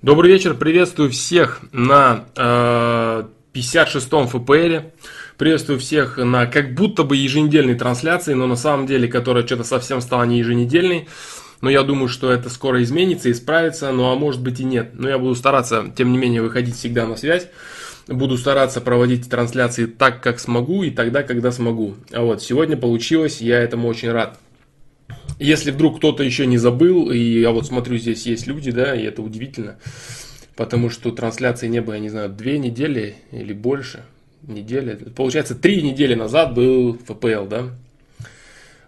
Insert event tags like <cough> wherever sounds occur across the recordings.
Добрый вечер, приветствую всех на э, 56-м ФПЛ. Приветствую всех на как будто бы еженедельной трансляции, но на самом деле, которая что-то совсем стала не еженедельной. Но я думаю, что это скоро изменится, исправится, ну а может быть и нет. Но я буду стараться, тем не менее, выходить всегда на связь. Буду стараться проводить трансляции так, как смогу и тогда, когда смогу. А вот сегодня получилось, я этому очень рад. Если вдруг кто-то еще не забыл, и я вот смотрю, здесь есть люди, да, и это удивительно, потому что трансляции не было, я не знаю, две недели или больше, недели, получается, три недели назад был ФПЛ, да,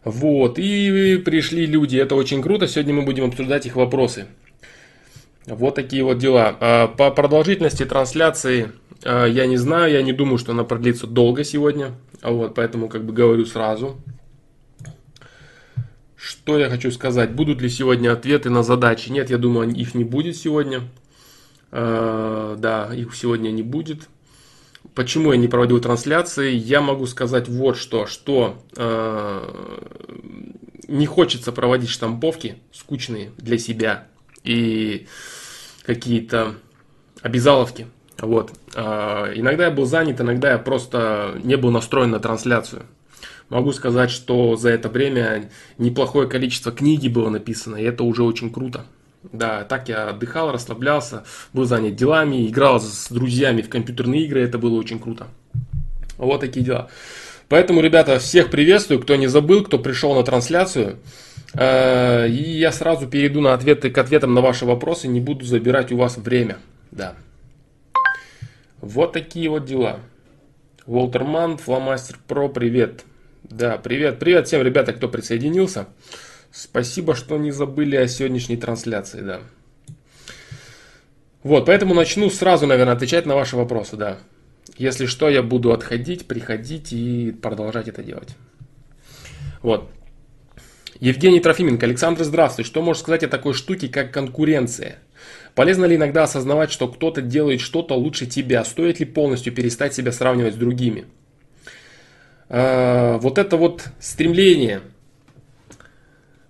вот, и пришли люди, это очень круто, сегодня мы будем обсуждать их вопросы. Вот такие вот дела. А, по продолжительности трансляции а, я не знаю, я не думаю, что она продлится долго сегодня, вот, поэтому как бы говорю сразу. Что я хочу сказать? Будут ли сегодня ответы на задачи? Нет, я думаю, их не будет сегодня. Э, да, их сегодня не будет. Почему я не проводил трансляции? Я могу сказать вот что, что э, не хочется проводить штамповки скучные для себя и какие-то обязаловки. Вот. Э, иногда я был занят, иногда я просто не был настроен на трансляцию. Могу сказать, что за это время неплохое количество книги было написано, и это уже очень круто. Да, так я отдыхал, расслаблялся, был занят делами, играл с друзьями в компьютерные игры, это было очень круто. Вот такие дела. Поэтому, ребята, всех приветствую, кто не забыл, кто пришел на трансляцию. Э, и я сразу перейду на ответы, к ответам на ваши вопросы, не буду забирать у вас время. Да. Вот такие вот дела. Волтерман, Фломастер Про, привет. Да, привет, привет всем ребята, кто присоединился. Спасибо, что не забыли о сегодняшней трансляции, да. Вот, поэтому начну сразу, наверное, отвечать на ваши вопросы, да. Если что, я буду отходить, приходить и продолжать это делать. Вот. Евгений Трофименко, Александр, здравствуй. Что можешь сказать о такой штуке, как конкуренция? Полезно ли иногда осознавать, что кто-то делает что-то лучше тебя? Стоит ли полностью перестать себя сравнивать с другими? Э, вот это вот стремление,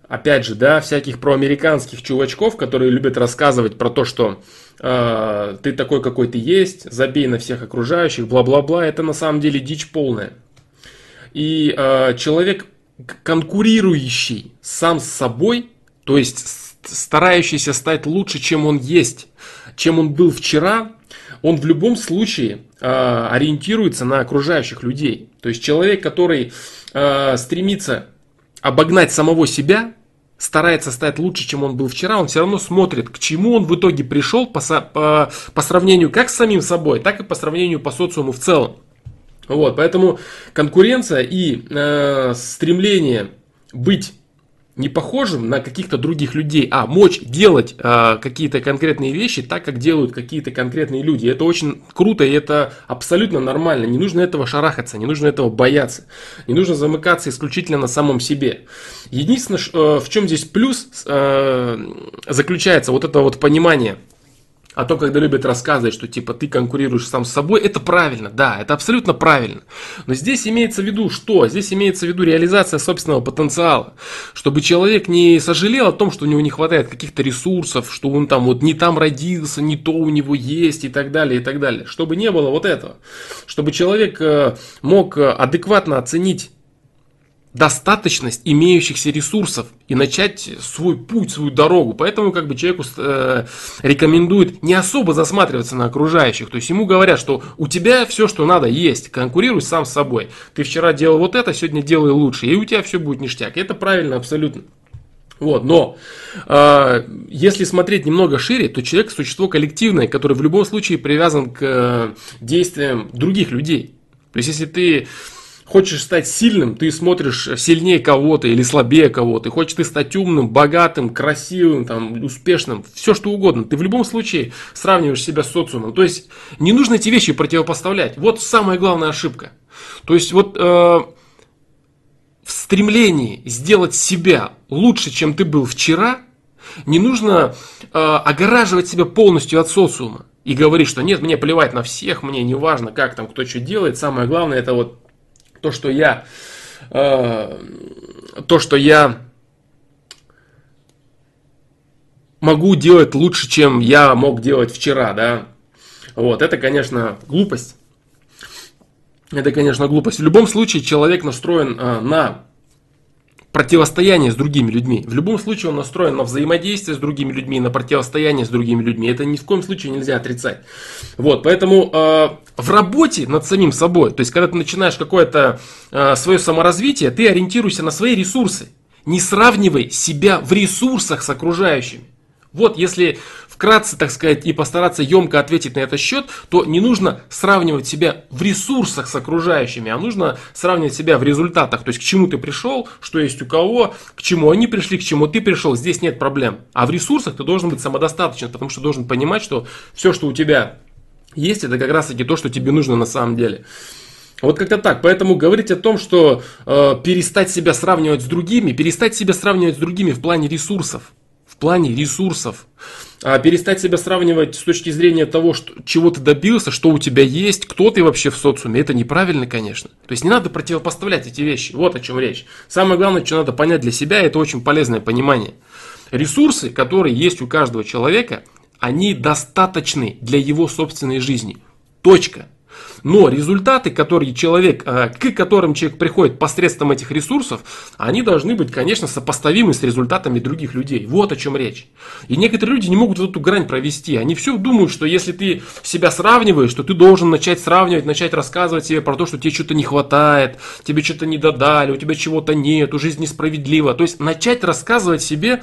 опять же, да, всяких проамериканских чувачков, которые любят рассказывать про то, что э, ты такой, какой ты есть, забей на всех окружающих, бла-бла-бла, это на самом деле дичь полная. И э, человек, конкурирующий сам с собой, то есть старающийся стать лучше, чем он есть, чем он был вчера, он в любом случае э, ориентируется на окружающих людей. То есть человек, который э, стремится обогнать самого себя, старается стать лучше, чем он был вчера, он все равно смотрит, к чему он в итоге пришел по, по, по сравнению как с самим собой, так и по сравнению по социуму в целом. Вот, поэтому конкуренция и э, стремление быть не похожим на каких-то других людей, а мочь делать э, какие-то конкретные вещи так, как делают какие-то конкретные люди. Это очень круто и это абсолютно нормально. Не нужно этого шарахаться, не нужно этого бояться, не нужно замыкаться исключительно на самом себе. Единственное, э, в чем здесь плюс э, заключается вот это вот понимание – а то, когда любят рассказывать, что типа ты конкурируешь сам с собой, это правильно, да, это абсолютно правильно. Но здесь имеется в виду что? Здесь имеется в виду реализация собственного потенциала. Чтобы человек не сожалел о том, что у него не хватает каких-то ресурсов, что он там вот не там родился, не то у него есть и так далее, и так далее. Чтобы не было вот этого. Чтобы человек э, мог э, адекватно оценить достаточность имеющихся ресурсов и начать свой путь, свою дорогу. Поэтому как бы человеку э, рекомендуют не особо засматриваться на окружающих. То есть ему говорят, что у тебя все, что надо, есть. Конкурируй сам с собой. Ты вчера делал вот это, сегодня делай лучше. И у тебя все будет ништяк. Это правильно абсолютно. Вот, но э, если смотреть немного шире, то человек существо коллективное, которое в любом случае привязан к э, действиям других людей. То есть если ты Хочешь стать сильным, ты смотришь сильнее кого-то или слабее кого-то. Хочешь ты стать умным, богатым, красивым, там, успешным, все что угодно. Ты в любом случае сравниваешь себя с социумом. То есть не нужно эти вещи противопоставлять. Вот самая главная ошибка. То есть вот э, в стремлении сделать себя лучше, чем ты был вчера, не нужно э, огораживать себя полностью от социума и говорить, что нет, мне плевать на всех, мне не важно, как там кто что делает. Самое главное это вот то, что я, э, то, что я могу делать лучше, чем я мог делать вчера, да. Вот, это, конечно, глупость. Это, конечно, глупость. В любом случае, человек настроен а, на противостояние с другими людьми. В любом случае он настроен на взаимодействие с другими людьми, на противостояние с другими людьми. Это ни в коем случае нельзя отрицать. Вот, поэтому э, в работе над самим собой, то есть когда ты начинаешь какое-то э, свое саморазвитие, ты ориентируйся на свои ресурсы. Не сравнивай себя в ресурсах с окружающими. Вот если вкратце, так сказать, и постараться емко ответить на этот счет, то не нужно сравнивать себя в ресурсах с окружающими, а нужно сравнивать себя в результатах. То есть к чему ты пришел, что есть у кого, к чему они пришли, к чему ты пришел. Здесь нет проблем. А в ресурсах ты должен быть самодостаточен, потому что должен понимать, что все, что у тебя есть, это как раз таки то, что тебе нужно на самом деле. Вот как-то так. Поэтому говорить о том, что э, перестать себя сравнивать с другими, перестать себя сравнивать с другими в плане ресурсов плане ресурсов. А перестать себя сравнивать с точки зрения того, что, чего ты добился, что у тебя есть, кто ты вообще в социуме, это неправильно, конечно. То есть не надо противопоставлять эти вещи, вот о чем речь. Самое главное, что надо понять для себя, это очень полезное понимание. Ресурсы, которые есть у каждого человека, они достаточны для его собственной жизни. Точка. Но результаты, которые человек, э, к которым человек приходит посредством этих ресурсов, они должны быть, конечно, сопоставимы с результатами других людей. Вот о чем речь. И некоторые люди не могут вот эту грань провести. Они все думают, что если ты себя сравниваешь, то ты должен начать сравнивать, начать рассказывать себе про то, что тебе что-то не хватает, тебе что-то не додали, у тебя чего-то нет, у жизни несправедлива. То есть начать рассказывать себе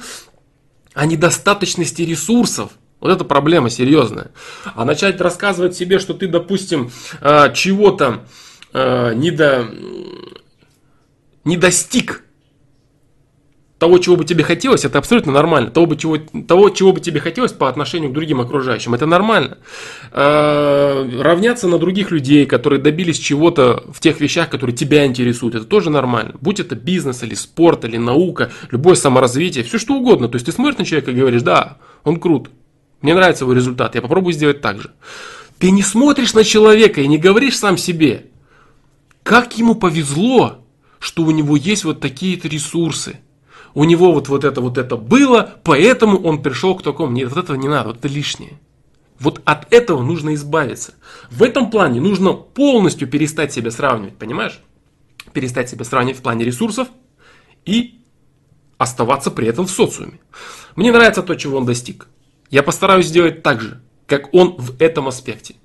о недостаточности ресурсов, вот это проблема серьезная. А начать рассказывать себе, что ты, допустим, э, чего-то э, не, до, не достиг того, чего бы тебе хотелось, это абсолютно нормально. Того, бы, чего, того, чего бы тебе хотелось по отношению к другим окружающим, это нормально. Э, равняться на других людей, которые добились чего-то в тех вещах, которые тебя интересуют, это тоже нормально. Будь это бизнес или спорт, или наука, любое саморазвитие, все что угодно. То есть ты смотришь на человека и говоришь, да, он крут, мне нравится его результат, я попробую сделать так же. Ты не смотришь на человека и не говоришь сам себе, как ему повезло, что у него есть вот такие-то ресурсы. У него вот, вот это вот это было, поэтому он пришел к такому. Нет, вот этого не надо, вот это лишнее. Вот от этого нужно избавиться. В этом плане нужно полностью перестать себя сравнивать, понимаешь? Перестать себя сравнивать в плане ресурсов и оставаться при этом в социуме. Мне нравится то, чего он достиг. Я постараюсь сделать так же, как он в этом аспекте.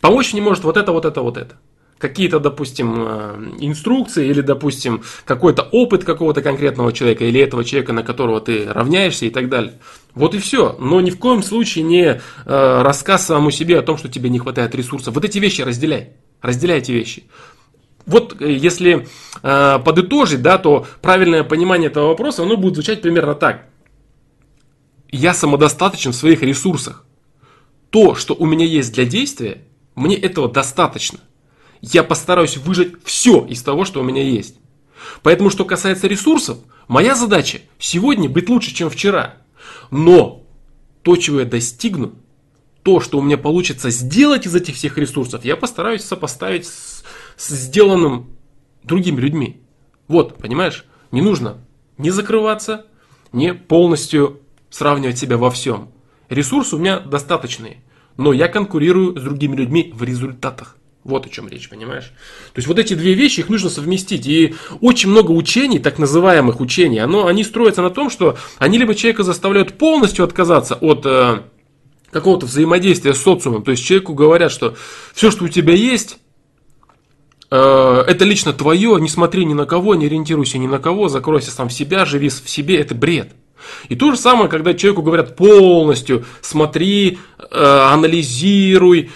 Помочь не может вот это, вот это, вот это. Какие-то, допустим, э, инструкции или, допустим, какой-то опыт какого-то конкретного человека или этого человека, на которого ты равняешься и так далее. Вот и все. Но ни в коем случае не э, рассказ самому себе о том, что тебе не хватает ресурсов. Вот эти вещи разделяй. Разделяй эти вещи. Вот э, если э, подытожить, да, то правильное понимание этого вопроса, оно будет звучать примерно так я самодостаточен в своих ресурсах. То, что у меня есть для действия, мне этого достаточно. Я постараюсь выжать все из того, что у меня есть. Поэтому, что касается ресурсов, моя задача сегодня быть лучше, чем вчера. Но то, чего я достигну, то, что у меня получится сделать из этих всех ресурсов, я постараюсь сопоставить с, с сделанным другими людьми. Вот, понимаешь, не нужно не закрываться, не полностью сравнивать себя во всем. Ресурсы у меня достаточные, но я конкурирую с другими людьми в результатах. Вот о чем речь, понимаешь? То есть вот эти две вещи, их нужно совместить. И очень много учений, так называемых учений, оно, они строятся на том, что они либо человека заставляют полностью отказаться от э, какого-то взаимодействия с социумом. То есть человеку говорят, что все, что у тебя есть, э, это лично твое, не смотри ни на кого, не ориентируйся ни на кого, закройся сам в себя, живи в себе, это бред. И то же самое, когда человеку говорят полностью, смотри, э, анализируй,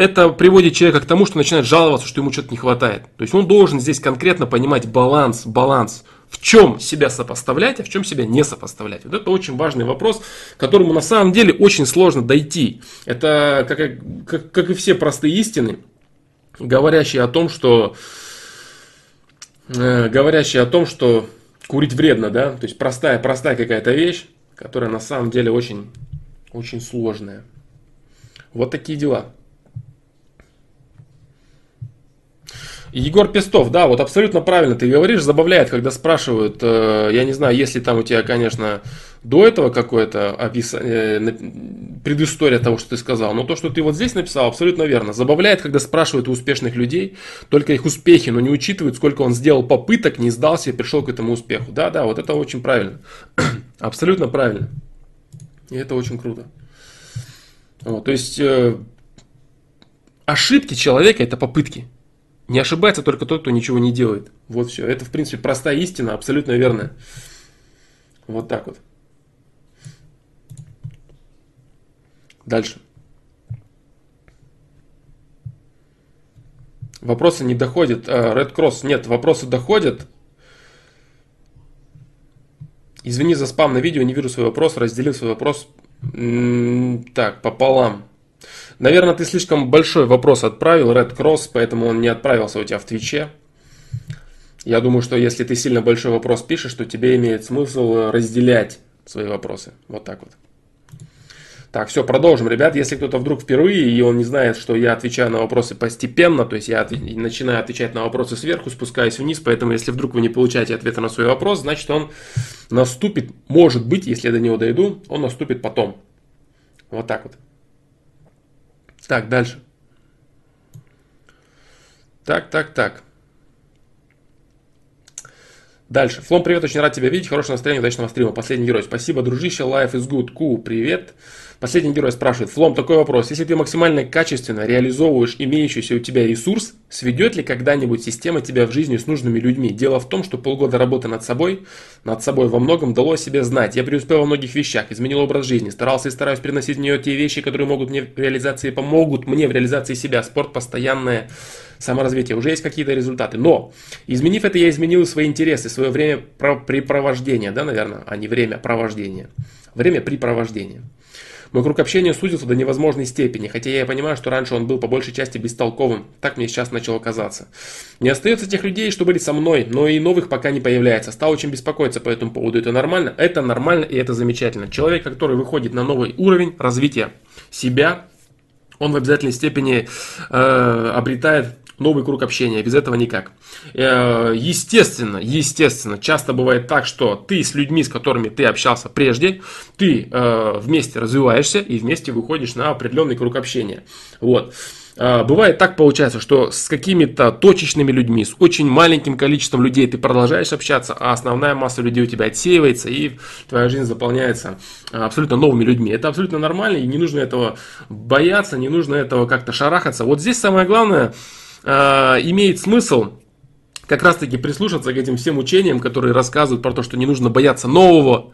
это приводит человека к тому, что начинает жаловаться, что ему что-то не хватает. То есть он должен здесь конкретно понимать баланс, баланс, в чем себя сопоставлять, а в чем себя не сопоставлять. Вот это очень важный вопрос, к которому на самом деле очень сложно дойти. Это как, как, как и все простые истины, говорящие о том, что э, говорящие о том, что курить вредно, да, то есть простая, простая какая-то вещь, которая на самом деле очень, очень сложная. Вот такие дела. Егор Пестов, да, вот абсолютно правильно ты говоришь, забавляет, когда спрашивают, э, я не знаю, если там у тебя, конечно, до этого какое-то описание, э, предыстория того, что ты сказал, но то, что ты вот здесь написал, абсолютно верно. Забавляет, когда спрашивают у успешных людей только их успехи, но не учитывают, сколько он сделал попыток, не сдался и пришел к этому успеху. Да, да, вот это очень правильно. <clears throat> абсолютно правильно. И это очень круто. Вот, то есть э, ошибки человека это попытки. Не ошибается только тот, кто ничего не делает. Вот все. Это, в принципе, простая истина, абсолютно верная. Вот так вот. Дальше. Вопросы не доходят. А, Red Cross, нет, вопросы доходят. Извини за спам на видео, не вижу свой вопрос, разделил свой вопрос. Так, пополам. Наверное, ты слишком большой вопрос отправил, Red Cross, поэтому он не отправился у тебя в Твиче. Я думаю, что если ты сильно большой вопрос пишешь, то тебе имеет смысл разделять свои вопросы. Вот так вот. Так, все, продолжим, ребят. Если кто-то вдруг впервые, и он не знает, что я отвечаю на вопросы постепенно, то есть я от... начинаю отвечать на вопросы сверху, спускаюсь вниз, поэтому если вдруг вы не получаете ответа на свой вопрос, значит он наступит, может быть, если я до него дойду, он наступит потом. Вот так вот. Так, дальше. Так, так, так. Дальше. Флом, привет, очень рад тебя видеть. Хорошего настроения, удачного стрима. Последний герой. Спасибо, дружище. Life is good. Ку, привет. Последний герой спрашивает. Флом, такой вопрос. Если ты максимально качественно реализовываешь имеющийся у тебя ресурс, сведет ли когда-нибудь система тебя в жизни с нужными людьми? Дело в том, что полгода работы над собой, над собой во многом дало о себе знать. Я преуспел во многих вещах, изменил образ жизни, старался и стараюсь переносить в нее те вещи, которые могут мне в реализации, помогут мне в реализации себя. Спорт постоянное саморазвития, уже есть какие-то результаты. Но, изменив это, я изменил свои интересы, свое время препровождения, да, наверное, а не время провождения. Время препровождения. Мой круг общения сузился до невозможной степени, хотя я понимаю, что раньше он был по большей части бестолковым, так мне сейчас начало казаться. Не остается тех людей, что были со мной, но и новых пока не появляется. Стал очень беспокоиться по этому поводу. Это нормально? Это нормально и это замечательно. Человек, который выходит на новый уровень развития себя, он в обязательной степени э, обретает новый круг общения. Без этого никак. Э, естественно, естественно, часто бывает так, что ты с людьми, с которыми ты общался прежде, ты э, вместе развиваешься и вместе выходишь на определенный круг общения. Вот. Э, бывает так получается, что с какими-то точечными людьми, с очень маленьким количеством людей ты продолжаешь общаться, а основная масса людей у тебя отсеивается, и твоя жизнь заполняется абсолютно новыми людьми. Это абсолютно нормально, и не нужно этого бояться, не нужно этого как-то шарахаться. Вот здесь самое главное – имеет смысл как раз таки прислушаться к этим всем учениям, которые рассказывают про то, что не нужно бояться нового,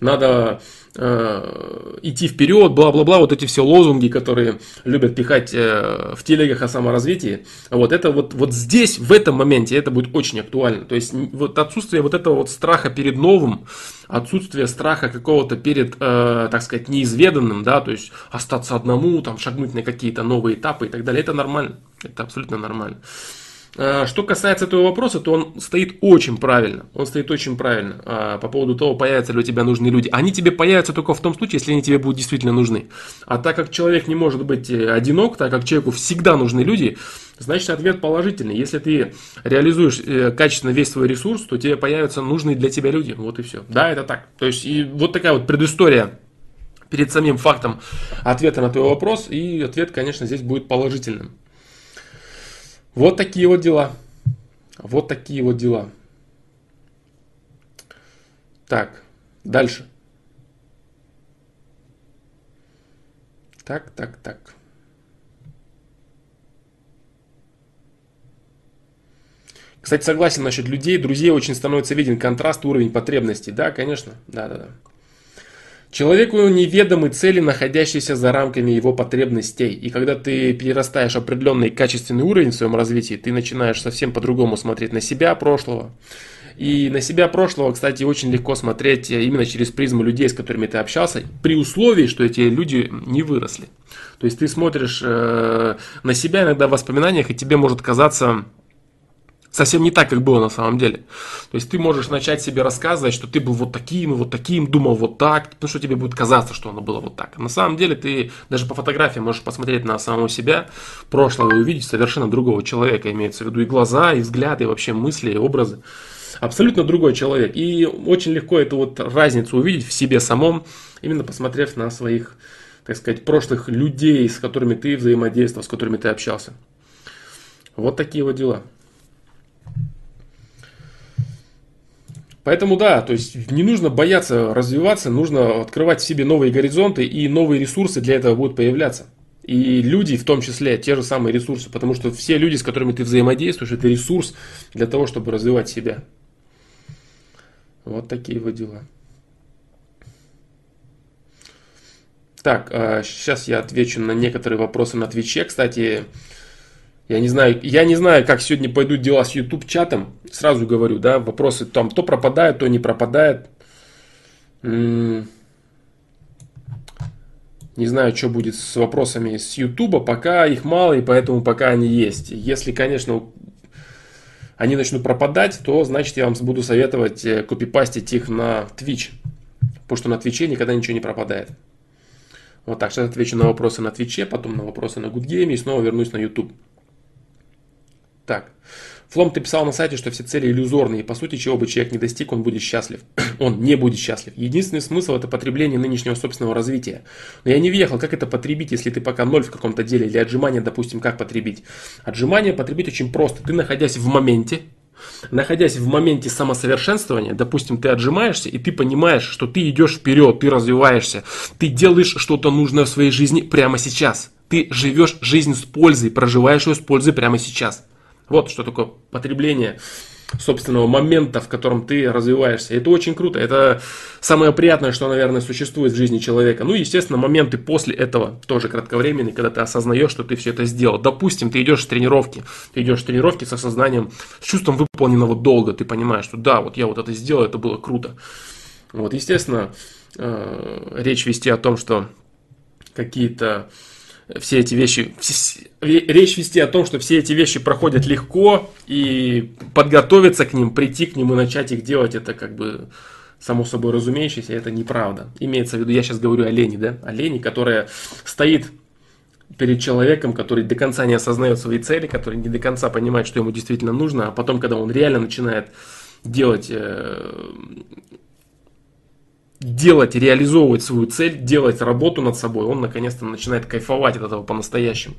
надо э, идти вперед, бла-бла-бла, вот эти все лозунги, которые любят пихать э, в телегах о саморазвитии. Вот это вот, вот здесь, в этом моменте, это будет очень актуально. То есть вот отсутствие вот этого вот страха перед новым, отсутствие страха какого-то перед, э, так сказать, неизведанным, да, то есть остаться одному, там, шагнуть на какие-то новые этапы и так далее, это нормально, это абсолютно нормально. Э, что касается этого вопроса, то он стоит очень правильно. Он стоит очень правильно э, по поводу того, появятся ли у тебя нужные люди. Они тебе появятся только в том случае, если они тебе будут действительно нужны. А так как человек не может быть э, одинок, так как человеку всегда нужны люди, значит ответ положительный. Если ты реализуешь качественно весь свой ресурс, то тебе появятся нужные для тебя люди. Вот и все. Да, это так. То есть и вот такая вот предыстория перед самим фактом ответа на твой вопрос. И ответ, конечно, здесь будет положительным. Вот такие вот дела. Вот такие вот дела. Так, дальше. Так, так, так. Кстати, согласен насчет людей, друзей очень становится виден контраст, уровень потребностей. Да, конечно, да, да, да. Человеку неведомы цели, находящиеся за рамками его потребностей. И когда ты перерастаешь определенный качественный уровень в своем развитии, ты начинаешь совсем по-другому смотреть на себя прошлого. И на себя прошлого, кстати, очень легко смотреть именно через призму людей, с которыми ты общался, при условии, что эти люди не выросли. То есть ты смотришь э, на себя иногда в воспоминаниях, и тебе может казаться Совсем не так, как было на самом деле. То есть ты можешь начать себе рассказывать, что ты был вот таким, вот таким, думал вот так, потому что тебе будет казаться, что оно было вот так. На самом деле ты даже по фотографии можешь посмотреть на самого себя, прошлого и увидеть совершенно другого человека, имеется в виду и глаза, и взгляд, и вообще мысли, и образы. Абсолютно другой человек. И очень легко эту вот разницу увидеть в себе самом, именно посмотрев на своих, так сказать, прошлых людей, с которыми ты взаимодействовал, с которыми ты общался. Вот такие вот дела. Поэтому да, то есть не нужно бояться развиваться, нужно открывать в себе новые горизонты и новые ресурсы для этого будут появляться. И люди в том числе, те же самые ресурсы, потому что все люди, с которыми ты взаимодействуешь, это ресурс для того, чтобы развивать себя. Вот такие вот дела. Так, сейчас а, я отвечу на некоторые вопросы на Твиче. Кстати, я не знаю, я не знаю, как сегодня пойдут дела с YouTube чатом. Сразу говорю, да, вопросы там то пропадают, то не пропадает. Не знаю, что будет с вопросами с YouTube, пока их мало, и поэтому пока они есть. Если, конечно, они начнут пропадать, то значит я вам буду советовать э, копипастить их на Twitch. Потому что на Твиче никогда ничего не пропадает. Вот так, сейчас отвечу на вопросы на Твиче, потом на вопросы на Гудгейме и снова вернусь на YouTube. Так. Флом, ты писал на сайте, что все цели иллюзорные, и по сути, чего бы человек не достиг, он будет счастлив. <clears throat> он не будет счастлив. Единственный смысл это потребление нынешнего собственного развития. Но я не въехал, как это потребить, если ты пока ноль в каком-то деле, или отжимание, допустим, как потребить. Отжимание потребить очень просто. Ты, находясь в моменте, находясь в моменте самосовершенствования, допустим, ты отжимаешься, и ты понимаешь, что ты идешь вперед, ты развиваешься, ты делаешь что-то нужное в своей жизни прямо сейчас. Ты живешь жизнь с пользой, проживаешь ее с пользой прямо сейчас. Вот что такое потребление собственного момента, в котором ты развиваешься. Это очень круто. Это самое приятное, что, наверное, существует в жизни человека. Ну, естественно, моменты после этого тоже кратковременные, когда ты осознаешь, что ты все это сделал. Допустим, ты идешь с тренировки, ты идешь с тренировки с осознанием, с чувством выполненного долга. Ты понимаешь, что да, вот я вот это сделал, это было круто. Вот, естественно, э, речь вести о том, что какие-то все эти вещи, речь вести о том, что все эти вещи проходят легко, и подготовиться к ним, прийти к ним и начать их делать, это как бы само собой разумеющееся, это неправда. Имеется в виду, я сейчас говорю о лени, да, о лени, которая стоит перед человеком, который до конца не осознает свои цели, который не до конца понимает, что ему действительно нужно, а потом, когда он реально начинает делать э, делать, реализовывать свою цель, делать работу над собой, он наконец-то начинает кайфовать от этого по-настоящему.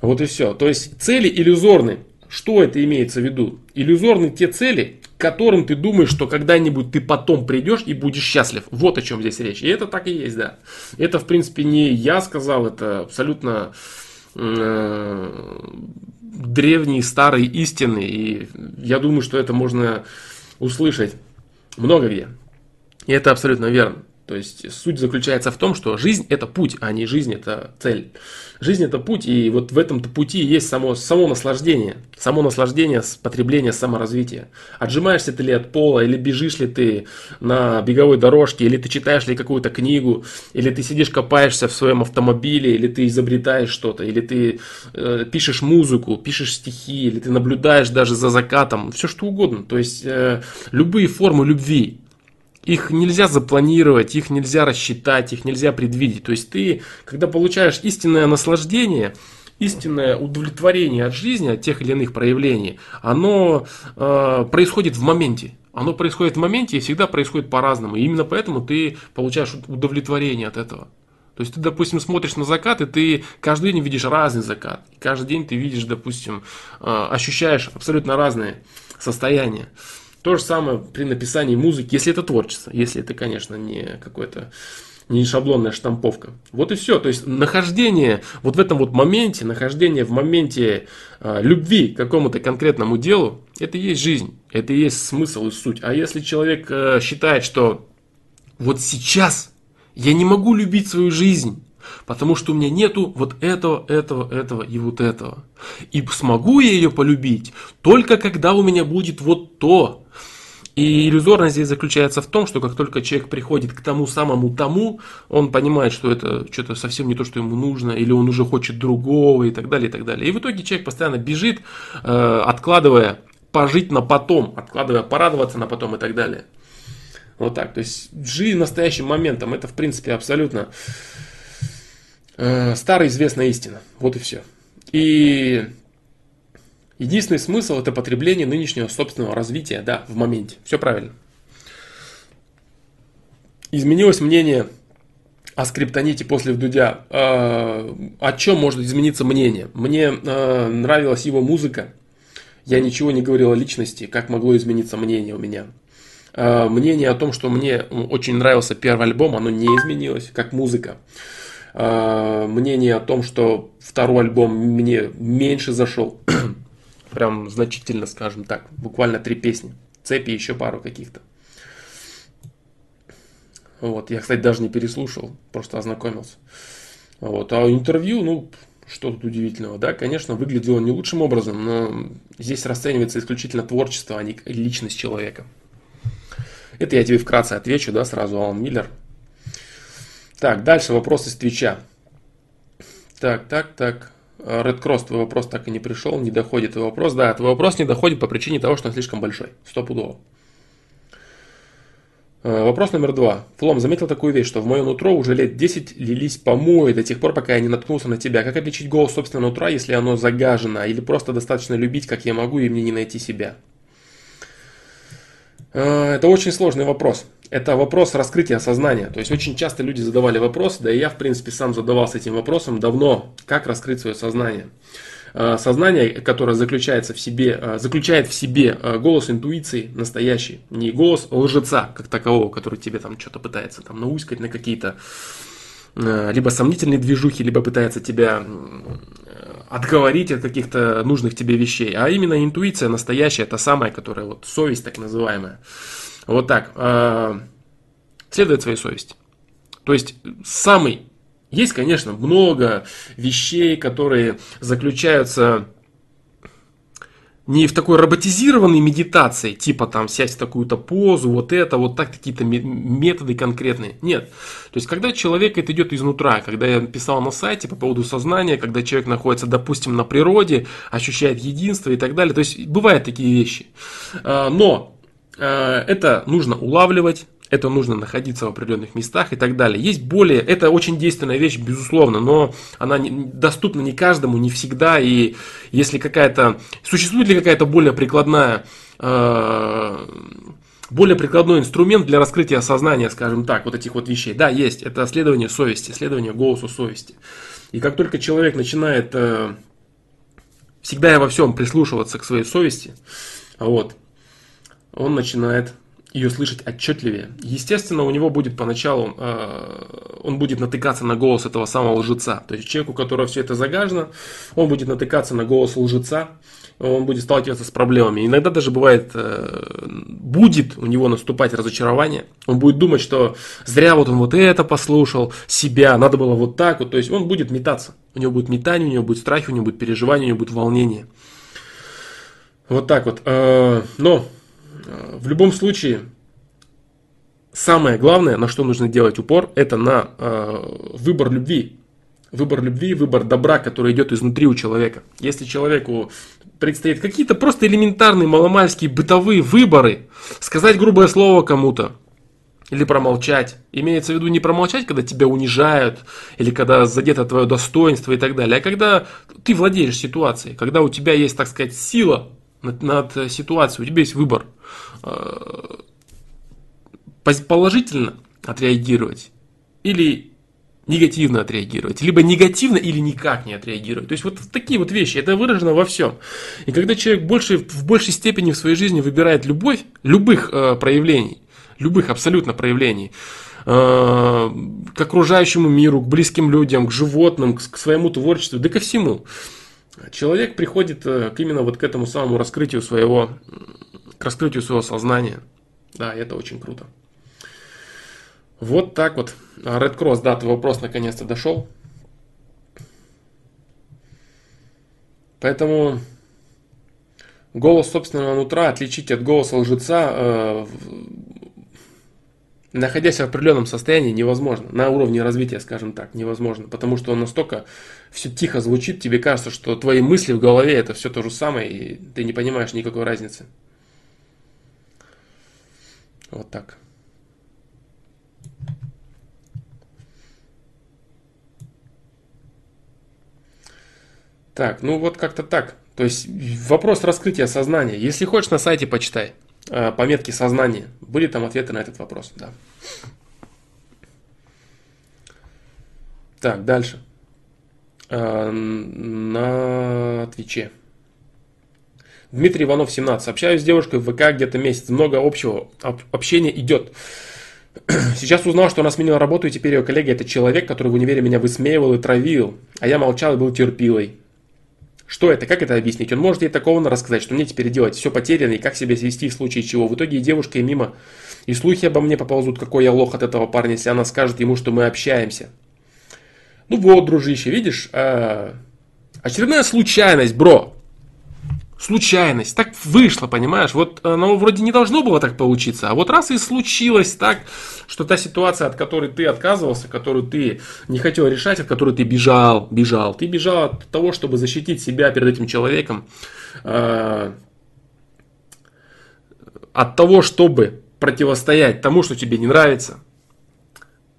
Вот и все. То есть цели иллюзорны. Что это имеется в виду? Иллюзорны те цели, к которым ты думаешь, что когда-нибудь ты потом придешь и будешь счастлив. Вот о чем здесь речь. И это так и есть, да. Это, в принципе, не я сказал, это абсолютно э, древние, старые истины. И я думаю, что это можно услышать много где. И это абсолютно верно. То есть суть заключается в том, что жизнь это путь, а не жизнь это цель. Жизнь это путь, и вот в этом пути есть само, само наслаждение. Само наслаждение с потребления саморазвития. Отжимаешься ты ли от пола, или бежишь ли ты на беговой дорожке, или ты читаешь ли какую-то книгу, или ты сидишь копаешься в своем автомобиле, или ты изобретаешь что-то, или ты э, пишешь музыку, пишешь стихи, или ты наблюдаешь даже за закатом, все что угодно. То есть э, любые формы любви, их нельзя запланировать, их нельзя рассчитать, их нельзя предвидеть. То есть ты, когда получаешь истинное наслаждение, истинное удовлетворение от жизни, от тех или иных проявлений, оно э, происходит в моменте. Оно происходит в моменте и всегда происходит по-разному. И именно поэтому ты получаешь удовлетворение от этого. То есть ты, допустим, смотришь на закат, и ты каждый день видишь разный закат. Каждый день ты видишь, допустим, э, ощущаешь абсолютно разные состояния. То же самое при написании музыки, если это творчество, если это, конечно, не какое-то не шаблонная штамповка. Вот и все. То есть нахождение вот в этом вот моменте, нахождение в моменте э, любви к какому-то конкретному делу, это и есть жизнь, это и есть смысл и суть. А если человек э, считает, что вот сейчас я не могу любить свою жизнь, потому что у меня нету вот этого, этого, этого и вот этого. И смогу я ее полюбить только когда у меня будет вот то, и иллюзорность здесь заключается в том, что как только человек приходит к тому самому тому, он понимает, что это что-то совсем не то, что ему нужно, или он уже хочет другого и так далее, и так далее. И в итоге человек постоянно бежит, э, откладывая пожить на потом, откладывая порадоваться на потом и так далее. Вот так. То есть живи настоящим моментом. Это, в принципе, абсолютно э, старая известная истина. Вот и все. И единственный смысл это потребление нынешнего собственного развития, да, в моменте. Все правильно. Изменилось мнение о скриптоните после Вдудя. Э, о чем может измениться мнение? Мне э, нравилась его музыка. Я ничего не говорил о личности, как могло измениться мнение у меня. Э, мнение о том, что мне очень нравился первый альбом, оно не изменилось, как музыка. Мнение о том, что второй альбом мне меньше зашел, прям значительно, скажем так, буквально три песни, цепи еще пару каких-то. Вот, я, кстати, даже не переслушал, просто ознакомился. Вот, а интервью, ну, что тут удивительного, да, конечно, выглядело не лучшим образом, но здесь расценивается исключительно творчество, а не личность человека. Это я тебе вкратце отвечу, да, сразу Алан Миллер. Так, дальше вопрос из Твича. Так, так, так. Red Cross, твой вопрос так и не пришел, не доходит твой вопрос. Да, твой вопрос не доходит по причине того, что он слишком большой. Стопудово. Э, вопрос номер два. Флом заметил такую вещь, что в мое нутро уже лет 10 лились помои до тех пор, пока я не наткнулся на тебя. Как отличить голос собственного нутра, если оно загажено? Или просто достаточно любить, как я могу, и мне не найти себя? Э, это очень сложный вопрос. Это вопрос раскрытия сознания. То есть очень часто люди задавали вопрос, да и я в принципе сам задавался этим вопросом давно, как раскрыть свое сознание. Э, сознание, которое заключается в себе, э, заключает в себе голос интуиции настоящий, не голос лжеца как такового, который тебе там что-то пытается там науськать на какие-то либо сомнительные движухи, либо пытается тебя отговорить от каких-то нужных тебе вещей, а именно интуиция настоящая, та самая, которая вот совесть так называемая. Вот так. А, следовать своей совести. То есть самый есть, конечно, много вещей, которые заключаются не в такой роботизированной медитации, типа там сядь в такую-то позу, вот это, вот так, какие-то методы конкретные. Нет. То есть, когда человек это идет изнутра, когда я писал на сайте по поводу сознания, когда человек находится, допустим, на природе, ощущает единство и так далее. То есть, бывают такие вещи. А, но это нужно улавливать, это нужно находиться в определенных местах и так далее. Есть более, это очень действенная вещь, безусловно, но она доступна не каждому, не всегда. И если какая-то, существует ли какая-то более прикладная, э, более прикладной инструмент для раскрытия сознания, скажем так, вот этих вот вещей? Да, есть. Это следование совести, следование голосу совести. И как только человек начинает э, всегда и во всем прислушиваться к своей совести, вот, он начинает ее слышать отчетливее. Естественно, у него будет поначалу, э, он будет натыкаться на голос этого самого лжеца. То есть человеку, у которого все это загажено, он будет натыкаться на голос лжеца, он будет сталкиваться с проблемами. Иногда даже бывает, э, будет у него наступать разочарование. Он будет думать, что зря вот он вот это послушал, себя, надо было вот так вот. То есть он будет метаться. У него будет метание, у него будет страх, у него будет переживание, у него будет волнение. Вот так вот. Э, но в любом случае, самое главное, на что нужно делать упор, это на э, выбор любви. Выбор любви, выбор добра, который идет изнутри у человека. Если человеку предстоит какие-то просто элементарные маломальские бытовые выборы, сказать грубое слово кому-то, или промолчать. Имеется в виду не промолчать, когда тебя унижают, или когда задето твое достоинство и так далее, а когда ты владеешь ситуацией, когда у тебя есть, так сказать, сила над, над ситуацией, у тебя есть выбор. Э, положительно отреагировать или негативно отреагировать, либо негативно или никак не отреагировать. То есть вот такие вот вещи, это выражено во всем. И когда человек больше, в большей степени в своей жизни выбирает любовь, любых э, проявлений, любых абсолютно проявлений, э, к окружающему миру, к близким людям, к животным, к, к своему творчеству, да ко всему, человек приходит э, к именно вот к этому самому раскрытию своего к раскрытию своего сознания. Да, это очень круто. Вот так вот. Red Cross, да, твой вопрос наконец-то дошел. Поэтому голос собственного нутра отличить от голоса лжеца э, находясь в определенном состоянии, невозможно. На уровне развития, скажем так, невозможно. Потому что он настолько все тихо звучит, тебе кажется, что твои мысли в голове это все то же самое, и ты не понимаешь никакой разницы. Вот так. Так, ну вот как-то так. То есть вопрос раскрытия сознания. Если хочешь, на сайте почитай. Э, пометки сознания. Были там ответы на этот вопрос, да. Так, дальше. Э, на Твиче. Дмитрий Иванов, 17. Общаюсь с девушкой в ВК где-то месяц. Много общего. Общение идет. <clears throat> Сейчас узнал, что она сменила работу, и теперь ее коллега это человек, который в универе меня высмеивал и травил. А я молчал и был терпилой. Что это? Как это объяснить? Он может ей такого рассказать, что мне теперь делать? Все потеряно, и как себя свести в случае чего? В итоге и девушка, и мимо. И слухи обо мне поползут, какой я лох от этого парня, если она скажет ему, что мы общаемся. Ну вот, дружище, видишь? А... Очередная случайность, бро случайность, так вышло, понимаешь? Вот оно вроде не должно было так получиться, а вот раз и случилось так, что та ситуация, от которой ты отказывался, которую ты не хотел решать, от которой ты бежал, бежал, ты бежал от того, чтобы защитить себя перед этим человеком, э, от того, чтобы противостоять тому, что тебе не нравится,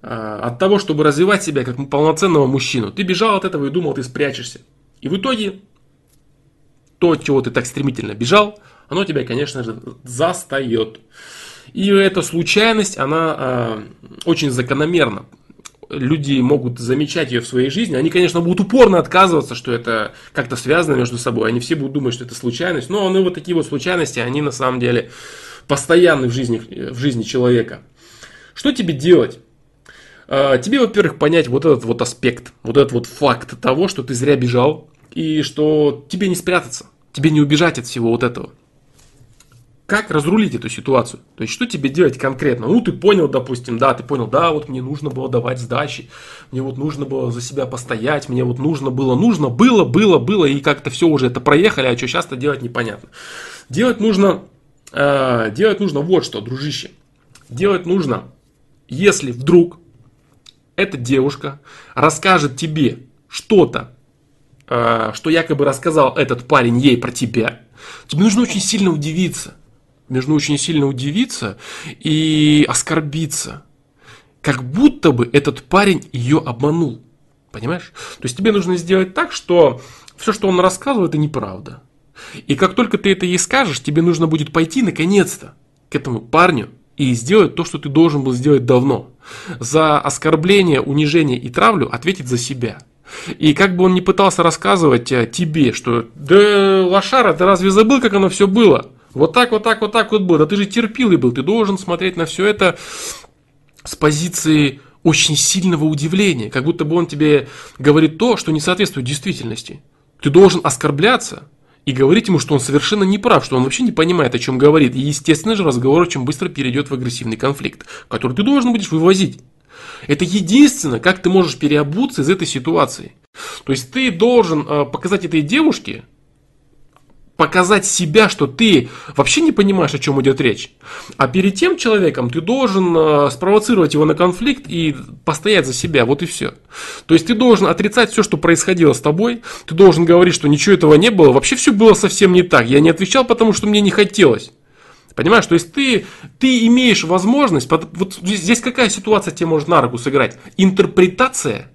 э, от того, чтобы развивать себя как полноценного мужчину. Ты бежал от этого и думал, ты спрячешься. И в итоге то, чего ты так стремительно бежал, оно тебя, конечно же, застает. И эта случайность, она э, очень закономерна. Люди могут замечать ее в своей жизни. Они, конечно, будут упорно отказываться, что это как-то связано между собой. Они все будут думать, что это случайность. Но ну, вот такие вот случайности, они на самом деле постоянны в жизни, в жизни человека. Что тебе делать? Тебе, во-первых, понять вот этот вот аспект, вот этот вот факт того, что ты зря бежал, и что тебе не спрятаться, тебе не убежать от всего вот этого. Как разрулить эту ситуацию? То есть, что тебе делать конкретно? Ну, ты понял, допустим, да, ты понял, да, вот мне нужно было давать сдачи, мне вот нужно было за себя постоять, мне вот нужно было, нужно было, было, было, и как-то все уже это проехали, а что сейчас-то делать непонятно. Делать нужно, э, делать нужно вот что, дружище. Делать нужно, если вдруг эта девушка расскажет тебе что-то что якобы рассказал этот парень ей про тебя, тебе нужно очень сильно удивиться. Нужно очень сильно удивиться и оскорбиться. Как будто бы этот парень ее обманул. Понимаешь? То есть тебе нужно сделать так, что все, что он рассказывал, это неправда. И как только ты это ей скажешь, тебе нужно будет пойти наконец-то к этому парню и сделать то, что ты должен был сделать давно. За оскорбление, унижение и травлю ответить за себя. И как бы он ни пытался рассказывать э, тебе, что да, лошара, ты разве забыл, как оно все было? Вот так, вот так, вот так вот было. Да ты же терпилый был, ты должен смотреть на все это с позиции очень сильного удивления, как будто бы он тебе говорит то, что не соответствует действительности. Ты должен оскорбляться и говорить ему, что он совершенно не прав, что он вообще не понимает, о чем говорит. И, естественно же, разговор очень быстро перейдет в агрессивный конфликт, который ты должен будешь вывозить. Это единственное, как ты можешь переобуться из этой ситуации. То есть ты должен э, показать этой девушке, показать себя, что ты вообще не понимаешь, о чем идет речь. А перед тем человеком ты должен э, спровоцировать его на конфликт и постоять за себя. Вот и все. То есть ты должен отрицать все, что происходило с тобой. Ты должен говорить, что ничего этого не было. Вообще все было совсем не так. Я не отвечал, потому что мне не хотелось. Понимаешь, то есть ты, ты имеешь возможность, вот здесь какая ситуация тебе может на руку сыграть? Интерпретация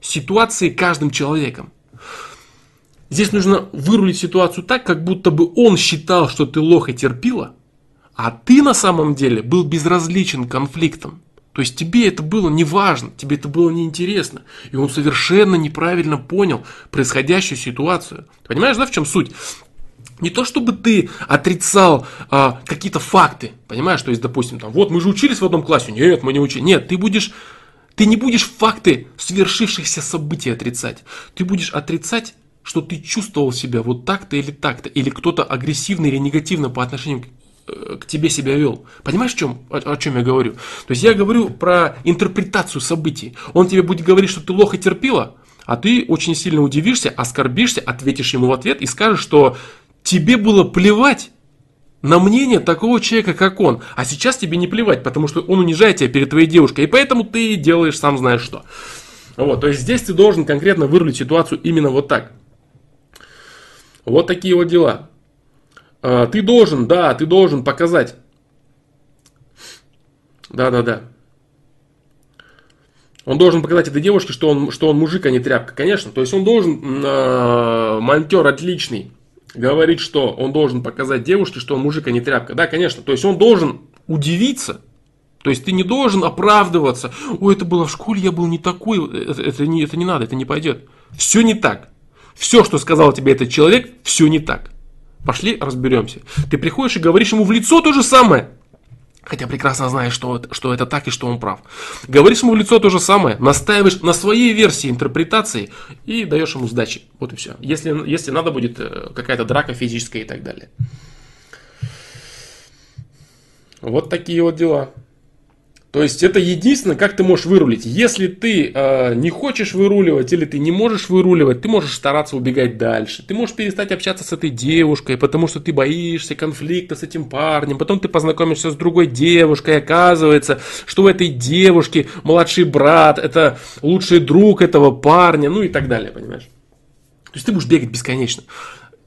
ситуации каждым человеком. Здесь нужно вырулить ситуацию так, как будто бы он считал, что ты лох и терпила, а ты на самом деле был безразличен конфликтам. То есть тебе это было не важно, тебе это было неинтересно. И он совершенно неправильно понял происходящую ситуацию. Понимаешь, да, в чем суть? Не то чтобы ты отрицал а, какие-то факты, понимаешь, то есть, допустим, там, вот мы же учились в одном классе, нет, мы не учились, нет, ты будешь, ты не будешь факты свершившихся событий отрицать, ты будешь отрицать, что ты чувствовал себя вот так-то или так-то, или кто-то агрессивно или негативно по отношению к, э, к тебе себя вел. Понимаешь, в чем, о, о чем я говорю? То есть я говорю про интерпретацию событий. Он тебе будет говорить, что ты лох и терпила, а ты очень сильно удивишься, оскорбишься, ответишь ему в ответ и скажешь, что тебе было плевать на мнение такого человека, как он. А сейчас тебе не плевать, потому что он унижает тебя перед твоей девушкой, и поэтому ты делаешь сам знаешь что. Вот, то есть здесь ты должен конкретно вырулить ситуацию именно вот так. Вот такие вот дела. А, ты должен, да, ты должен показать. Да, да, да. Он должен показать этой девушке, что он, что он мужик, а не тряпка. Конечно. То есть он должен, э, монтер отличный, говорит, что он должен показать девушке, что он мужик, а не тряпка. Да, конечно. То есть он должен удивиться. То есть ты не должен оправдываться. Ой, это было в школе, я был не такой. Это, это, не, это не надо, это не пойдет. Все не так. Все, что сказал тебе этот человек, все не так. Пошли разберемся. Ты приходишь и говоришь ему в лицо то же самое. Хотя прекрасно знаешь, что, что это так и что он прав. Говоришь ему в лицо то же самое, настаиваешь на своей версии интерпретации и даешь ему сдачи. Вот и все. Если, если надо будет э, какая-то драка физическая и так далее. Вот такие вот дела. То есть это единственное, как ты можешь вырулить. Если ты э, не хочешь выруливать или ты не можешь выруливать, ты можешь стараться убегать дальше. Ты можешь перестать общаться с этой девушкой, потому что ты боишься конфликта с этим парнем. Потом ты познакомишься с другой девушкой, и оказывается, что у этой девушки младший брат, это лучший друг этого парня, ну и так далее, понимаешь? То есть ты будешь бегать бесконечно.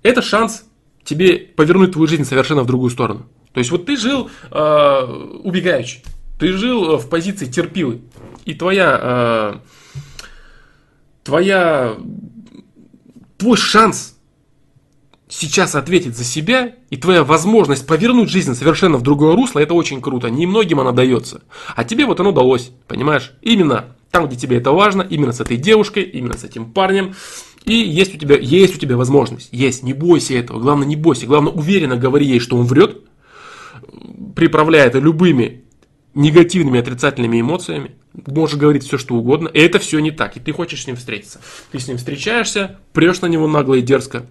Это шанс тебе повернуть твою жизнь совершенно в другую сторону. То есть вот ты жил э, убегаючи. Ты жил э, в позиции терпилы. И твоя, э, твоя, твой шанс сейчас ответить за себя и твоя возможность повернуть жизнь совершенно в другое русло, это очень круто. Немногим она дается. А тебе вот оно удалось, понимаешь? Именно там, где тебе это важно, именно с этой девушкой, именно с этим парнем. И есть у тебя, есть у тебя возможность. Есть, не бойся этого. Главное, не бойся. Главное, уверенно говори ей, что он врет, приправляя это любыми негативными, отрицательными эмоциями, можешь говорить все, что угодно, и это все не так, и ты хочешь с ним встретиться. Ты с ним встречаешься, прешь на него нагло и дерзко,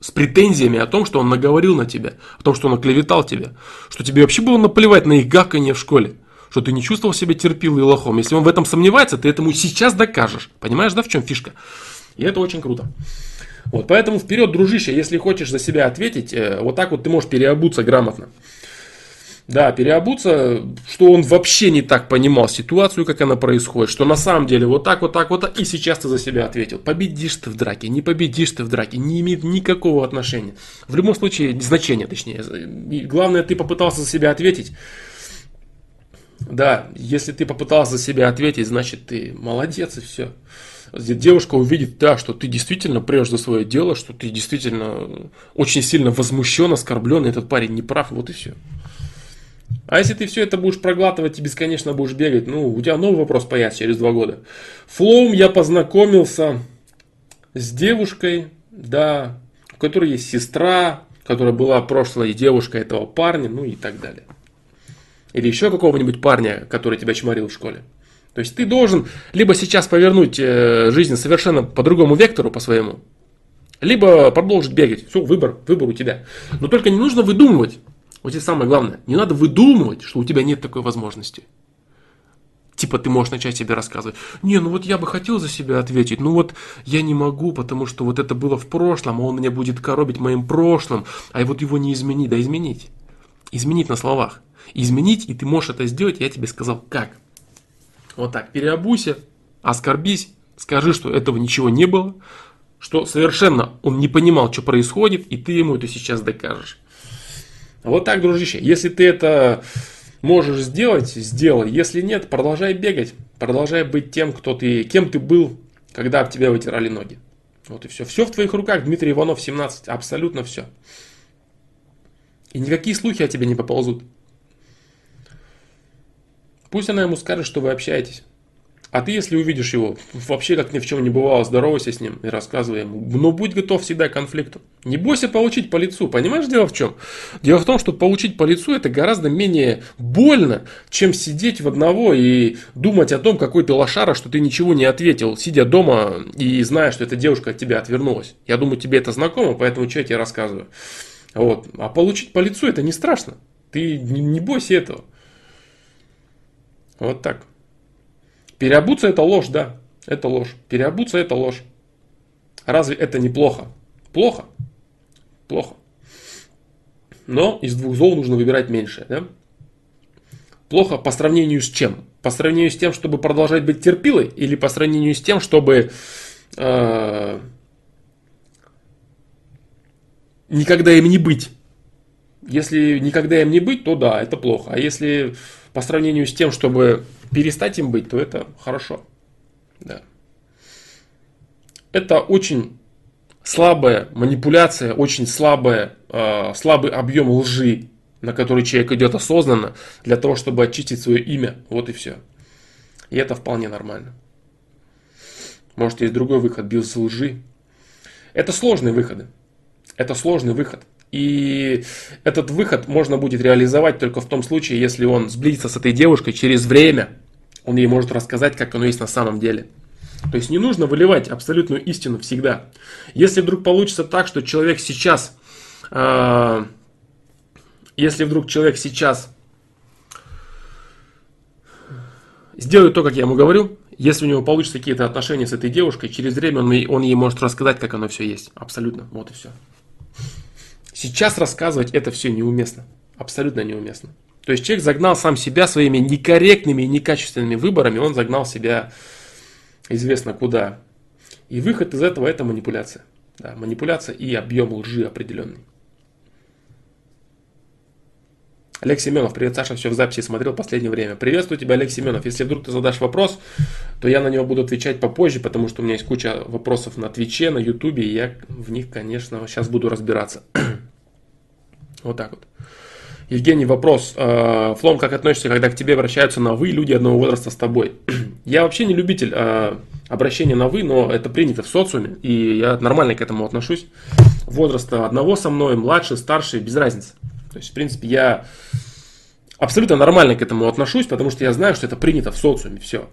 с претензиями о том, что он наговорил на тебя, о том, что он оклеветал тебя, что тебе вообще было наплевать на их гаканье в школе, что ты не чувствовал себя терпилой и лохом. Если он в этом сомневается, ты этому сейчас докажешь. Понимаешь, да, в чем фишка? И это очень круто. Вот, поэтому вперед, дружище, если хочешь за себя ответить, э, вот так вот ты можешь переобуться грамотно. Да, переобуться, что он вообще не так понимал ситуацию, как она происходит, что на самом деле вот так, вот так, вот так, и сейчас ты за себя ответил. Победишь ты в драке, не победишь ты в драке, не имеет никакого отношения. В любом случае, значения точнее. И главное, ты попытался за себя ответить. Да, если ты попытался за себя ответить, значит ты молодец и все. Девушка увидит, да, что ты действительно прешь за свое дело, что ты действительно очень сильно возмущен, оскорблен, и этот парень не прав, вот и все. А если ты все это будешь проглатывать и бесконечно будешь бегать, ну, у тебя новый вопрос появится через два года. Флоум я познакомился с девушкой, да, у которой есть сестра, которая была прошлой девушкой этого парня, ну и так далее. Или еще какого-нибудь парня, который тебя чморил в школе. То есть ты должен либо сейчас повернуть э, жизнь совершенно по другому вектору, по своему, либо продолжить бегать. Все, выбор, выбор у тебя. Но только не нужно выдумывать. Вот здесь самое главное. Не надо выдумывать, что у тебя нет такой возможности. Типа ты можешь начать себе рассказывать. Не, ну вот я бы хотел за себя ответить. Ну вот я не могу, потому что вот это было в прошлом, а он меня будет коробить моим прошлым. А вот его не изменить. Да изменить. Изменить на словах. Изменить, и ты можешь это сделать, я тебе сказал как. Вот так, переобуйся, оскорбись, скажи, что этого ничего не было, что совершенно он не понимал, что происходит, и ты ему это сейчас докажешь. Вот так, дружище. Если ты это можешь сделать, сделай. Если нет, продолжай бегать. Продолжай быть тем, кто ты, кем ты был, когда об тебя вытирали ноги. Вот и все. Все в твоих руках, Дмитрий Иванов, 17. Абсолютно все. И никакие слухи о тебе не поползут. Пусть она ему скажет, что вы общаетесь. А ты, если увидишь его, вообще как ни в чем не бывало, здоровайся с ним и рассказывай ему. Но будь готов всегда к конфликту. Не бойся получить по лицу. Понимаешь, дело в чем? Дело в том, что получить по лицу это гораздо менее больно, чем сидеть в одного и думать о том, какой ты лошара, что ты ничего не ответил, сидя дома и зная, что эта девушка от тебя отвернулась. Я думаю, тебе это знакомо, поэтому что я тебе рассказываю. Вот. А получить по лицу это не страшно. Ты не, бойся этого. Вот так. Переобуться это ложь, да, это ложь. Переобуться это ложь. Разве это не плохо? Плохо? Плохо. но из двух зол нужно выбирать меньшее. Да? Плохо по сравнению с чем? По сравнению с тем, чтобы продолжать быть терпилой, или по сравнению с тем, чтобы э, никогда им не быть? Если никогда им не быть, то да, это плохо. А если по сравнению с тем, чтобы перестать им быть, то это хорошо. Да. Это очень слабая манипуляция, очень слабая, э, слабый объем лжи, на который человек идет осознанно, для того, чтобы очистить свое имя. Вот и все. И это вполне нормально. Может, есть другой выход без лжи. Это сложные выходы. Это сложный выход. И этот выход можно будет реализовать только в том случае, если он сблизится с этой девушкой через время. Он ей может рассказать, как оно есть на самом деле. То есть не нужно выливать абсолютную истину всегда. Если вдруг получится так, что человек сейчас, э, если вдруг человек сейчас сделает то, как я ему говорю, если у него получится какие-то отношения с этой девушкой, через время он, он ей может рассказать, как оно все есть. Абсолютно. Вот и все. Сейчас рассказывать это все неуместно. Абсолютно неуместно. То есть человек загнал сам себя своими некорректными и некачественными выборами, он загнал себя известно куда. И выход из этого это манипуляция. Да, манипуляция и объем лжи определенный. Олег Семенов, привет, Саша, все в записи смотрел в последнее время. Приветствую тебя, Олег Семенов. Если вдруг ты задашь вопрос, то я на него буду отвечать попозже, потому что у меня есть куча вопросов на Твиче, на Ютубе, и я в них, конечно, сейчас буду разбираться. Вот так вот. Евгений, вопрос. Э, Флом, как относишься, когда к тебе обращаются на «вы» люди одного возраста с тобой? <clears throat> Я вообще не любитель э, обращения на «вы», но это принято в социуме, и я нормально к этому отношусь. Возраста одного со мной, младше, старше, без разницы. То есть, в принципе, я абсолютно нормально к этому отношусь, потому что я знаю, что это принято в социуме, все.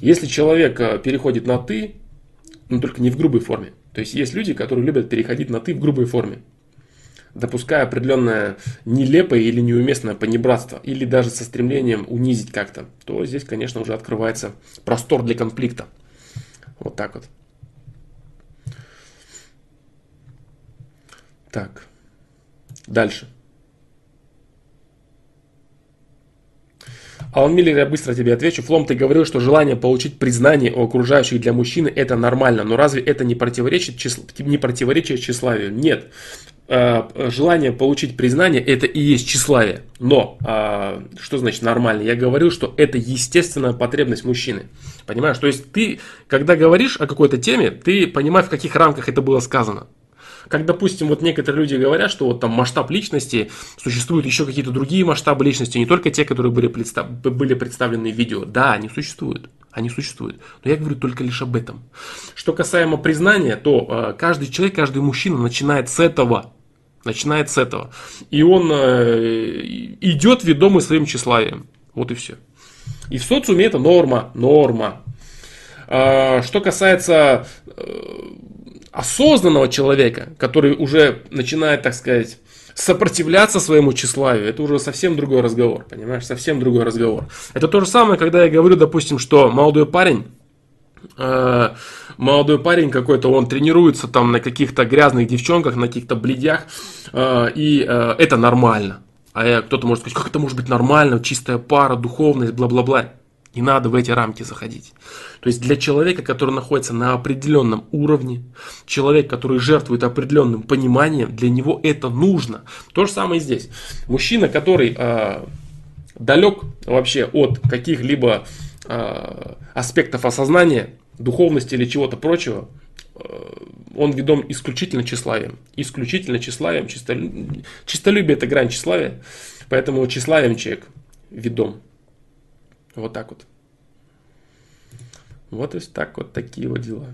Если человек э, переходит на «ты», но только не в грубой форме. То есть, есть люди, которые любят переходить на «ты» в грубой форме допуская определенное нелепое или неуместное понебратство, или даже со стремлением унизить как-то, то здесь, конечно, уже открывается простор для конфликта. Вот так вот. Так. Дальше. Алан Миллер, я быстро тебе отвечу. Флом, ты говорил, что желание получить признание у окружающих для мужчины это нормально, но разве это не противоречит, числ... не противоречит тщеславию? Нет. Э, желание получить признание это и есть тщеславие. Но а, что значит нормально? Я говорю, что это естественная потребность мужчины. Понимаешь? То есть ты, когда говоришь о какой-то теме, ты понимаешь, в каких рамках это было сказано. Как, допустим, вот некоторые люди говорят, что вот там масштаб личности, существуют еще какие-то другие масштабы личности, не только те, которые были, представ... были представлены в видео. Да, они существуют. Они существуют. Но я говорю только лишь об этом. Что касаемо признания, то э, каждый человек, каждый мужчина начинает с этого. Начинает с этого. И он э, идет ведомый своим тщеславием. Вот и все. И в социуме это норма. Норма. А, что касается э, осознанного человека, который уже начинает, так сказать, сопротивляться своему тщеславию, это уже совсем другой разговор, понимаешь, совсем другой разговор. Это то же самое, когда я говорю, допустим, что молодой парень, молодой парень какой-то, он тренируется там на каких-то грязных девчонках, на каких-то бледях, э, и э, это нормально. А кто-то может сказать, как это может быть нормально, чистая пара, духовность, бла-бла-бла. Не надо в эти рамки заходить. То есть для человека, который находится на определенном уровне, человек, который жертвует определенным пониманием, для него это нужно. То же самое и здесь. Мужчина, который э, далек вообще от каких-либо э, аспектов осознания, духовности или чего-то прочего, э, он ведом исключительно тщеславием. Исключительно тщеславием. Чистолюбие, чистолюбие это грань тщеславия. Поэтому тщеславием человек ведом. Вот так вот. Вот и так вот такие вот дела.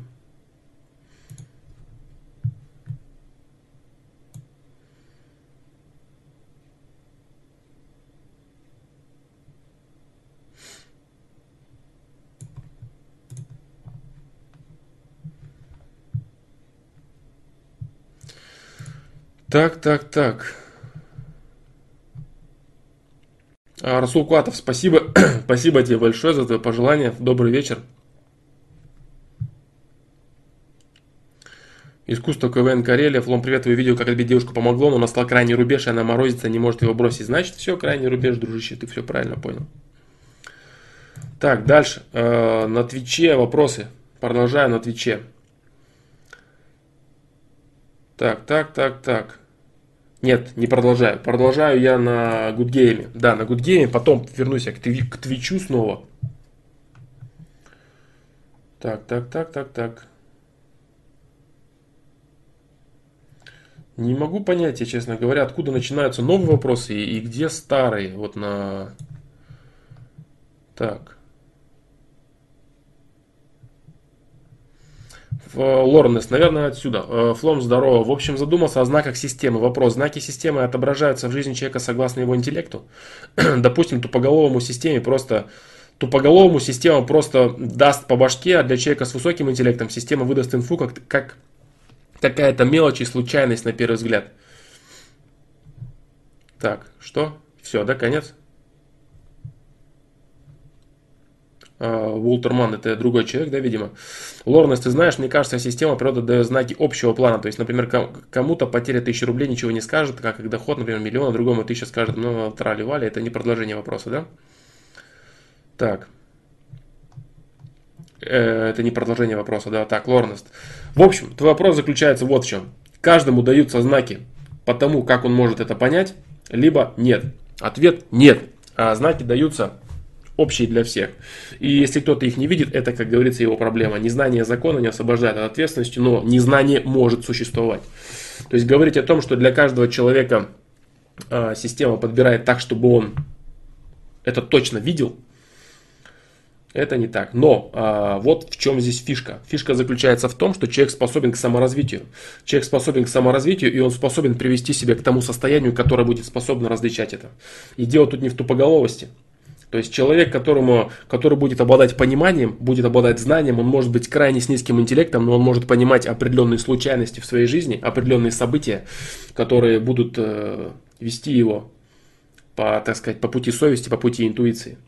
Так, так, так. А, Расул Куатов, спасибо, <clears throat> спасибо тебе большое за твое пожелание. Добрый вечер. Искусство КВН Карелия. Флом, привет, твое видео, как отбить девушку помогло, но настал крайний рубеж, и она морозится, не может его бросить. Значит, все, крайний рубеж, дружище, ты все правильно понял. Так, дальше. Э, на Твиче вопросы. Продолжаю на Твиче. Так, так, так, так. Нет, не продолжаю. Продолжаю я на Гудгейме. Да, на Гудгейме. Потом вернусь я к, тви- к Твичу снова. Так, так, так, так, так. Не могу понять, я честно говоря, откуда начинаются новые вопросы и, и где старые. Вот на... Так. Лорнес, наверное, отсюда. Э, Флом, здорово. В общем, задумался о знаках системы. Вопрос. Знаки системы отображаются в жизни человека согласно его интеллекту? <clears throat> Допустим, тупоголовому системе просто... Тупоголовому система просто даст по башке, а для человека с высоким интеллектом система выдаст инфу как, как какая-то мелочь и случайность на первый взгляд. Так, что? Все, да, конец? А, Волтерман это другой человек, да, видимо. Лорнес, ты знаешь, мне кажется, система природа дает знаки общего плана. То есть, например, кому-то потеря тысячи рублей ничего не скажет, как их доход, например, миллион, а другому тысяча скажет, ну, трали-вали, это не продолжение вопроса, да? Так. Э, это не продолжение вопроса, да, так, Лорнест. В общем, твой вопрос заключается вот в чем. Каждому даются знаки по тому, как он может это понять, либо нет. Ответ нет. А знаки даются общие для всех. И если кто-то их не видит, это, как говорится, его проблема. Незнание закона не освобождает от ответственности, но незнание может существовать. То есть говорить о том, что для каждого человека э, система подбирает так, чтобы он это точно видел, это не так. Но а, вот в чем здесь фишка. Фишка заключается в том, что человек способен к саморазвитию. Человек способен к саморазвитию, и он способен привести себя к тому состоянию, которое будет способно различать это. И дело тут не в тупоголовости. То есть человек, которому, который будет обладать пониманием, будет обладать знанием, он может быть крайне с низким интеллектом, но он может понимать определенные случайности в своей жизни, определенные события, которые будут э, вести его по, так сказать, по пути совести, по пути интуиции.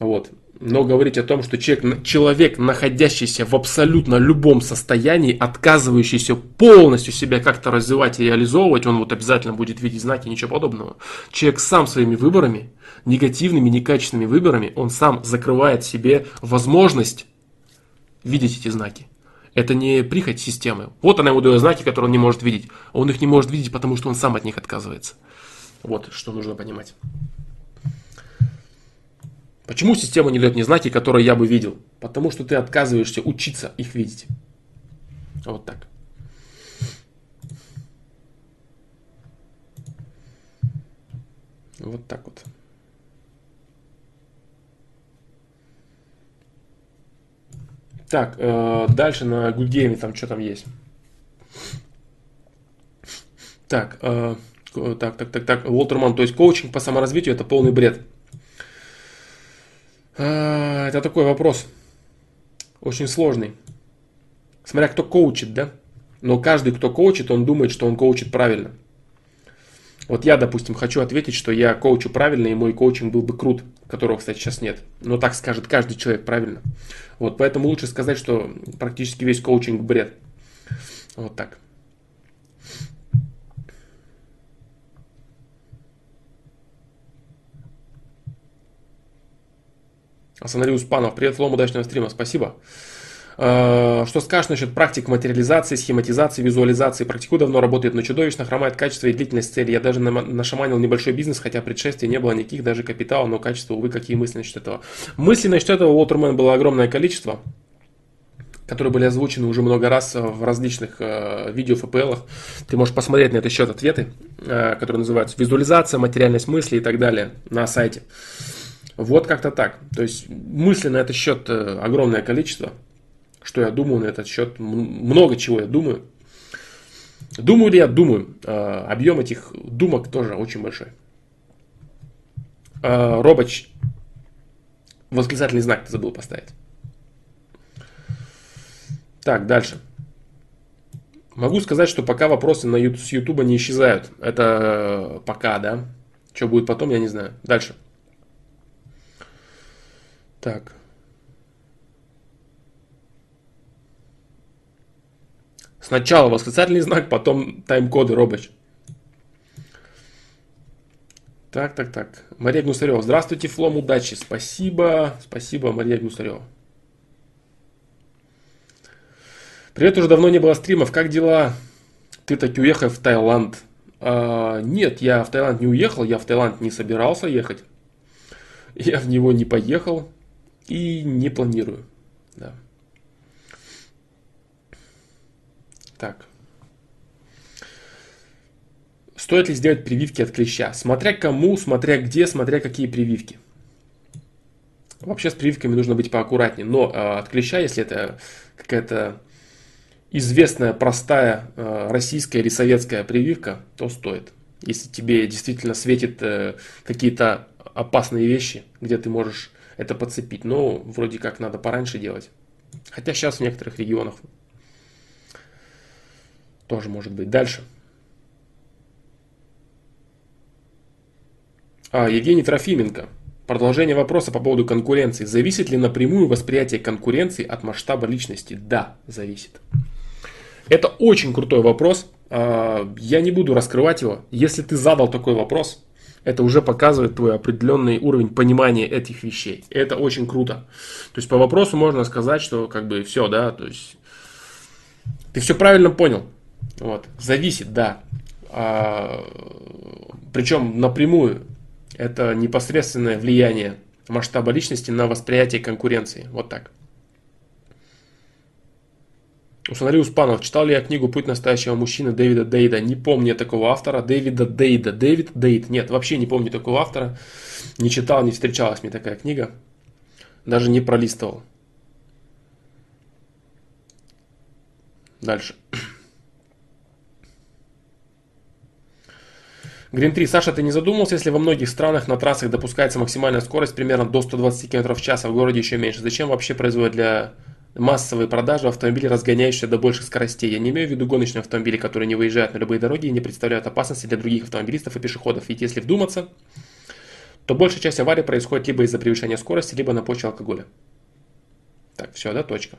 Вот. Но говорить о том, что человек, человек, находящийся в абсолютно любом состоянии, отказывающийся полностью себя как-то развивать и реализовывать, он вот обязательно будет видеть знаки, ничего подобного. Человек сам своими выборами, негативными, некачественными выборами, он сам закрывает себе возможность видеть эти знаки. Это не прихоть системы. Вот она ему дает знаки, которые он не может видеть. Он их не может видеть, потому что он сам от них отказывается. Вот что нужно понимать. Почему система не дает мне знаки, которые я бы видел? Потому что ты отказываешься учиться их видеть. Вот так. Вот так вот. Так, э, дальше на Гудгейме там что там есть. Так, э, так, так, так, так, Уолтерман, то есть коучинг по саморазвитию это полный бред. А, это такой вопрос. Очень сложный. Смотря кто коучит, да? Но каждый, кто коучит, он думает, что он коучит правильно. Вот я, допустим, хочу ответить, что я коучу правильно, и мой коучинг был бы крут, которого, кстати, сейчас нет. Но так скажет каждый человек правильно. Вот, поэтому лучше сказать, что практически весь коучинг бред. Вот так. Асанари Успанов, привет, Флом, удачного стрима, спасибо. А, что скажешь насчет практик материализации, схематизации, визуализации? Практикую давно, работает, но чудовищно хромает качество и длительность цели. Я даже нашаманил небольшой бизнес, хотя предшествия не было никаких, даже капитала, но качество, увы, какие мысли насчет этого? Мысли насчет этого Уотермен было огромное количество которые были озвучены уже много раз в различных э, видео ФПЛ. Ты можешь посмотреть на этот счет ответы, э, которые называются визуализация, материальность мысли и так далее на сайте. Вот как-то так. То есть мысли на этот счет э, огромное количество. Что я думаю на этот счет? Много чего я думаю. Думаю ли я? Думаю. Э, объем этих думок тоже очень большой. Э, Робоч. Восклицательный знак ты забыл поставить. Так, дальше. Могу сказать, что пока вопросы на, с Ютуба не исчезают. Это пока, да? Что будет потом, я не знаю. Дальше. Так. Сначала восклицательный знак, потом тайм-коды, Робоч. Так, так, так. Мария Гнусарева. Здравствуйте, Флом, удачи. Спасибо, спасибо, Мария Гнусарева. Привет, уже давно не было стримов. Как дела? Ты таки уехал в Таиланд. А, нет, я в Таиланд не уехал, я в Таиланд не собирался ехать. Я в него не поехал и не планирую. Да. Так. Стоит ли сделать прививки от клеща? Смотря кому, смотря где, смотря какие прививки. Вообще с прививками нужно быть поаккуратнее. Но э, от клеща, если это какая-то известная, простая э, российская или советская прививка, то стоит. Если тебе действительно светит э, какие-то опасные вещи, где ты можешь это подцепить. Но вроде как надо пораньше делать. Хотя сейчас в некоторых регионах тоже может быть. Дальше. А, Евгений Трофименко. Продолжение вопроса по поводу конкуренции. Зависит ли напрямую восприятие конкуренции от масштаба личности? Да, зависит. Это очень крутой вопрос. А, я не буду раскрывать его. Если ты задал такой вопрос, это уже показывает твой определенный уровень понимания этих вещей. Это очень круто. То есть по вопросу можно сказать, что как бы все, да, то есть ты все правильно понял. Вот. Зависит, да. А, причем напрямую это непосредственное влияние масштаба личности на восприятие конкуренции. Вот так. Установи Успанов. Читал ли я книгу «Путь настоящего мужчины» Дэвида Дейда? Не помню такого автора. Дэвида Дейда. Дэвид Дейд. Нет, вообще не помню такого автора. Не читал, не встречалась мне такая книга. Даже не пролистывал. Дальше. Green 3. Саша, ты не задумывался, если во многих странах на трассах допускается максимальная скорость примерно до 120 км в час, а в городе еще меньше? Зачем вообще производят для массовой продажи автомобилей, разгоняющиеся до больших скоростей? Я не имею в виду гоночные автомобили, которые не выезжают на любые дороги и не представляют опасности для других автомобилистов и пешеходов. Ведь если вдуматься, то большая часть аварий происходит либо из-за превышения скорости, либо на почве алкоголя. Так, все, да, точка.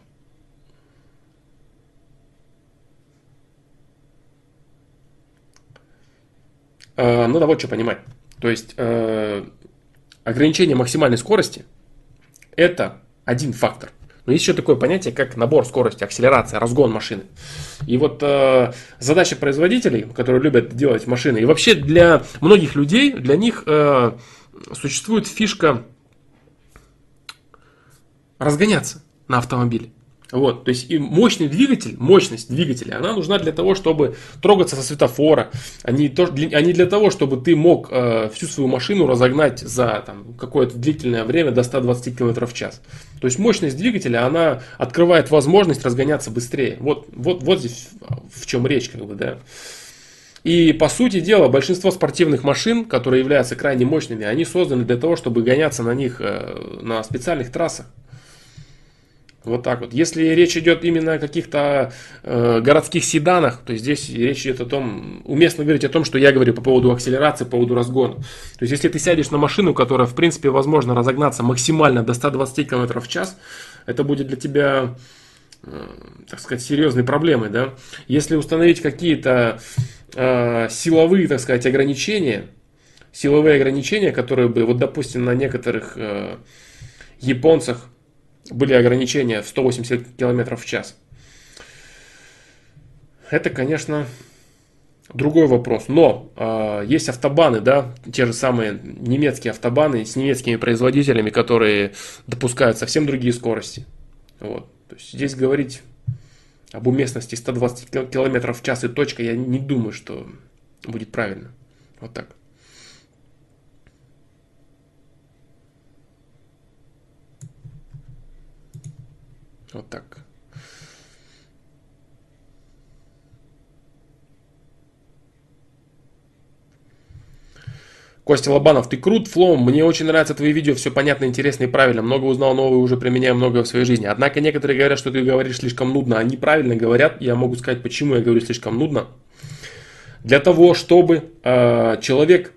Э, надо вот что понимать. То есть э, ограничение максимальной скорости – это один фактор. Но есть еще такое понятие, как набор скорости, акселерация, разгон машины. И вот э, задача производителей, которые любят делать машины, и вообще для многих людей, для них э, существует фишка разгоняться на автомобиле. Вот, то есть и мощный двигатель, мощность двигателя, она нужна для того, чтобы трогаться со светофора, а не, то, а не для того, чтобы ты мог э, всю свою машину разогнать за там, какое-то длительное время до 120 км в час. То есть мощность двигателя, она открывает возможность разгоняться быстрее. Вот, вот, вот здесь в чем речь, как бы, да. И по сути дела, большинство спортивных машин, которые являются крайне мощными, они созданы для того, чтобы гоняться на них э, на специальных трассах. Вот так вот. Если речь идет именно о каких-то э, городских седанах, то здесь речь идет о том, уместно говорить о том, что я говорю по поводу акселерации, по поводу разгона. То есть, если ты сядешь на машину, которая, в принципе, возможно разогнаться максимально до 120 км в час, это будет для тебя, э, так сказать, серьезной проблемой. Да? Если установить какие-то э, силовые, так сказать, ограничения, силовые ограничения, которые бы, вот, допустим, на некоторых э, японцах, были ограничения в 180 км в час. Это, конечно, другой вопрос. Но э, есть автобаны, да, те же самые немецкие автобаны с немецкими производителями, которые допускают совсем другие скорости. Вот. То есть здесь говорить об уместности 120 км в час и точка, я не думаю, что будет правильно. Вот так. Вот так. Костя Лобанов, ты крут, Флом, мне очень нравятся твои видео, все понятно, интересно и правильно, много узнал нового, уже применяю многое в своей жизни. Однако некоторые говорят, что ты говоришь слишком нудно, они правильно говорят, я могу сказать, почему я говорю слишком нудно. Для того, чтобы э, человек,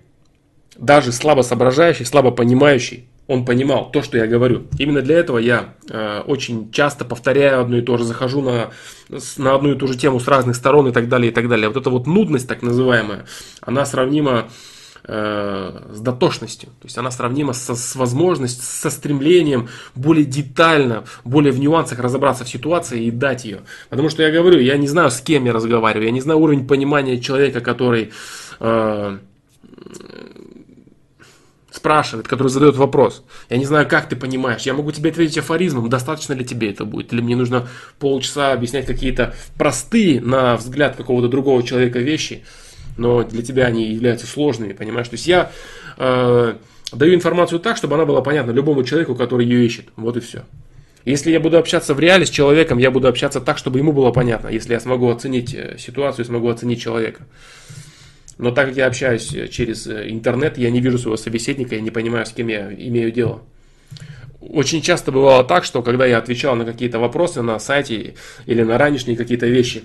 даже слабо соображающий, слабо понимающий, он понимал то, что я говорю. Именно для этого я э, очень часто повторяю одно и то же, захожу на, на одну и ту же тему с разных сторон и так далее, и так далее. Вот эта вот нудность, так называемая, она сравнима э, с дотошностью. То есть она сравнима со, с возможностью, со стремлением более детально, более в нюансах разобраться в ситуации и дать ее. Потому что я говорю, я не знаю, с кем я разговариваю, я не знаю уровень понимания человека, который... Э, спрашивает, который задает вопрос. Я не знаю, как ты понимаешь. Я могу тебе ответить афоризмом, достаточно ли тебе это будет. Или мне нужно полчаса объяснять какие-то простые, на взгляд какого-то другого человека вещи, но для тебя они являются сложными, понимаешь? То есть я э, даю информацию так, чтобы она была понятна любому человеку, который ее ищет. Вот и все. Если я буду общаться в реале с человеком, я буду общаться так, чтобы ему было понятно. Если я смогу оценить э, ситуацию, смогу оценить человека. Но так как я общаюсь э, через э, интернет, я не вижу своего собеседника, я не понимаю, с кем я имею дело. Очень часто бывало так, что когда я отвечал на какие-то вопросы на сайте или на ранешние какие-то вещи,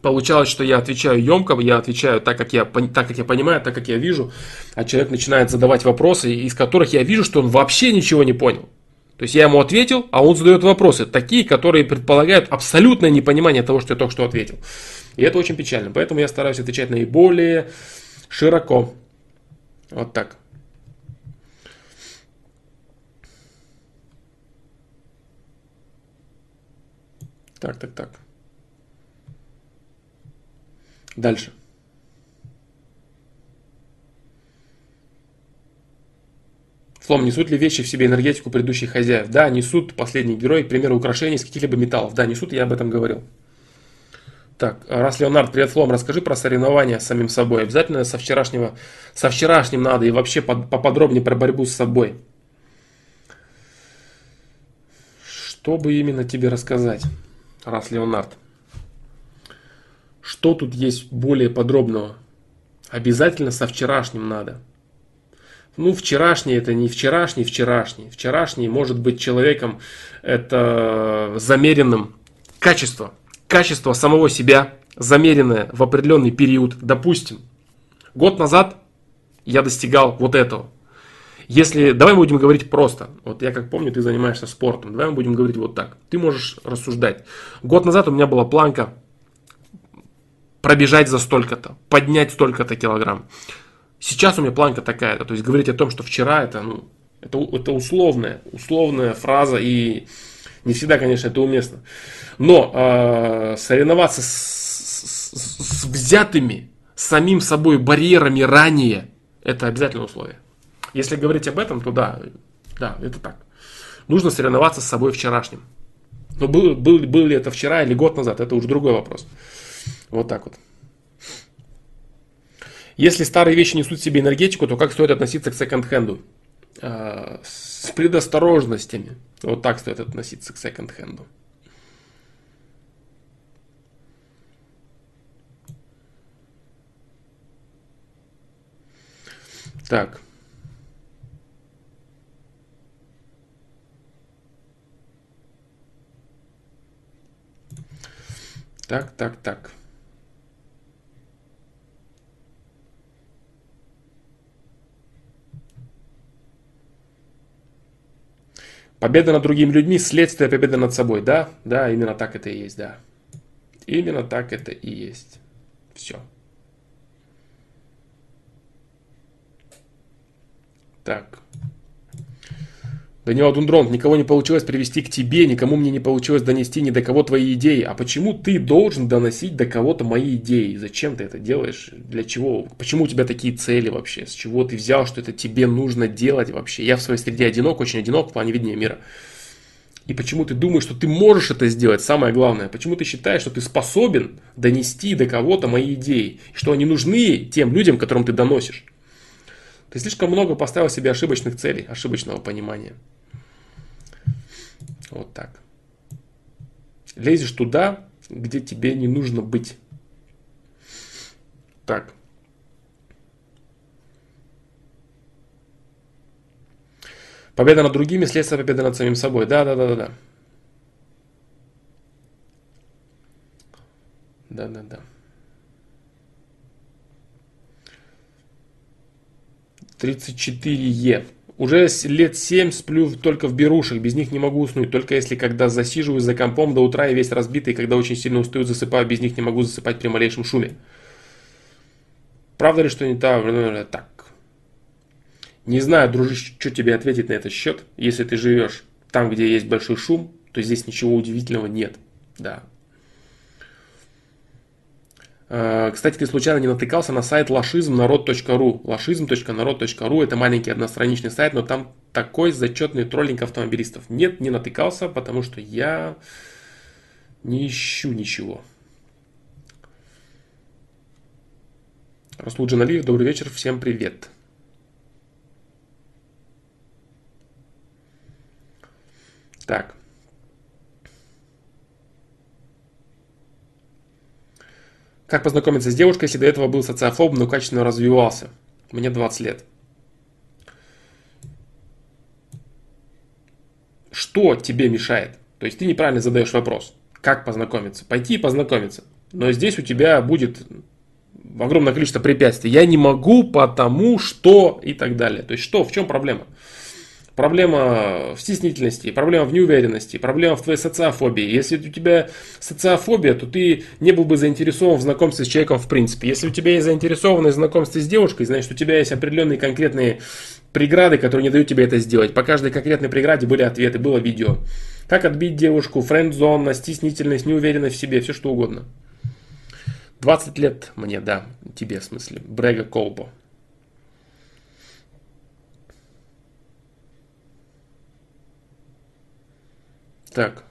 получалось, что я отвечаю емко, я отвечаю так как я, так, как я понимаю, так, как я вижу, а человек начинает задавать вопросы, из которых я вижу, что он вообще ничего не понял. То есть я ему ответил, а он задает вопросы, такие, которые предполагают абсолютное непонимание того, что я только что ответил. И это очень печально. Поэтому я стараюсь отвечать наиболее широко. Вот так. Так, так, так. Дальше. Флом, несут ли вещи в себе энергетику предыдущих хозяев? Да, несут последний герой, к примеру, украшения из каких-либо металлов. Да, несут, я об этом говорил. Так, раз Леонард, привет, Флом, расскажи про соревнования с самим собой. Обязательно со вчерашнего, со вчерашним надо и вообще под, поподробнее про борьбу с собой. Что бы именно тебе рассказать, раз Леонард? Что тут есть более подробного? Обязательно со вчерашним надо. Ну, вчерашний это не вчерашний, вчерашний. Вчерашний может быть человеком это замеренным качеством качество самого себя, замеренное в определенный период, допустим, год назад я достигал вот этого. Если, давай будем говорить просто, вот я как помню, ты занимаешься спортом, давай мы будем говорить вот так. Ты можешь рассуждать. Год назад у меня была планка пробежать за столько-то, поднять столько-то килограмм. Сейчас у меня планка такая-то, то есть говорить о том, что вчера это, ну, это, это условная, условная фраза и не всегда, конечно, это уместно. Но э, соревноваться с, с, с взятыми самим собой барьерами ранее, это обязательное условие. Если говорить об этом, то да, да, это так. Нужно соревноваться с собой вчерашним. Но был, был, был ли это вчера или год назад, это уже другой вопрос. Вот так вот. Если старые вещи несут в себе энергетику, то как стоит относиться к секонд-хенду? Э, с предосторожностями. Вот так стоит относиться к секонд-хенду. Так. Так, так, так. Победа над другими людьми – следствие победы над собой. Да, да, именно так это и есть, да. Именно так это и есть. Все. Так. Данила Дундрон, никого не получилось привести к тебе, никому мне не получилось донести ни до кого твои идеи. А почему ты должен доносить до кого-то мои идеи? Зачем ты это делаешь? Для чего? Почему у тебя такие цели вообще? С чего ты взял, что это тебе нужно делать вообще? Я в своей среде одинок, очень одинок в плане видения мира. И почему ты думаешь, что ты можешь это сделать? Самое главное, почему ты считаешь, что ты способен донести до кого-то мои идеи? Что они нужны тем людям, которым ты доносишь? Ты слишком много поставил себе ошибочных целей, ошибочного понимания. Вот так. Лезешь туда, где тебе не нужно быть. Так. Победа над другими, следствие победы над самим собой. Да, да, да, да, да. Да, да, да. 34Е. Уже лет семь сплю только в берушах, без них не могу уснуть. Только если когда засиживаюсь за компом до утра и весь разбитый, когда очень сильно устаю, засыпаю, без них не могу засыпать при малейшем шуме. Правда ли, что не так? Так. Не знаю, дружище, что тебе ответить на этот счет. Если ты живешь там, где есть большой шум, то здесь ничего удивительного нет. Да, кстати, ты случайно не натыкался на сайт лошизм.народ.ру. Лошизм.народ.ру это маленький одностраничный сайт, но там такой зачетный троллинг автомобилистов. Нет, не натыкался, потому что я не ищу ничего. Расул Джаналиев, добрый вечер, всем привет. Так. Как познакомиться с девушкой, если до этого был социофобом, но качественно развивался? Мне 20 лет. Что тебе мешает? То есть ты неправильно задаешь вопрос. Как познакомиться? Пойти и познакомиться. Но здесь у тебя будет огромное количество препятствий. Я не могу, потому что и так далее. То есть что, в чем проблема? Проблема в стеснительности, проблема в неуверенности, проблема в твоей социофобии. Если у тебя социофобия, то ты не был бы заинтересован в знакомстве с человеком в принципе. Если у тебя есть заинтересованность в знакомстве с девушкой, значит у тебя есть определенные конкретные преграды, которые не дают тебе это сделать. По каждой конкретной преграде были ответы, было видео. Как отбить девушку, френд-зона, стеснительность, неуверенность в себе, все что угодно. 20 лет мне, да, тебе в смысле. Брега Колбо. Так.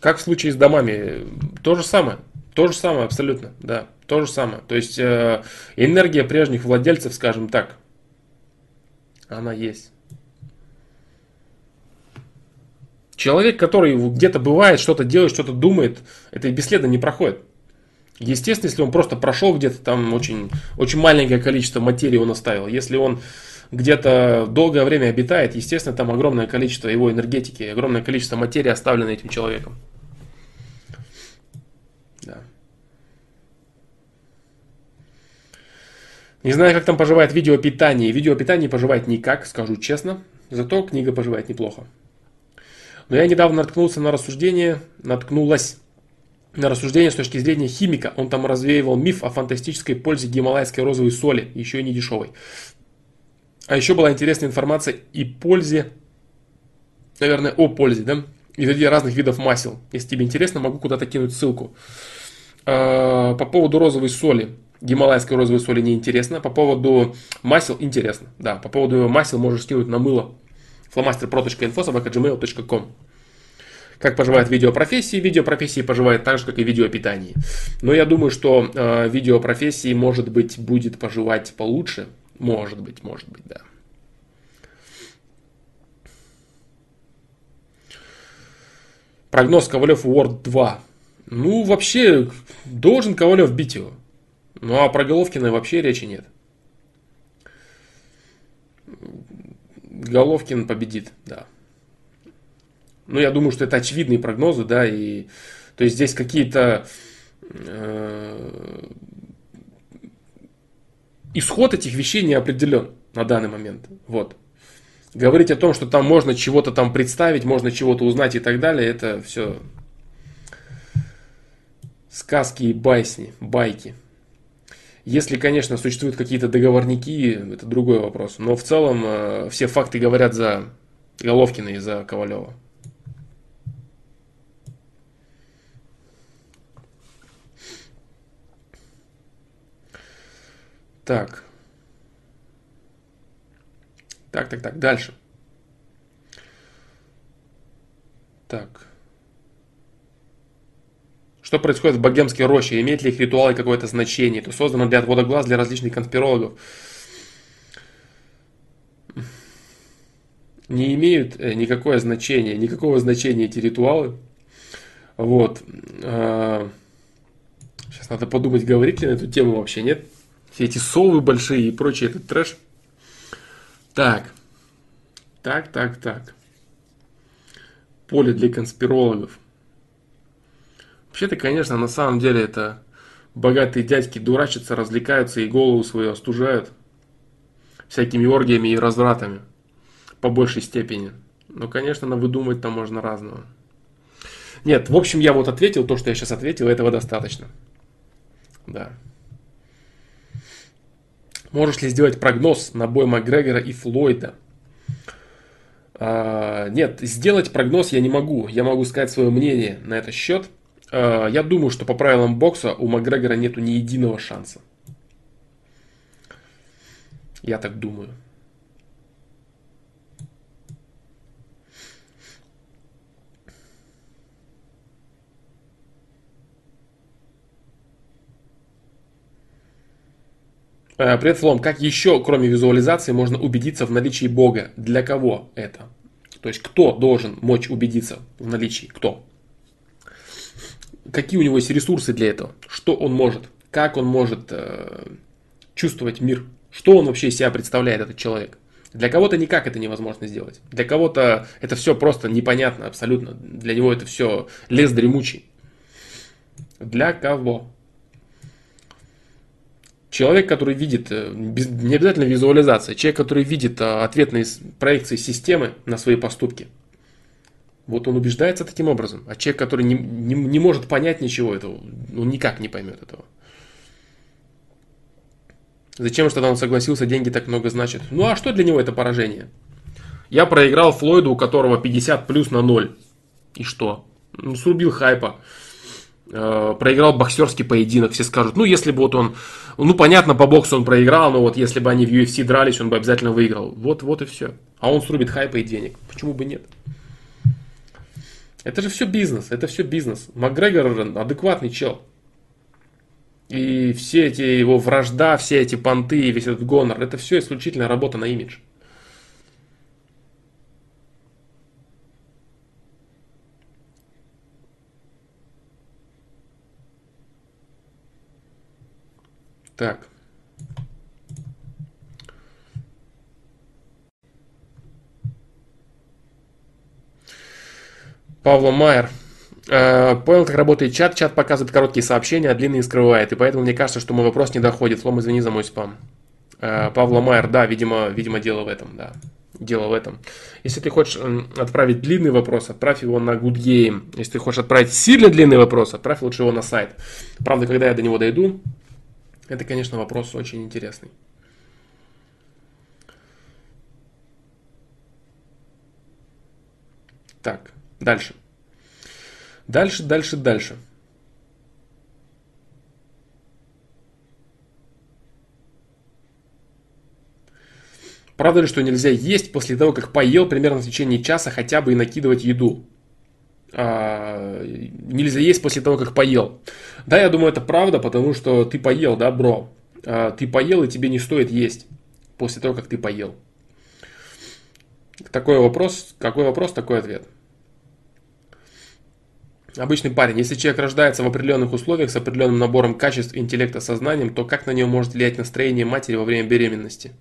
Как в случае с домами, то же самое. То же самое абсолютно, да, то же самое. То есть э, энергия прежних владельцев, скажем так, она есть. Человек, который где-то бывает, что-то делает, что-то думает, это бесследно не проходит. Естественно, если он просто прошел где-то там очень, очень маленькое количество материи он оставил. Если он где-то долгое время обитает, естественно, там огромное количество его энергетики, огромное количество материи оставлено этим человеком. Да. Не знаю, как там поживает видео питание. Видео питание поживает никак, скажу честно. Зато книга поживает неплохо. Но я недавно наткнулся на рассуждение, наткнулась на рассуждение с точки зрения химика. Он там развеивал миф о фантастической пользе гималайской розовой соли, еще и не дешевой. А еще была интересная информация и пользе, наверное, о пользе, да, и среди разных видов масел. Если тебе интересно, могу куда-то кинуть ссылку. А, по поводу розовой соли. Гималайской розовой соли не интересно. По поводу масел интересно. Да, по поводу масел можешь скинуть на мыло. flamasterpro.info собака.gmail.com как поживает видео профессии. Видео профессии поживает так же, как и видео питании. Но я думаю, что э, видео профессии, может быть, будет поживать получше, может быть, может быть, да. Прогноз Ковалев Word 2. Ну, вообще, должен Ковалев бить его. Ну, а про Головкина вообще речи нет. Головкин победит, да. Ну, я думаю, что это очевидные прогнозы, да, и то есть здесь какие-то э, исход этих вещей не определен на данный момент. Вот. Говорить о том, что там можно чего-то там представить, можно чего-то узнать и так далее, это все сказки и басни, байки. Если, конечно, существуют какие-то договорники, это другой вопрос. Но в целом э, все факты говорят за Головкина и за Ковалева. Так. Так, так, так. Дальше. Так. Что происходит в богемской роще? Имеет ли их ритуалы какое-то значение? Это создано для отвода глаз для различных конспирологов. Не имеют э, никакое значение, никакого значения эти ритуалы. Вот. А, сейчас надо подумать, говорить ли на эту тему вообще, нет? Все эти совы большие и прочий этот трэш. Так, так, так, так. Поле для конспирологов. Вообще-то, конечно, на самом деле это Богатые дядьки дурачатся, развлекаются и голову свою остужают всякими оргиями и развратами по большей степени. Но, конечно, на выдумать там можно разного. Нет, в общем, я вот ответил то, что я сейчас ответил, этого достаточно. Да. Можешь ли сделать прогноз на бой Макгрегора и Флойда? А, нет, сделать прогноз я не могу. Я могу сказать свое мнение на этот счет. А, я думаю, что по правилам бокса у Макгрегора нету ни единого шанса. Я так думаю. Привет, Флом. Как еще, кроме визуализации, можно убедиться в наличии Бога? Для кого это? То есть, кто должен мочь убедиться в наличии? Кто? Какие у него есть ресурсы для этого? Что он может? Как он может э, чувствовать мир? Что он вообще из себя представляет, этот человек? Для кого-то никак это невозможно сделать. Для кого-то это все просто непонятно абсолютно. Для него это все лес дремучий. Для кого? Человек, который видит, э, не обязательно визуализация, человек, который видит э, ответные проекции системы на свои поступки, вот он убеждается таким образом. А человек, который не, не, не может понять ничего этого, он никак не поймет этого. Зачем же тогда он согласился, деньги так много значат? Ну а что для него это поражение? Я проиграл Флойду, у которого 50 плюс на 0. И что? Ну, срубил хайпа. Э, проиграл боксерский поединок. Все скажут, ну если бы вот он, ну понятно, по боксу он проиграл, но вот если бы они в UFC дрались, он бы обязательно выиграл. Вот, вот и все. А он срубит хайпа и денег. Почему бы нет? Это же все бизнес, это все бизнес. Макгрегор адекватный чел. И все эти его вражда, все эти понты, весь этот гонор, это все исключительно работа на имидж. Так. Павла Майер. Э, понял, как работает чат. Чат показывает короткие сообщения, а длинные скрывает. И поэтому мне кажется, что мой вопрос не доходит. Флом, извини за мой спам. Э, Павла Майер, да, видимо, видимо, дело в этом, да. Дело в этом. Если ты хочешь отправить длинный вопрос, отправь его на Good Game. Если ты хочешь отправить сильно длинный вопрос, отправь лучше его на сайт. Правда, когда я до него дойду, это, конечно, вопрос очень интересный. Так, дальше. Дальше, дальше, дальше. Правда ли, что нельзя есть после того, как поел примерно в течение часа хотя бы и накидывать еду? А, нельзя есть после того, как поел. Да, я думаю, это правда, потому что ты поел, да, бро? А, ты поел, и тебе не стоит есть после того, как ты поел. Такой вопрос, какой вопрос, такой ответ. Обычный парень, если человек рождается в определенных условиях с определенным набором качеств интеллекта, сознанием, то как на него может влиять настроение матери во время беременности?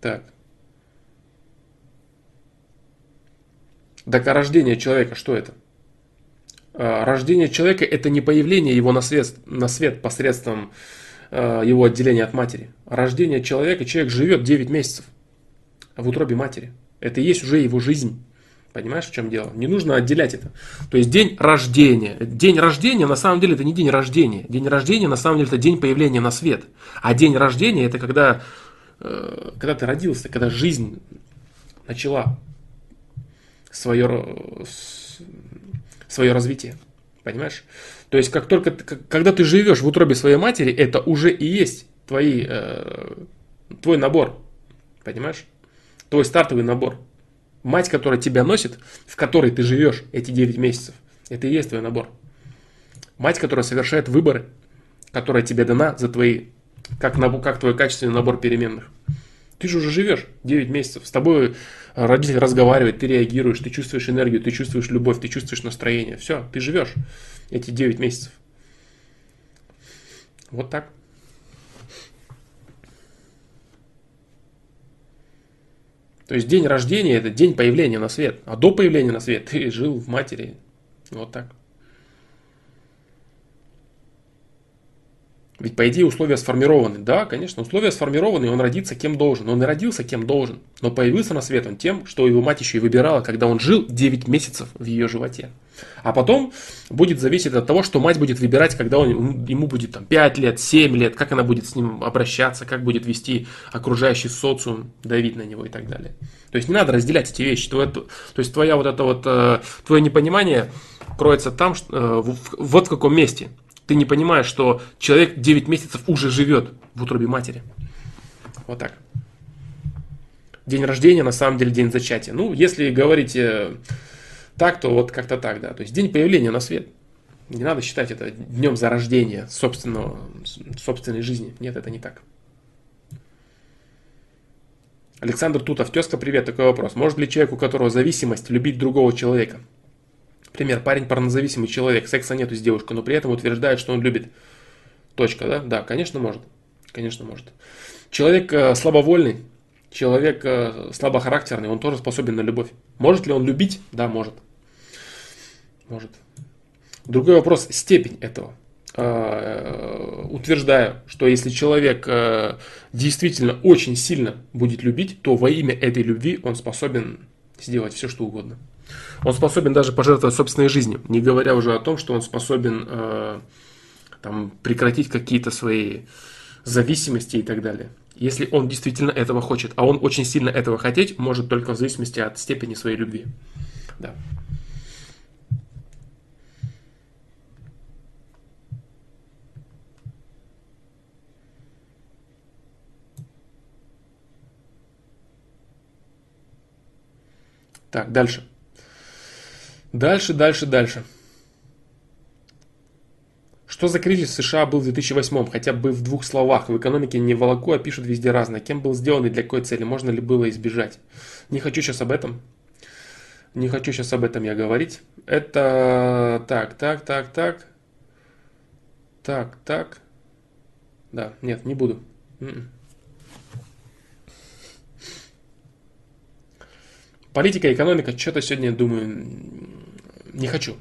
Так. Так а рождение человека что это? Рождение человека это не появление его на свет, на свет посредством а, его отделения от матери. Рождение человека, человек живет 9 месяцев в утробе матери. Это и есть уже его жизнь. Понимаешь, в чем дело? Не нужно отделять это. То есть день рождения. День рождения на самом деле это не день рождения. День рождения на самом деле это день появления на свет. А день рождения это когда, э, когда ты родился, когда жизнь начала свое, свое развитие. Понимаешь? То есть, как только, когда ты живешь в утробе своей матери, это уже и есть твои, э, твой набор. Понимаешь? Твой стартовый набор. Мать, которая тебя носит, в которой ты живешь эти 9 месяцев, это и есть твой набор. Мать, которая совершает выборы, которая тебе дана за твои, как, как твой качественный набор переменных. Ты же уже живешь 9 месяцев. С тобой родитель разговаривает, ты реагируешь, ты чувствуешь энергию, ты чувствуешь любовь, ты чувствуешь настроение. Все, ты живешь эти 9 месяцев. Вот так. То есть день рождения это день появления на свет. А до появления на свет ты жил в матери. Вот так. Ведь по идее условия сформированы. Да, конечно, условия сформированы, и он родится кем должен. Он и родился кем должен. Но появился на свет он тем, что его мать еще и выбирала, когда он жил 9 месяцев в ее животе. А потом будет зависеть от того, что мать будет выбирать, когда он, ему будет там, 5 лет, 7 лет, как она будет с ним обращаться, как будет вести окружающий социум, давить на него и так далее. То есть не надо разделять эти вещи. То, то есть твоя вот это вот, э, твое непонимание кроется там, что, э, вот в каком месте. Ты не понимаешь, что человек 9 месяцев уже живет в утробе матери. Вот так. День рождения, на самом деле, день зачатия. Ну, если говорить э, так, то вот как-то так, да. То есть день появления на свет. Не надо считать это днем зарождения собственного, собственной жизни. Нет, это не так. Александр Тутов, тезка, привет, такой вопрос. Может ли человек, у которого зависимость, любить другого человека? Пример. Парень порнозависимый человек, секса нету с девушкой, но при этом утверждает, что он любит. Точка, да? Да, конечно, может. Конечно, может. Человек э, слабовольный, человек э, слабохарактерный, он тоже способен на любовь. Может ли он любить? Да, может. Может. Другой вопрос, степень этого. Э, утверждаю, что если человек э, действительно очень сильно будет любить, то во имя этой любви он способен сделать все, что угодно. Он способен даже пожертвовать собственной жизнью, не говоря уже о том, что он способен э, там, прекратить какие-то свои зависимости и так далее. Если он действительно этого хочет, а он очень сильно этого хотеть может только в зависимости от степени своей любви. Да. Так, дальше. Дальше, дальше, дальше. Что за кризис в США был в 2008 хотя бы в двух словах. В экономике не волоку, а пишут везде разное. Кем был сделан и для какой цели? Можно ли было избежать? Не хочу сейчас об этом. Не хочу сейчас об этом я говорить. Это так, так, так, так. Так, так. Да, нет, не буду. М-м. Политика, экономика, что-то сегодня, думаю, не хочу.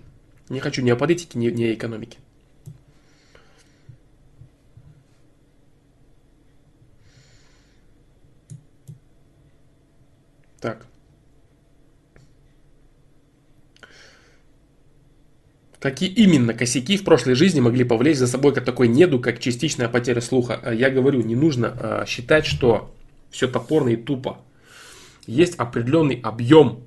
Не хочу ни о политике, ни, ни о экономике. Так. Какие именно косяки в прошлой жизни могли повлечь за собой как такой неду, как частичная потеря слуха? Я говорю, не нужно а, считать, что все топорно и тупо есть определенный объем,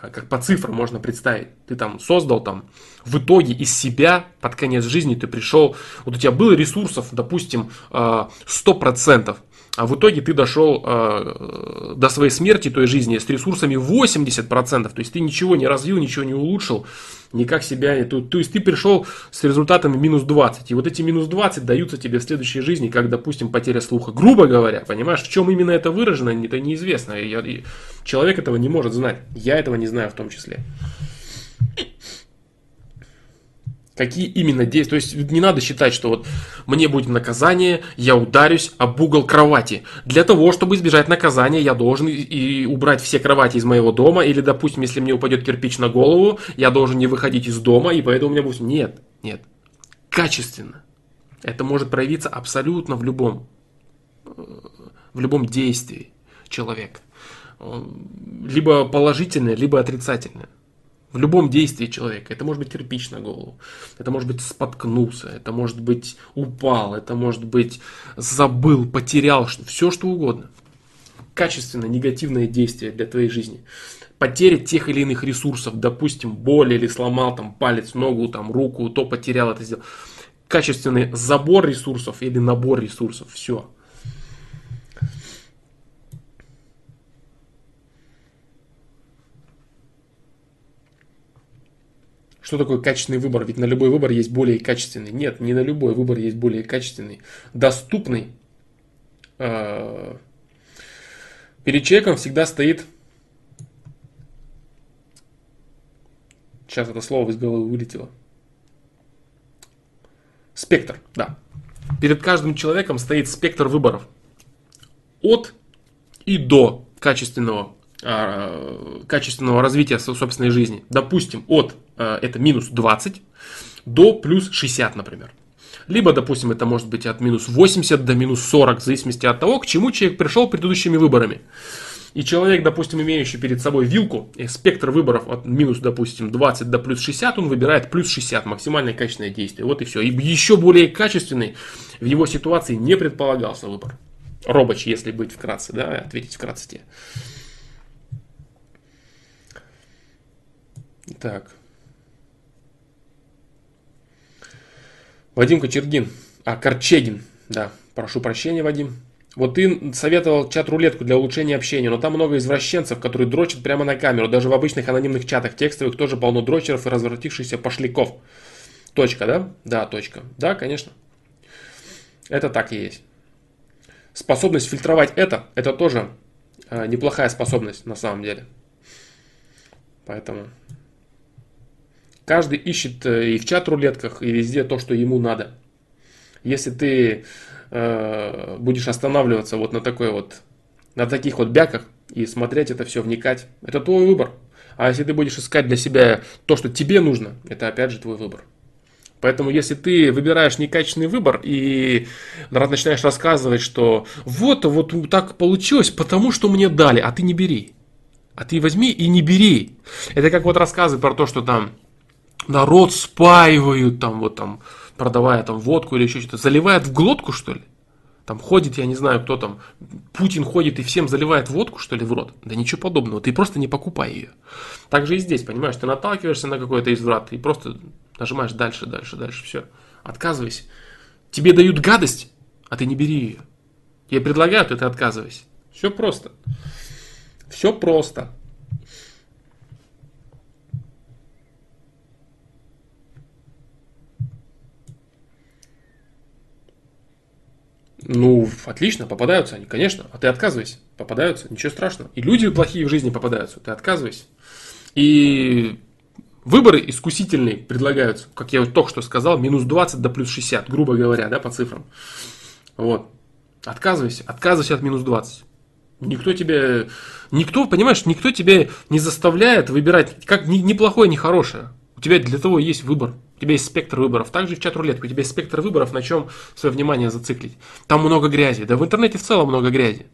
а, как по цифрам можно представить. Ты там создал там, в итоге из себя под конец жизни ты пришел, вот у тебя было ресурсов, допустим, 100%, а, в итоге ты дошел э, до своей смерти той жизни с ресурсами 80%. То есть ты ничего не развил, ничего не улучшил, никак себя... То, то есть ты пришел с результатами минус 20. И вот эти минус 20 даются тебе в следующей жизни, как, допустим, потеря слуха. Грубо говоря, понимаешь, в чем именно это выражено, это неизвестно. И, и человек этого не может знать. Я этого не знаю в том числе какие именно действия. То есть не надо считать, что вот мне будет наказание, я ударюсь об угол кровати. Для того, чтобы избежать наказания, я должен и убрать все кровати из моего дома. Или, допустим, если мне упадет кирпич на голову, я должен не выходить из дома, и поэтому у меня будет... Нет, нет. Качественно. Это может проявиться абсолютно в любом, в любом действии человека. Либо положительное, либо отрицательное. В любом действии человека. Это может быть кирпич на голову, это может быть споткнулся, это может быть упал, это может быть забыл, потерял, все что угодно. Качественно негативное действие для твоей жизни. Потеря тех или иных ресурсов, допустим, боль или сломал там палец, ногу, там руку, то потерял это сделал. Качественный забор ресурсов или набор ресурсов, все. Что такое качественный выбор? Ведь на любой выбор есть более качественный. Нет, не на любой выбор есть более качественный. Доступный. А, перед человеком всегда стоит... Сейчас это слово из головы вылетело. Спектр, да. Перед каждым человеком стоит спектр выборов. От и до качественного а, качественного развития собственной жизни. Допустим, от это минус 20 до плюс 60, например. Либо, допустим, это может быть от минус 80 до минус 40, в зависимости от того, к чему человек пришел предыдущими выборами. И человек, допустим, имеющий перед собой вилку, и спектр выборов от минус, допустим, 20 до плюс 60, он выбирает плюс 60, максимальное качественное действие. Вот и все. И еще более качественный в его ситуации не предполагался выбор. Робоч, если быть вкратце, да, ответить вкратце тебе. Так. Вадим Кочергин. А, Корчегин. Да, прошу прощения, Вадим. Вот ты советовал чат-рулетку для улучшения общения, но там много извращенцев, которые дрочат прямо на камеру. Даже в обычных анонимных чатах текстовых тоже полно дрочеров и развратившихся пошляков. Точка, да? Да, точка. Да, конечно. Это так и есть. Способность фильтровать это, это тоже э, неплохая способность на самом деле. Поэтому каждый ищет э, и в чат-рулетках, и везде то, что ему надо. Если ты э, будешь останавливаться вот на такой вот, на таких вот бяках и смотреть это все, вникать, это твой выбор. А если ты будешь искать для себя то, что тебе нужно, это опять же твой выбор. Поэтому, если ты выбираешь некачественный выбор и начинаешь рассказывать, что вот, вот так получилось, потому что мне дали, а ты не бери. А ты возьми и не бери. Это как вот рассказы про то, что там народ спаивают, там вот там продавая там водку или еще что-то, заливает в глотку, что ли? Там ходит, я не знаю, кто там, Путин ходит и всем заливает водку, что ли, в рот. Да ничего подобного, ты просто не покупай ее. Так же и здесь, понимаешь, ты наталкиваешься на какой-то изврат и просто нажимаешь дальше, дальше, дальше, все. Отказывайся. Тебе дают гадость, а ты не бери ее. Тебе предлагают, и ты отказывайся. Все просто. Все просто. Ну, отлично, попадаются они, конечно. А ты отказывайся. Попадаются, ничего страшного. И люди плохие в жизни попадаются, ты отказывайся. И выборы искусительные предлагаются, как я вот только что сказал, минус 20 до плюс 60, грубо говоря, да, по цифрам. Вот. Отказывайся, отказывайся от минус 20. Никто тебе, никто, понимаешь, никто тебя не заставляет выбирать как ни, ни плохое, ни хорошее. У тебя для того есть выбор. У тебя есть спектр выборов. Также в чат-рулетке у тебя есть спектр выборов, на чем свое внимание зациклить. Там много грязи. Да в интернете в целом много грязи.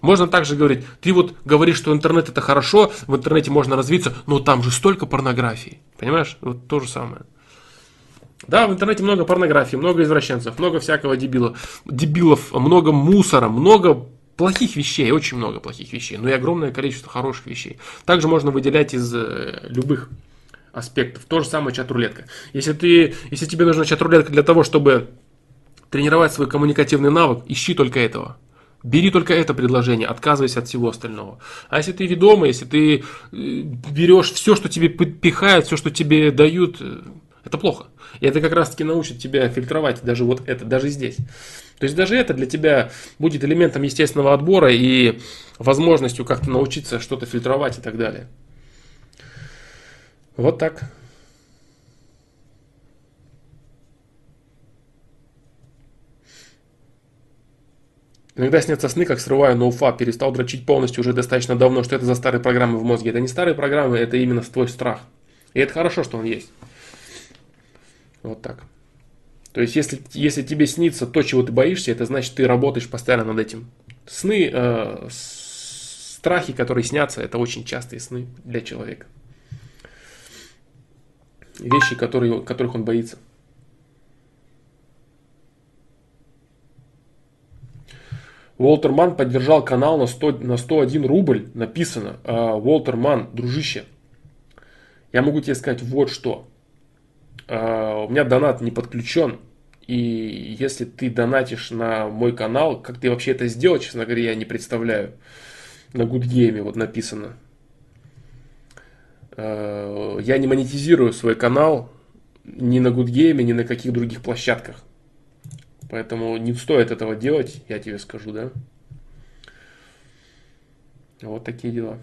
Можно также говорить, ты вот говоришь, что интернет это хорошо, в интернете можно развиться, но там же столько порнографии. Понимаешь? Вот то же самое. Да, в интернете много порнографии, много извращенцев, много всякого дебила, дебилов, много мусора, много плохих вещей, очень много плохих вещей, но и огромное количество хороших вещей. Также можно выделять из э, любых аспектов. То же самое чат-рулетка. Если, ты, если тебе нужна чат-рулетка для того, чтобы тренировать свой коммуникативный навык, ищи только этого. Бери только это предложение, отказывайся от всего остального. А если ты ведомый, если ты э, берешь все, что тебе пихают, все, что тебе дают, э, это плохо. И это как раз таки научит тебя фильтровать даже вот это, даже здесь. То есть даже это для тебя будет элементом естественного отбора и возможностью как-то научиться что-то фильтровать и так далее. Вот так. Иногда снятся сны, как срываю ноуфа, перестал дрочить полностью уже достаточно давно, что это за старые программы в мозге. Это не старые программы, это именно твой страх. И это хорошо, что он есть. Вот так. То есть, если, если тебе снится то, чего ты боишься, это значит, ты работаешь постоянно над этим. Сны, э, страхи, которые снятся, это очень частые сны для человека вещи, которые, которых он боится. Уолтер Ман поддержал канал на, 100, на 101 рубль, написано. А, Уолтер Ман, дружище, я могу тебе сказать вот что. А, у меня донат не подключен, и если ты донатишь на мой канал, как ты вообще это сделал, честно говоря, я не представляю. На Good Game вот написано. Э, я не монетизирую свой канал ни на Гудгейме, ни на каких других площадках. Поэтому не стоит этого делать, я тебе скажу, да. Вот такие дела.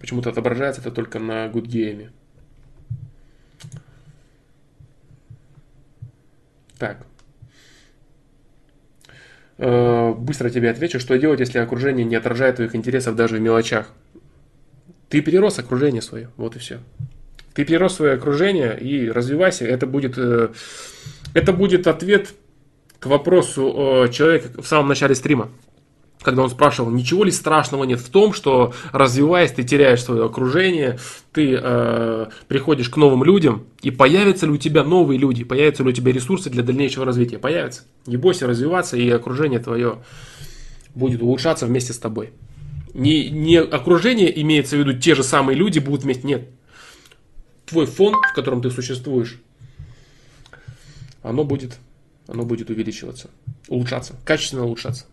Почему-то отображается это только на Гудгейме. Так. Э, быстро тебе отвечу, что делать, если окружение не отражает твоих интересов даже в мелочах. Ты перерос окружение свое, вот и все. Ты перерос свое окружение и развивайся. Это будет, э, это будет ответ к вопросу человека в самом начале стрима когда он спрашивал, ничего ли страшного нет в том, что развиваясь, ты теряешь свое окружение, ты э, приходишь к новым людям, и появятся ли у тебя новые люди, появятся ли у тебя ресурсы для дальнейшего развития, появятся. Не бойся развиваться, и окружение твое будет улучшаться вместе с тобой. Не, не окружение имеется в виду те же самые люди будут вместе, нет. Твой фон, в котором ты существуешь, оно будет, оно будет увеличиваться, улучшаться, качественно улучшаться.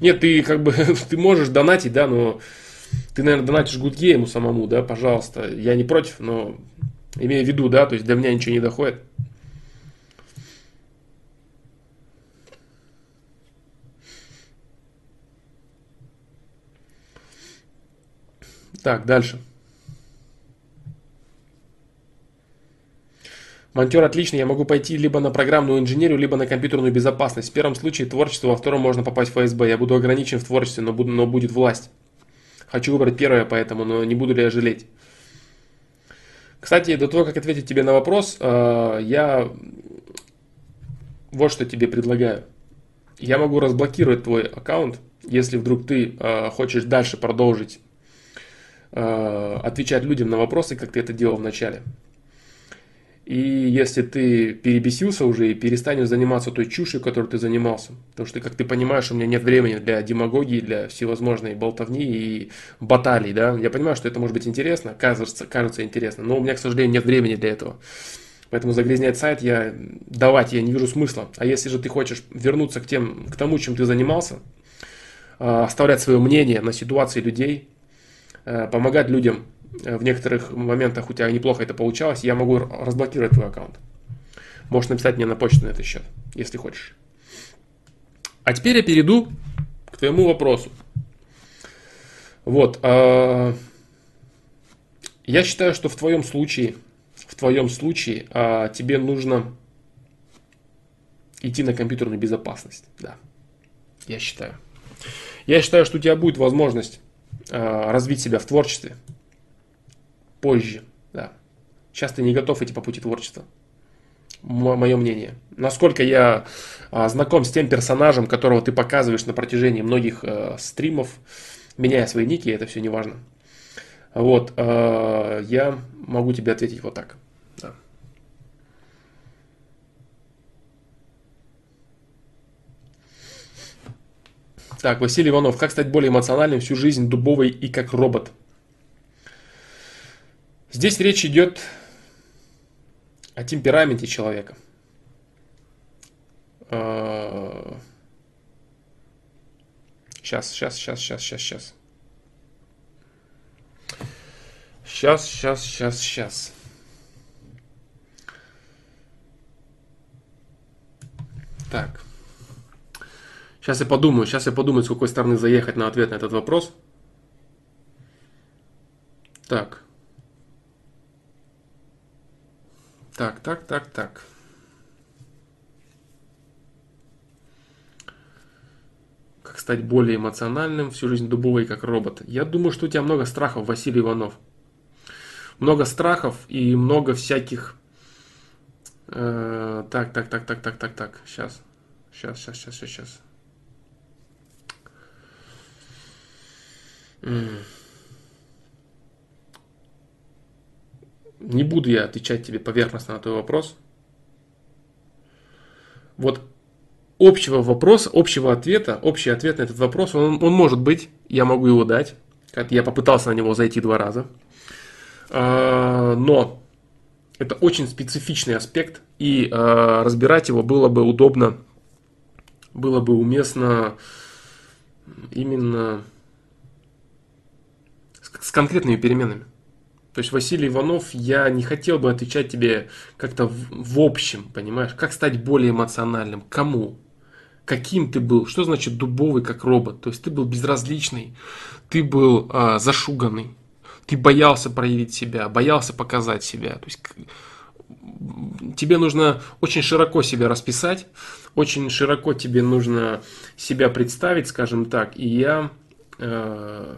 Нет, ты как бы, <laughs> ты можешь донатить, да, но ты, наверное, донатишь Гудге ему самому, да, пожалуйста. Я не против, но имея в виду, да, то есть до меня ничего не доходит. Так, дальше. Монтер отличный, я могу пойти либо на программную инженерию, либо на компьютерную безопасность. В первом случае творчество, во втором можно попасть в ФСБ. Я буду ограничен в творчестве, но, буду, но будет власть. Хочу выбрать первое, поэтому, но не буду ли я жалеть. Кстати, до того, как ответить тебе на вопрос, э, я вот что тебе предлагаю. Я могу разблокировать твой аккаунт, если вдруг ты э, хочешь дальше продолжить э, отвечать людям на вопросы, как ты это делал в начале. И если ты перебесился уже и перестанешь заниматься той чушью, которой ты занимался, потому что, как ты понимаешь, у меня нет времени для демагогии, для всевозможной болтовни и баталий, да, я понимаю, что это может быть интересно, кажется, кажется интересно, но у меня, к сожалению, нет времени для этого. Поэтому загрязнять сайт я давать я не вижу смысла. А если же ты хочешь вернуться к, тем, к тому, чем ты занимался, а, оставлять свое мнение на ситуации людей, а, помогать людям в некоторых моментах у тебя неплохо это получалось, я могу разблокировать твой аккаунт. Можешь написать мне на почту на этот счет, если хочешь. А теперь я перейду к твоему вопросу. Вот. Э, я считаю, что в твоем случае, в твоем случае э, тебе нужно идти на компьютерную безопасность. Да. Я считаю. Я считаю, что у тебя будет возможность э, развить себя в творчестве, позже. Да. Сейчас ты не готов идти по пути творчества. Мое мнение. Насколько я а, знаком с тем персонажем, которого ты показываешь на протяжении многих а, стримов, меняя свои ники, это все не важно. Вот, а, я могу тебе ответить вот так. Да. Так, Василий Иванов. Как стать более эмоциональным всю жизнь дубовой и как робот? Здесь речь идет о темпераменте человека. Сейчас, сейчас, сейчас, сейчас, сейчас, сейчас. Сейчас, сейчас, сейчас, сейчас. Так. Сейчас я подумаю, сейчас я подумаю, с какой стороны заехать на ответ на этот вопрос. Так. Так, так, так, так. Как стать более эмоциональным, всю жизнь дубовой, как робот. Я думаю, что у тебя много страхов, Василий Иванов. Много страхов и много всяких... Э, так, так, так, так, так, так, так. Сейчас. Сейчас, сейчас, сейчас, сейчас, сейчас. Не буду я отвечать тебе поверхностно на твой вопрос. Вот общего вопроса, общего ответа, общий ответ на этот вопрос, он, он может быть, я могу его дать. Я попытался на него зайти два раза. А, но это очень специфичный аспект, и а, разбирать его было бы удобно, было бы уместно именно с конкретными переменами. То есть, Василий Иванов, я не хотел бы отвечать тебе как-то в, в общем, понимаешь? Как стать более эмоциональным? Кому? Каким ты был? Что значит дубовый, как робот? То есть, ты был безразличный, ты был а, зашуганный, ты боялся проявить себя, боялся показать себя. То есть, тебе нужно очень широко себя расписать, очень широко тебе нужно себя представить, скажем так. И я... Э,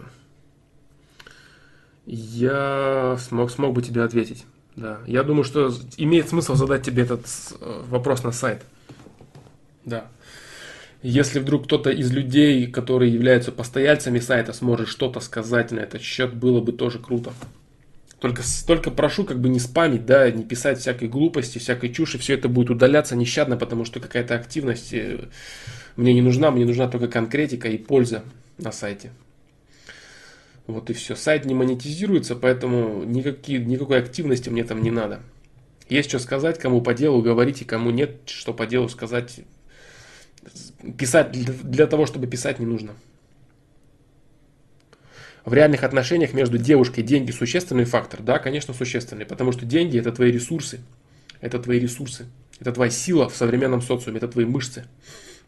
Я смог, смог бы тебе ответить. Да. Я думаю, что имеет смысл задать тебе этот э, вопрос на сайт. Да. Если вдруг кто-то из людей, которые являются постояльцами сайта, сможет что-то сказать на этот счет, было бы тоже круто. Только, только прошу как бы не спамить, да, не писать всякой глупости, всякой чуши, все это будет удаляться нещадно, потому что какая-то активность э, мне не нужна, мне нужна только конкретика и польза на сайте. Вот и все. Сайт не монетизируется, поэтому никакие, никакой активности мне там не надо. Есть что сказать, кому по делу говорите, кому нет, что по делу сказать. Писать для того, чтобы писать не нужно. В реальных отношениях между девушкой деньги существенный фактор? Да, конечно, существенный, потому что деньги это твои ресурсы. Это твои ресурсы. Это твоя сила в современном социуме, это твои мышцы,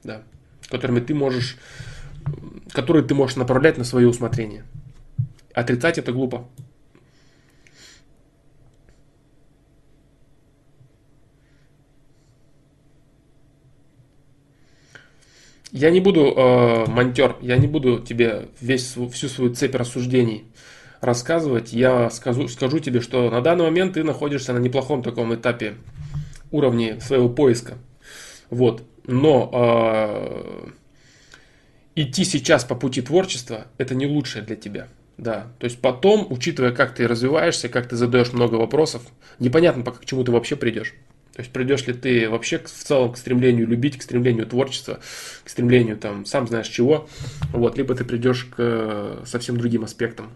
да, которыми ты можешь, которые ты можешь направлять на свое усмотрение. Отрицать это глупо. Я не буду, э, монтер, я не буду тебе весь, всю свою цепь рассуждений рассказывать. Я скажу, скажу тебе, что на данный момент ты находишься на неплохом таком этапе уровне своего поиска. Вот. Но э, идти сейчас по пути творчества это не лучшее для тебя. Да, то есть потом, учитывая, как ты развиваешься, как ты задаешь много вопросов, непонятно, пока к чему ты вообще придешь. То есть придешь ли ты вообще в целом к стремлению любить, к стремлению творчества, к стремлению там сам знаешь чего, вот, либо ты придешь к э, совсем другим аспектам.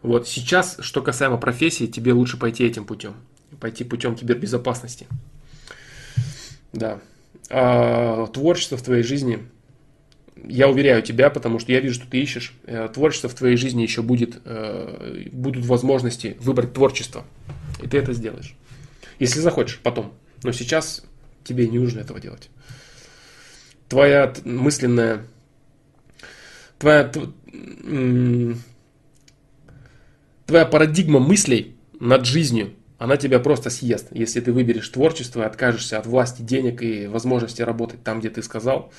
Вот сейчас, что касаемо профессии, тебе лучше пойти этим путем, пойти путем кибербезопасности. Да. А творчество в твоей жизни, я уверяю тебя, потому что я вижу, что ты ищешь, э, творчество в твоей жизни еще будет, э, будут возможности выбрать творчество, и ты это сделаешь. Если захочешь, потом. Но сейчас тебе не нужно этого делать. Твоя мысленная... Твоя, твоя парадигма мыслей над жизнью, она тебя просто съест. Если ты выберешь творчество и откажешься от власти, денег и возможности работать там, где ты сказал,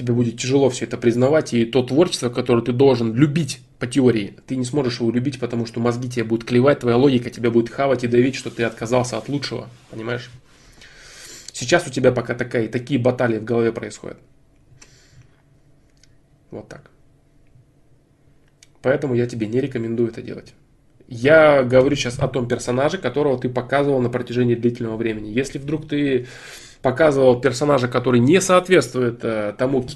тебе будет тяжело все это признавать. И то творчество, которое ты должен любить, по теории, ты не сможешь его любить, потому что мозги тебе будут клевать, твоя логика тебя будет хавать и давить, что ты отказался от лучшего, понимаешь? Сейчас у тебя пока такая, такие баталии в голове происходят. Вот так. Поэтому я тебе не рекомендую это делать. Я говорю сейчас о том персонаже, которого ты показывал на протяжении длительного времени. Если вдруг ты показывал персонажа, который не соответствует э, тому,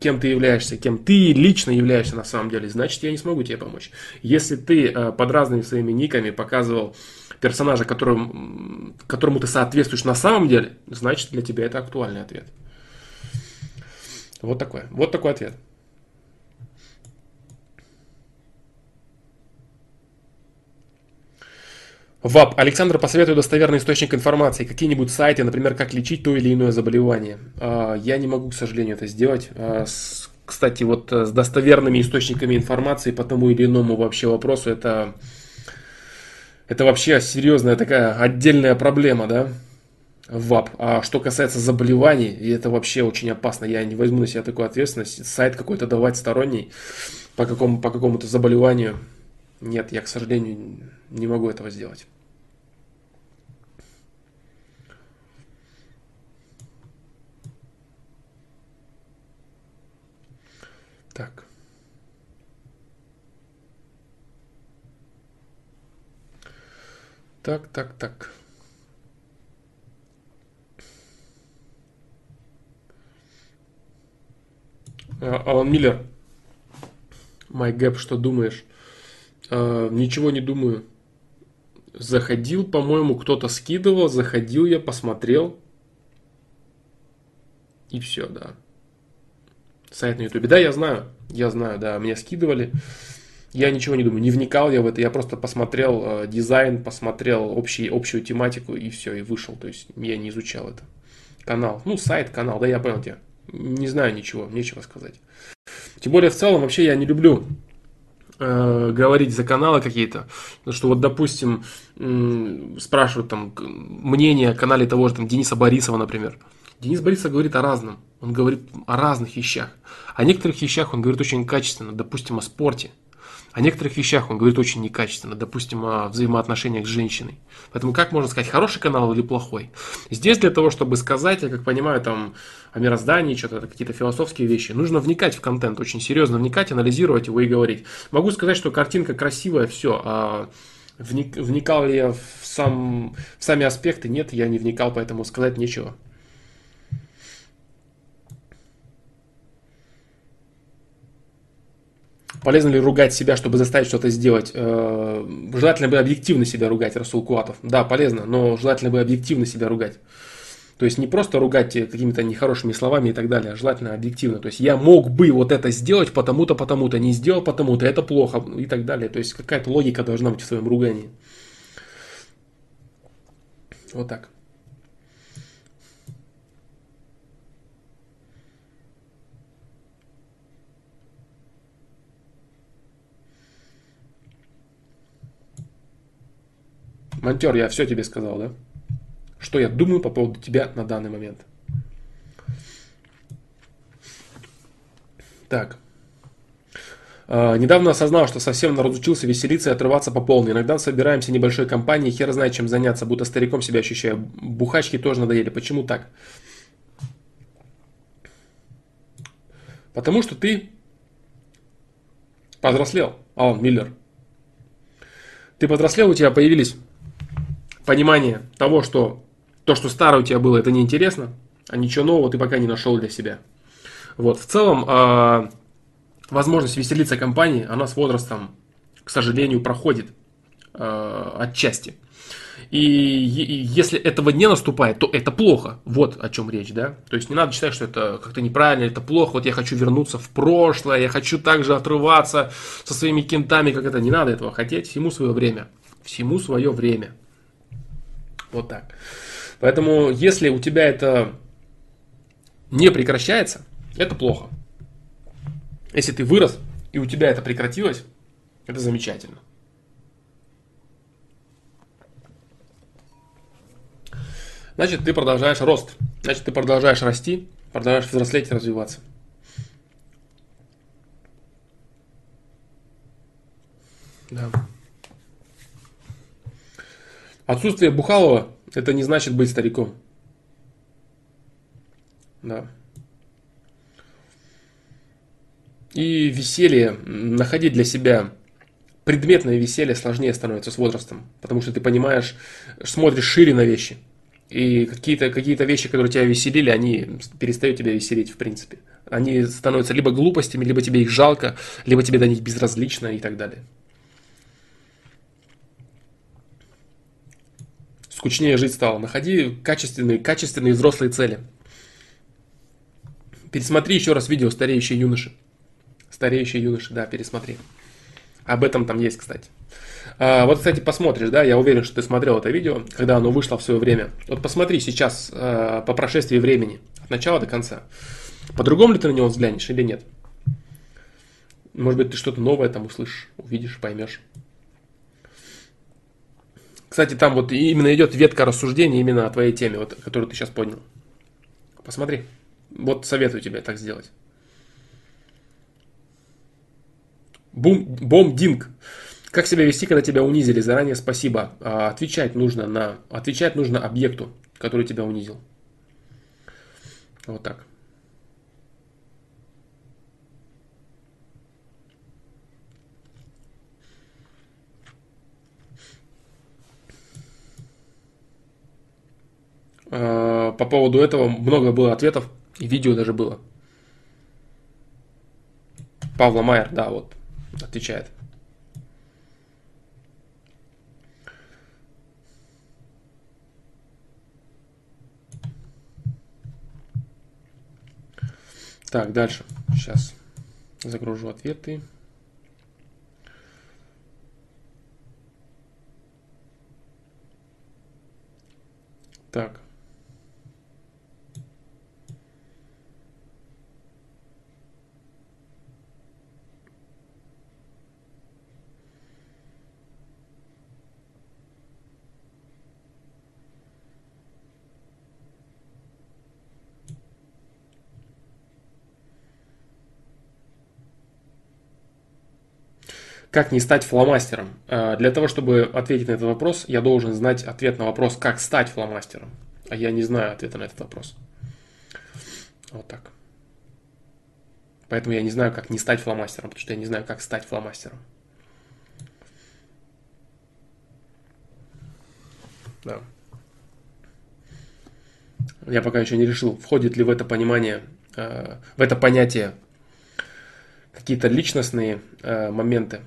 кем ты являешься, кем ты лично являешься на самом деле, значит, я не смогу тебе помочь. Если ты э, под разными своими никами показывал персонажа, которому, которому ты соответствуешь на самом деле, значит, для тебя это актуальный ответ. Вот такой. Вот такой ответ. ВАП. Александр, посоветую достоверный источник информации. Какие-нибудь сайты, например, как лечить то или иное заболевание. А, я не могу, к сожалению, это сделать. А, кстати, вот э, с достоверными источниками информации по тому или иному вообще вопросу, это, это вообще серьезная такая отдельная проблема, да? ВАП. А что касается заболеваний, и это вообще очень опасно, я не возьму на себя такую ответственность, сайт какой-то давать сторонний по, какому, по какому-то заболеванию. Нет, я, к сожалению, не могу этого сделать. Так. Так, так, так. А, Алан Миллер. Май Гэп, что думаешь? А, ничего не думаю. Заходил, по-моему, кто-то скидывал, заходил я, посмотрел. И все, да. Сайт на ютубе. Да, я знаю, я знаю, да, мне скидывали. Я ничего не думаю, не вникал я в это, я просто посмотрел э, дизайн, посмотрел общий, общую тематику и все, и вышел. То есть я не изучал это. Канал, ну сайт, канал, да я понял тебя. Не знаю ничего, нечего сказать. Тем более в целом вообще я не люблю э, говорить за каналы какие-то. Потому что вот, допустим, спрашивают там мнение о канале того же там Дениса Борисова, например. Денис Борисов говорит о разном. Он говорит о разных вещах. О некоторых вещах он говорит очень качественно, допустим, о спорте. О некоторых вещах он говорит очень некачественно, допустим, о взаимоотношениях с женщиной. Поэтому как можно сказать, хороший канал или плохой? Здесь для того, чтобы сказать, я как понимаю, там о мироздании, что-то, какие-то философские вещи, нужно вникать в контент, очень серьезно вникать, анализировать его и говорить. Могу сказать, что картинка красивая, все, а вникал ли я в, сам, в сами аспекты? Нет, я не вникал, поэтому сказать нечего. Полезно ли ругать себя, чтобы заставить что-то сделать? Э, желательно бы объективно себя ругать, Расул Куатов. Да, полезно, но желательно бы объективно себя ругать. То есть не просто ругать какими-то нехорошими словами и так далее, а желательно объективно. То есть я мог бы вот это сделать потому-то, потому-то, не сделал потому-то, это плохо и так далее. То есть какая-то логика должна быть в своем ругании. Вот так. Монтер, я все тебе сказал, да? Что я думаю по поводу тебя на данный момент. Так. Uh, недавно осознал, что совсем разучился веселиться и отрываться по полной. Иногда собираемся небольшой компанией, хер знает чем заняться, будто стариком себя ощущаю. Бухачки тоже надоели. Почему так? Потому что ты повзрослел, Алан Миллер. Ты повзрослел, у тебя появились понимание того, что то, что старое у тебя было, это неинтересно, а ничего нового ты пока не нашел для себя. Вот, в целом, э, возможность веселиться компании, она с возрастом, к сожалению, проходит э, отчасти. И, и если этого не наступает, то это плохо. Вот о чем речь, да. То есть не надо считать, что это как-то неправильно, это плохо. Вот я хочу вернуться в прошлое, я хочу также отрываться со своими кентами, как это. Не надо этого хотеть. Всему свое время. Всему свое время. Вот так. Поэтому, если у тебя это не прекращается, это плохо. Если ты вырос и у тебя это прекратилось, это замечательно. Значит, ты продолжаешь рост. Значит, ты продолжаешь расти, продолжаешь взрослеть и развиваться. Да. Отсутствие Бухалова – это не значит быть стариком. Да. И веселье, находить для себя предметное веселье сложнее становится с возрастом, потому что ты понимаешь, смотришь шире на вещи. И какие-то какие вещи, которые тебя веселили, они перестают тебя веселить в принципе. Они становятся либо глупостями, либо тебе их жалко, либо тебе до них безразлично и так далее. Скучнее жить стало. Находи качественные, качественные взрослые цели. Пересмотри еще раз видео «Стареющие юноши». «Стареющие юноши», да, пересмотри. Об этом там есть, кстати. А, вот, кстати, посмотришь, да, я уверен, что ты смотрел это видео, когда оно вышло в свое время. Вот посмотри сейчас, а, по прошествии времени, от начала до конца. По-другому ли ты на него взглянешь или нет? Может быть, ты что-то новое там услышишь, увидишь, поймешь. Кстати, там вот именно идет ветка рассуждения именно о твоей теме, вот, которую ты сейчас понял. Посмотри. Вот советую тебе так сделать. Бум, бомдинг. Как себя вести, когда тебя унизили? Заранее спасибо. А, отвечать нужно на, отвечать нужно объекту, который тебя унизил. Вот так. По поводу этого много было ответов, и видео даже было. Павла Майер, да, вот, отвечает. Так, дальше. Сейчас загружу ответы. Так. Как не стать фломастером? Э, для того, чтобы ответить на этот вопрос, я должен знать ответ на вопрос, как стать фломастером. А я не знаю ответа на этот вопрос. Вот так. Поэтому я не знаю, как не стать фломастером, потому что я не знаю, как стать фломастером. Да. Я пока еще не решил, входит ли в это понимание, э, в это понятие какие-то личностные э, моменты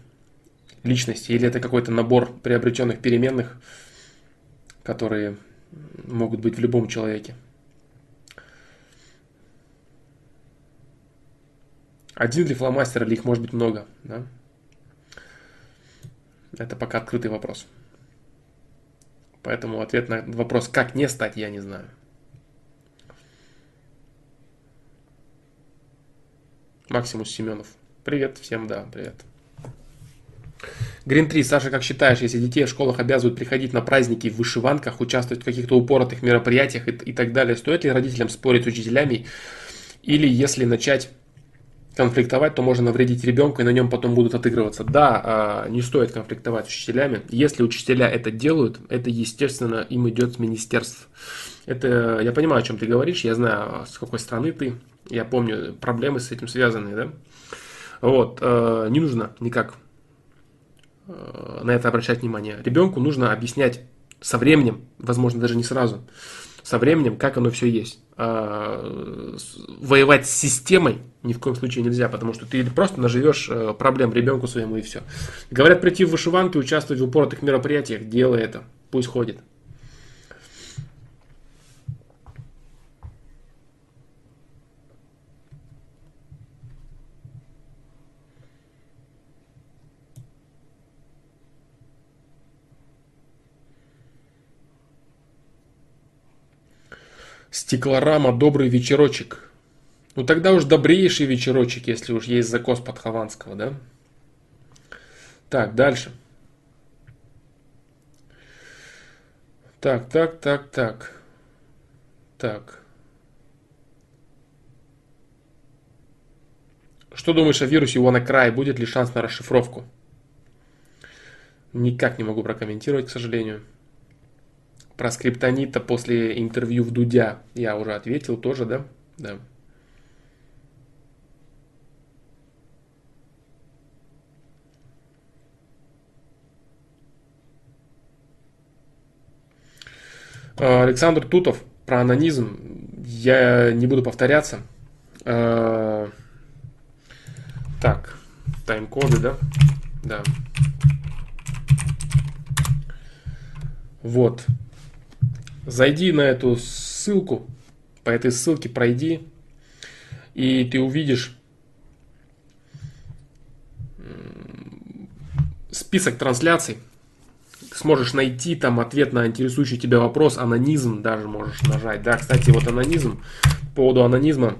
личности, или это какой-то набор приобретенных переменных, которые могут быть в любом человеке. Один ли фломастер или их может быть много? Да? Это пока открытый вопрос. Поэтому ответ на вопрос, как не стать, я не знаю. Максимус Семенов. Привет всем, да, привет. Грин 3, Саша, как считаешь, если детей в школах обязывают приходить на праздники в вышиванках, участвовать в каких-то упоротых мероприятиях и, и так далее, стоит ли родителям спорить с учителями? Или если начать конфликтовать, то можно навредить ребенку, и на нем потом будут отыгрываться. Да, а, не стоит конфликтовать с учителями. Если учителя это делают, это, естественно, им идет с министерств. Это, я понимаю, о чем ты говоришь, я знаю, с какой страны ты, я помню, проблемы с этим связаны, да? Вот, э, не нужно никак на это обращать внимание. Ребенку нужно объяснять со временем, возможно, даже не сразу, со временем, как оно все есть. А, воевать с системой ни в коем случае нельзя, потому что ты просто наживешь э, проблем ребенку своему и все. Говорят, прийти в вышиванки, участвовать в упоротых мероприятиях, делай это, пусть ходит. Стеклорама, добрый вечерочек. Ну тогда уж добрейший вечерочек, если уж есть закос под Хованского, да? Так, дальше. Так, так, так, так. Так. Что думаешь о вирусе WannaCry? Будет ли шанс на расшифровку? Никак не могу прокомментировать, к сожалению. Про скриптонита после интервью в Дудя я уже ответил тоже, да? Да. А, Александр Тутов про анонизм. Я не буду повторяться. А, так, тайм-коды, да? Да. Вот. Зайди на эту ссылку, по этой ссылке пройди, и ты увидишь список трансляций. Сможешь найти там ответ на интересующий тебя вопрос, анонизм даже можешь нажать. Да, кстати, вот анонизм, по поводу анонизма,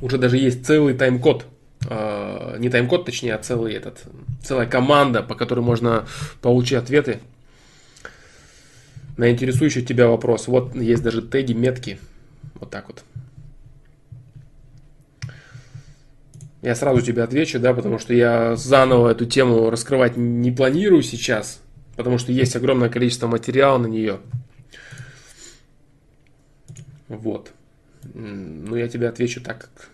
уже даже есть целый тайм-код. Э, не тайм-код, точнее, а целый этот, целая команда, по которой можно получить ответы на интересующий тебя вопрос. Вот есть даже теги, метки. Вот так вот. Я сразу тебе отвечу, да, потому что я заново эту тему раскрывать не планирую сейчас, потому что есть огромное количество материала на нее. Вот. Ну, я тебе отвечу так, как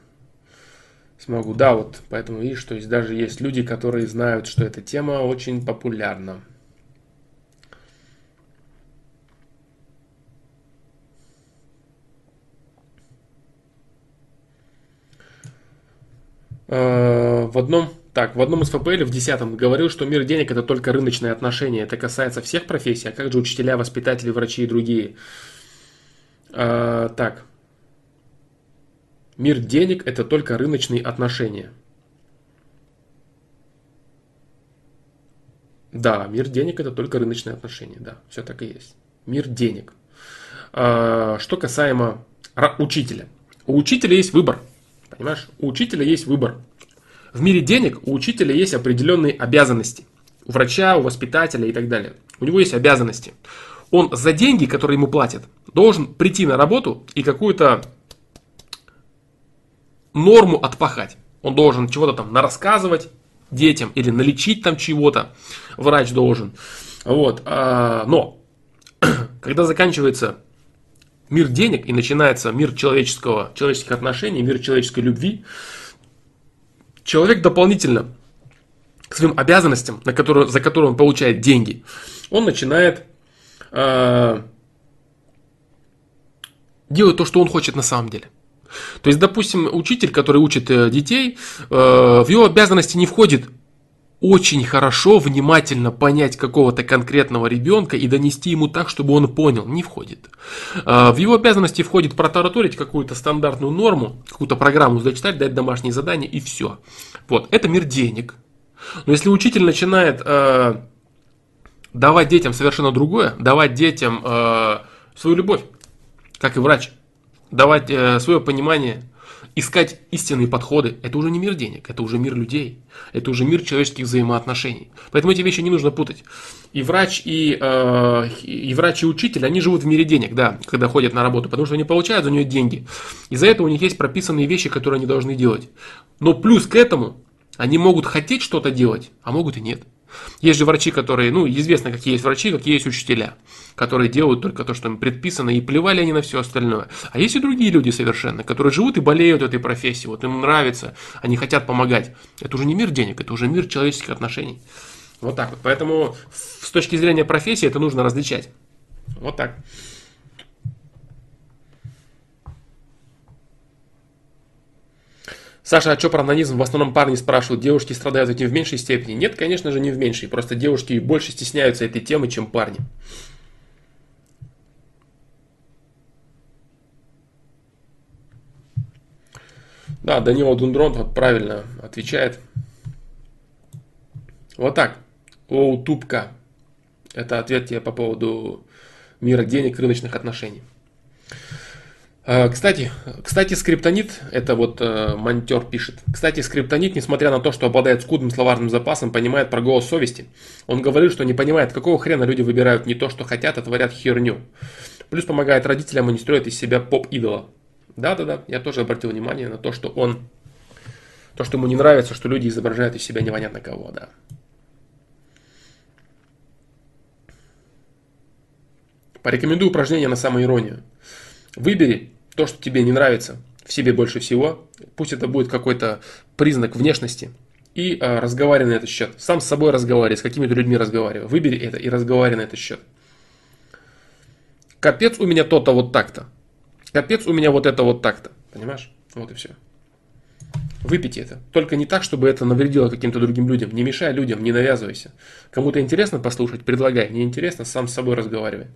смогу. Да, вот, поэтому видишь, то есть даже есть люди, которые знают, что эта тема очень популярна. В одном, так, в одном из ФПЛ в 10 говорил, что мир денег это только рыночные отношения. Это касается всех профессий, а как же учителя, воспитатели, врачи и другие? А, так. Мир денег это только рыночные отношения. Да, мир денег это только рыночные отношения. Да, все так и есть. Мир денег. А, что касаемо учителя. У учителя есть выбор. Понимаешь? У учителя есть выбор. В мире денег у учителя есть определенные обязанности. У врача, у воспитателя и так далее. У него есть обязанности. Он за деньги, которые ему платят, должен прийти на работу и какую-то норму отпахать. Он должен чего-то там нарассказывать, детям или налечить там чего-то врач должен. Вот. А, но, <clears throat> когда заканчивается мир денег и начинается мир человеческого, человеческих отношений, мир человеческой любви, человек дополнительно к своим обязанностям, на которые, за которые он получает деньги, он начинает э, делать то, что он хочет на самом деле. То есть, допустим, учитель, который учит э, детей, э, в его обязанности не входит очень хорошо, внимательно понять какого-то конкретного ребенка и донести ему так, чтобы он понял, не входит. Э, в его обязанности входит протараторить какую-то стандартную норму, какую-то программу зачитать, дать домашние задания и все. Вот, это мир денег. Но если учитель начинает э, давать детям совершенно другое, давать детям э, свою любовь, как и врач, давать э, свое понимание, искать истинные подходы, это уже не мир денег, это уже мир людей, это уже мир человеческих взаимоотношений. Поэтому эти вещи не нужно путать. И врач, и, э, и врач, и учитель, они живут в мире денег, да, когда ходят на работу, потому что они получают за нее деньги. Из-за этого у них есть прописанные вещи, которые они должны делать. Но плюс к этому, они могут хотеть что-то делать, а могут и нет. Есть же врачи, которые, ну, известно, какие есть врачи, какие есть учителя, которые делают только то, что им предписано, и плевали они на все остальное. А есть и другие люди совершенно, которые живут и болеют этой профессией, вот им нравится, они хотят помогать. Это уже не мир денег, это уже мир человеческих отношений. Вот так вот. Поэтому с точки зрения профессии это нужно различать. Вот так. Саша, а что про анонизм? В основном парни спрашивают, девушки страдают этим в меньшей степени? Нет, конечно же, не в меньшей. Просто девушки больше стесняются этой темы, чем парни. Да, Данила Дундрон вот правильно отвечает. Вот так. О, тупка. Это ответ тебе по поводу мира денег, рыночных отношений. Э, кстати, кстати, скриптонит, это вот э, монтер пишет. Кстати, скриптонит, несмотря на то, что обладает скудным словарным запасом, понимает про голос совести. Он говорит, что не понимает, какого хрена люди выбирают не то, что хотят, а творят херню. Плюс помогает родителям и не строит из себя поп-идола. Да-да-да, я тоже обратил внимание на то, что он, то, что ему не нравится, что люди изображают из себя непонятно кого, да. Порекомендую упражнение на самоиронию. Выбери то, что тебе не нравится в себе больше всего, пусть это будет какой-то признак внешности, и э, разговаривай на этот счет. Сам с собой разговаривай, с какими-то людьми разговаривай. Выбери это и разговаривай на этот счет. Капец у меня то-то вот так-то. Капец у меня вот это вот так-то. Понимаешь? Вот и все. Выпейте это. Только не так, чтобы это навредило каким-то другим людям. Не мешай людям, не навязывайся. Кому-то интересно послушать, предлагай. Не интересно, сам с собой разговаривай.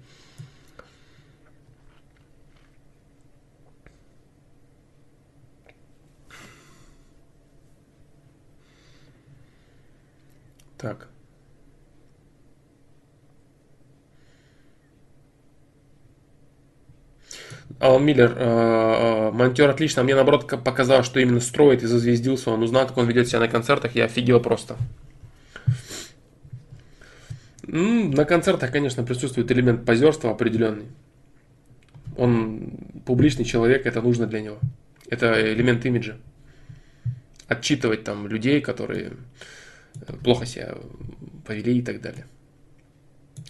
Так. Алан Миллер, э, э, монтер отлично, мне наоборот показалось, что именно строит и зазвездился, он узнал, как он ведет себя на концертах, я офигел просто. На концертах, конечно, присутствует элемент позерства определенный. Он публичный человек, это нужно для него. Это элемент имиджа. Отчитывать там людей, которые плохо себя повели и так далее.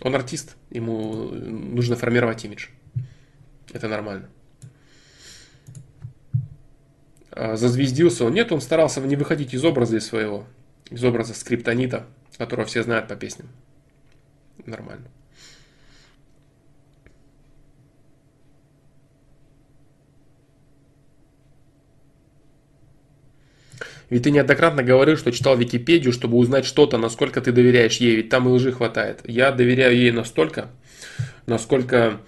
Он артист, ему нужно формировать имидж. Это нормально. А зазвездился он. Нет, он старался не выходить из образа своего, из образа скриптонита, которого все знают по песням. Нормально. Ведь ты неоднократно говорил, что читал Википедию, чтобы узнать что-то, насколько ты доверяешь ей, ведь там и лжи хватает. Я доверяю ей настолько, насколько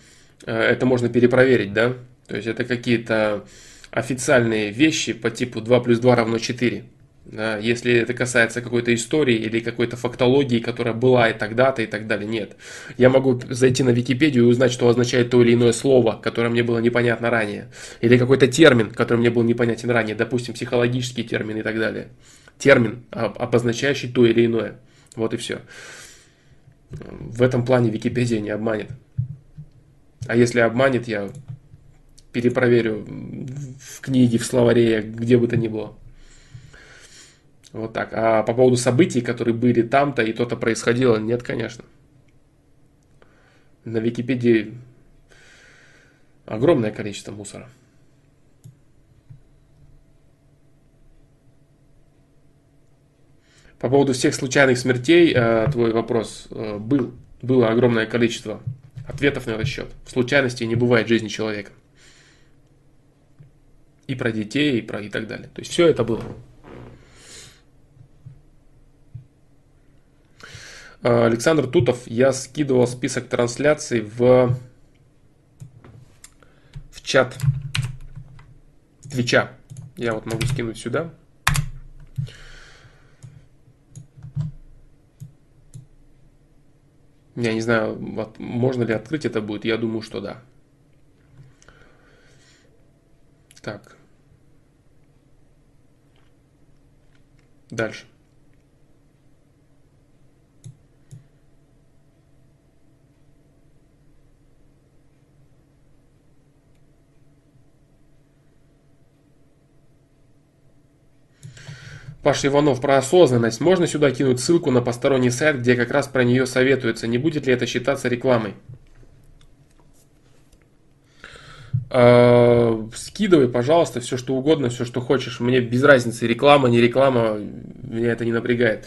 э, это можно перепроверить, да? То есть это какие-то официальные вещи по типу 2 плюс 2 равно 4. Если это касается какой-то истории или какой-то фактологии, которая была и тогда-то и так далее, нет. Я могу зайти на Википедию и узнать, что означает то или иное слово, которое мне было непонятно ранее. Или какой-то термин, который мне был непонятен ранее, допустим, психологический термин и так далее. Термин, обозначающий то или иное. Вот и все. В этом плане Википедия не обманет. А если обманет, я перепроверю в книге, в словаре, где бы то ни было. Вот так. А по поводу событий, которые были там-то и то-то происходило, нет, конечно. На Википедии огромное количество мусора. По поводу всех случайных смертей, э, твой вопрос э, был. Было огромное количество ответов на этот счет. В случайности не бывает жизни человека. И про детей, и про и так далее. То есть все это было. Александр Тутов, я скидывал список трансляций в, в чат Твича. Я вот могу скинуть сюда. Я не знаю, вот, можно ли открыть это будет. Я думаю, что да. Так. Дальше. Паша Иванов про осознанность. Можно сюда кинуть ссылку на посторонний сайт, где как раз про нее советуется. Не будет ли это считаться рекламой? Э, скидывай, пожалуйста, все что угодно, все что хочешь. Мне без разницы, реклама, не реклама, меня это не напрягает.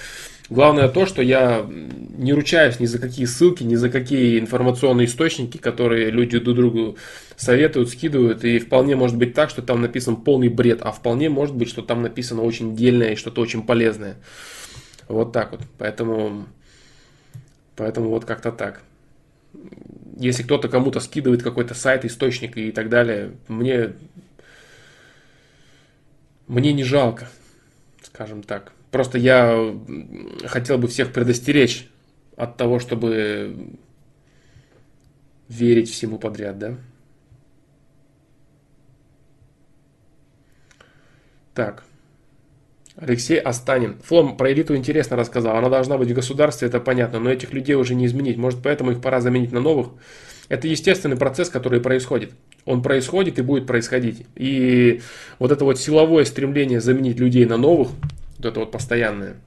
Главное то, что я не ручаюсь ни за какие ссылки, ни за какие информационные источники, которые люди друг другу советуют, скидывают. И вполне может быть так, что там написан полный бред, а вполне может быть, что там написано очень дельное и что-то очень полезное. Вот так вот. Поэтому, поэтому вот как-то так. Если кто-то кому-то скидывает какой-то сайт, источник и так далее, мне, мне не жалко, скажем так. Просто я хотел бы всех предостеречь от того, чтобы верить всему подряд, да? Так. Алексей Астанин. Флом про элиту интересно рассказал. Она должна быть в государстве, это понятно, но этих людей уже не изменить. Может, поэтому их пора заменить на новых? Это естественный процесс, который происходит. Он происходит и будет происходить. И вот это вот силовое стремление заменить людей на новых, вот это вот постоянное,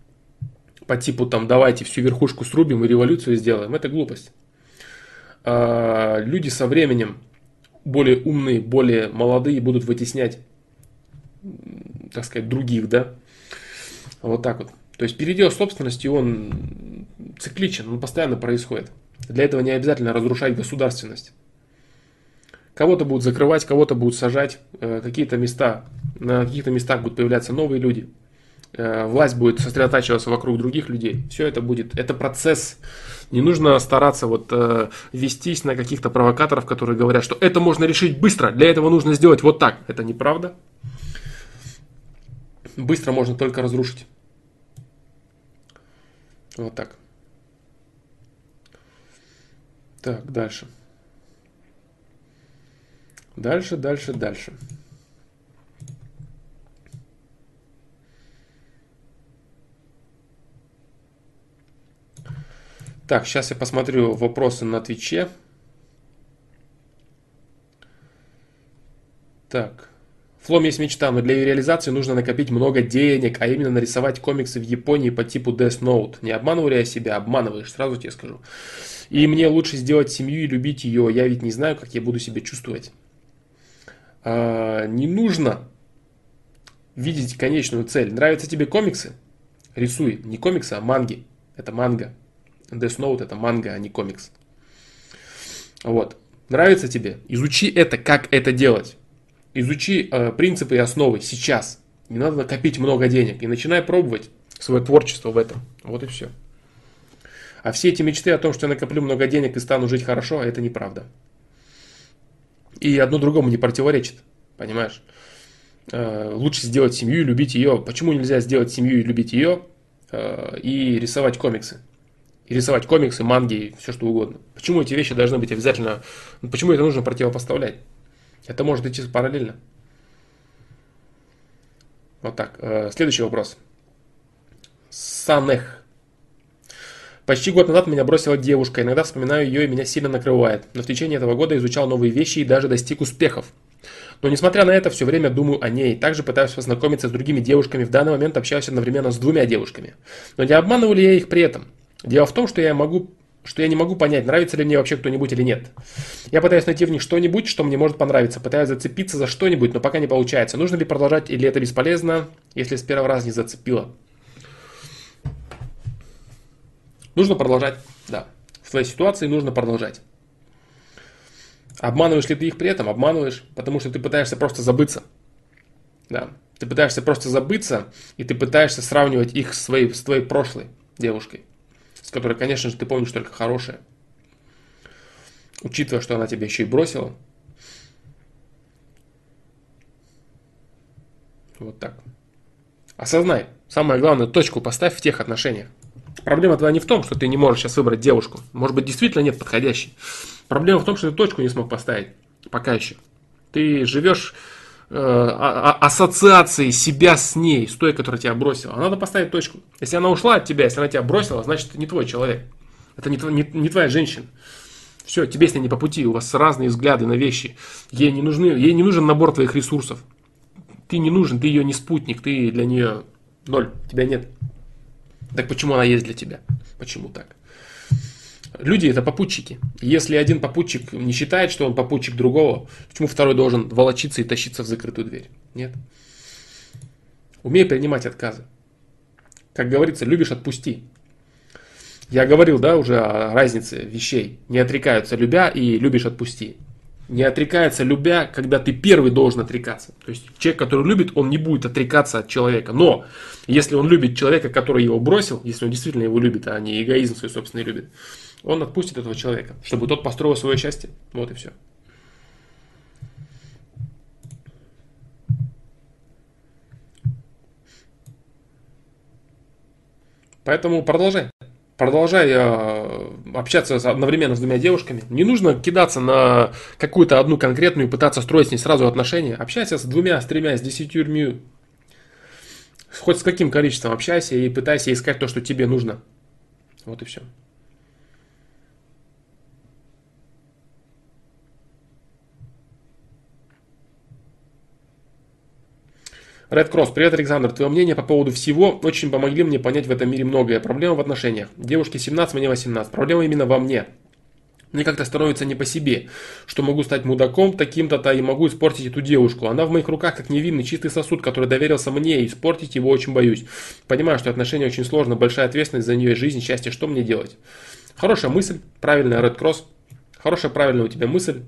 по типу там давайте всю верхушку срубим и революцию сделаем, это глупость. А, люди со временем более умные, более молодые будут вытеснять, так сказать, других, да, вот так вот. То есть передел собственности, он цикличен, он постоянно происходит. Для этого не обязательно разрушать государственность. Кого-то будут закрывать, кого-то будут сажать, э, какие-то места, на каких-то местах будут появляться новые люди. Э, власть будет сосредотачиваться вокруг других людей. Все это будет, это процесс. Не нужно стараться вот э, вестись на каких-то провокаторов, которые говорят, что это можно решить быстро, для этого нужно сделать вот так. Это неправда. Быстро можно только разрушить. Вот так. Так, дальше. Дальше, дальше, дальше. Так, сейчас я посмотрю вопросы на Твиче. Так. Флом есть мечта, но для ее реализации нужно накопить много денег, а именно нарисовать комиксы в Японии по типу Death Note. Не обманываю я себя, обманываешь, сразу тебе скажу. И мне лучше сделать семью и любить ее, я ведь не знаю, как я буду себя чувствовать. А, не нужно видеть конечную цель. Нравятся тебе комиксы? Рисуй. Не комиксы, а манги. Это манга. Death Note это манга, а не комикс. Вот. Нравится тебе? Изучи это, как это делать. Изучи э, принципы и основы сейчас. Не надо накопить много денег. И начинай пробовать свое творчество в этом. Вот и все. А все эти мечты о том, что я накоплю много денег и стану жить хорошо, это неправда. И одно другому не противоречит. Понимаешь? Э, лучше сделать семью и любить ее. Почему нельзя сделать семью и любить ее э, и рисовать комиксы? И рисовать комиксы, манги, все что угодно. Почему эти вещи должны быть обязательно, почему это нужно противопоставлять? Это может идти параллельно. Вот так. Э, следующий вопрос. Санех. Почти год назад меня бросила девушка. Иногда вспоминаю ее и меня сильно накрывает. Но в течение этого года изучал новые вещи и даже достиг успехов. Но несмотря на это, все время думаю о ней. Также пытаюсь познакомиться с другими девушками. В данный момент общаюсь одновременно с двумя девушками. Но не обманываю ли я их при этом? Дело в том, что я могу что я не могу понять, нравится ли мне вообще кто-нибудь или нет. Я пытаюсь найти в них что-нибудь, что мне может понравиться, пытаюсь зацепиться за что-нибудь, но пока не получается. Нужно ли продолжать или это бесполезно, если с первого раза не зацепило? Нужно продолжать, да. В твоей ситуации нужно продолжать. Обманываешь ли ты их при этом? Обманываешь, потому что ты пытаешься просто забыться. Да. Ты пытаешься просто забыться, и ты пытаешься сравнивать их с, своей, с твоей прошлой девушкой с которой, конечно же, ты помнишь только хорошее. Учитывая, что она тебя еще и бросила. Вот так. Осознай. Самое главное, точку поставь в тех отношениях. Проблема твоя не в том, что ты не можешь сейчас выбрать девушку. Может быть, действительно нет подходящей. Проблема в том, что ты точку не смог поставить. Пока еще. Ты живешь ассоциации себя с ней, с той, которая тебя бросила. Надо поставить точку. Если она ушла от тебя, если она тебя бросила, значит, это не твой человек. Это не, не, не твоя женщина. Все, тебе с ней не по пути, у вас разные взгляды на вещи. Ей не, нужны, ей не нужен набор твоих ресурсов. Ты не нужен, ты ее не спутник, ты для нее ноль, тебя нет. Так почему она есть для тебя? Почему так? Люди это попутчики. Если один попутчик не считает, что он попутчик другого, почему второй должен волочиться и тащиться в закрытую дверь? Нет. Умей принимать отказы. Как говорится, любишь отпусти. Я говорил, да, уже о разнице вещей. Не отрекаются любя и любишь отпусти. Не отрекается любя, когда ты первый должен отрекаться. То есть человек, который любит, он не будет отрекаться от человека. Но если он любит человека, который его бросил, если он действительно его любит, а не эгоизм свой собственный любит, он отпустит этого человека, чтобы тот построил свое счастье. Вот и все. Поэтому продолжай. Продолжай э, общаться одновременно с двумя девушками. Не нужно кидаться на какую-то одну конкретную и пытаться строить с ней сразу отношения. Общайся с двумя, с тремя, с десятью. Хоть с каким количеством общайся и пытайся искать то, что тебе нужно. Вот и все. Red Cross, привет, Александр. Твое мнение по поводу всего очень помогли мне понять в этом мире многое. Проблема в отношениях. Девушке 17, мне 18. Проблема именно во мне. Мне как-то становится не по себе, что могу стать мудаком таким-то-то и могу испортить эту девушку. Она в моих руках как невинный чистый сосуд, который доверился мне, и испортить его очень боюсь. Понимаю, что отношения очень сложно, большая ответственность за нее, жизнь, счастье, что мне делать? Хорошая мысль, правильная Red Cross, хорошая, правильная у тебя мысль.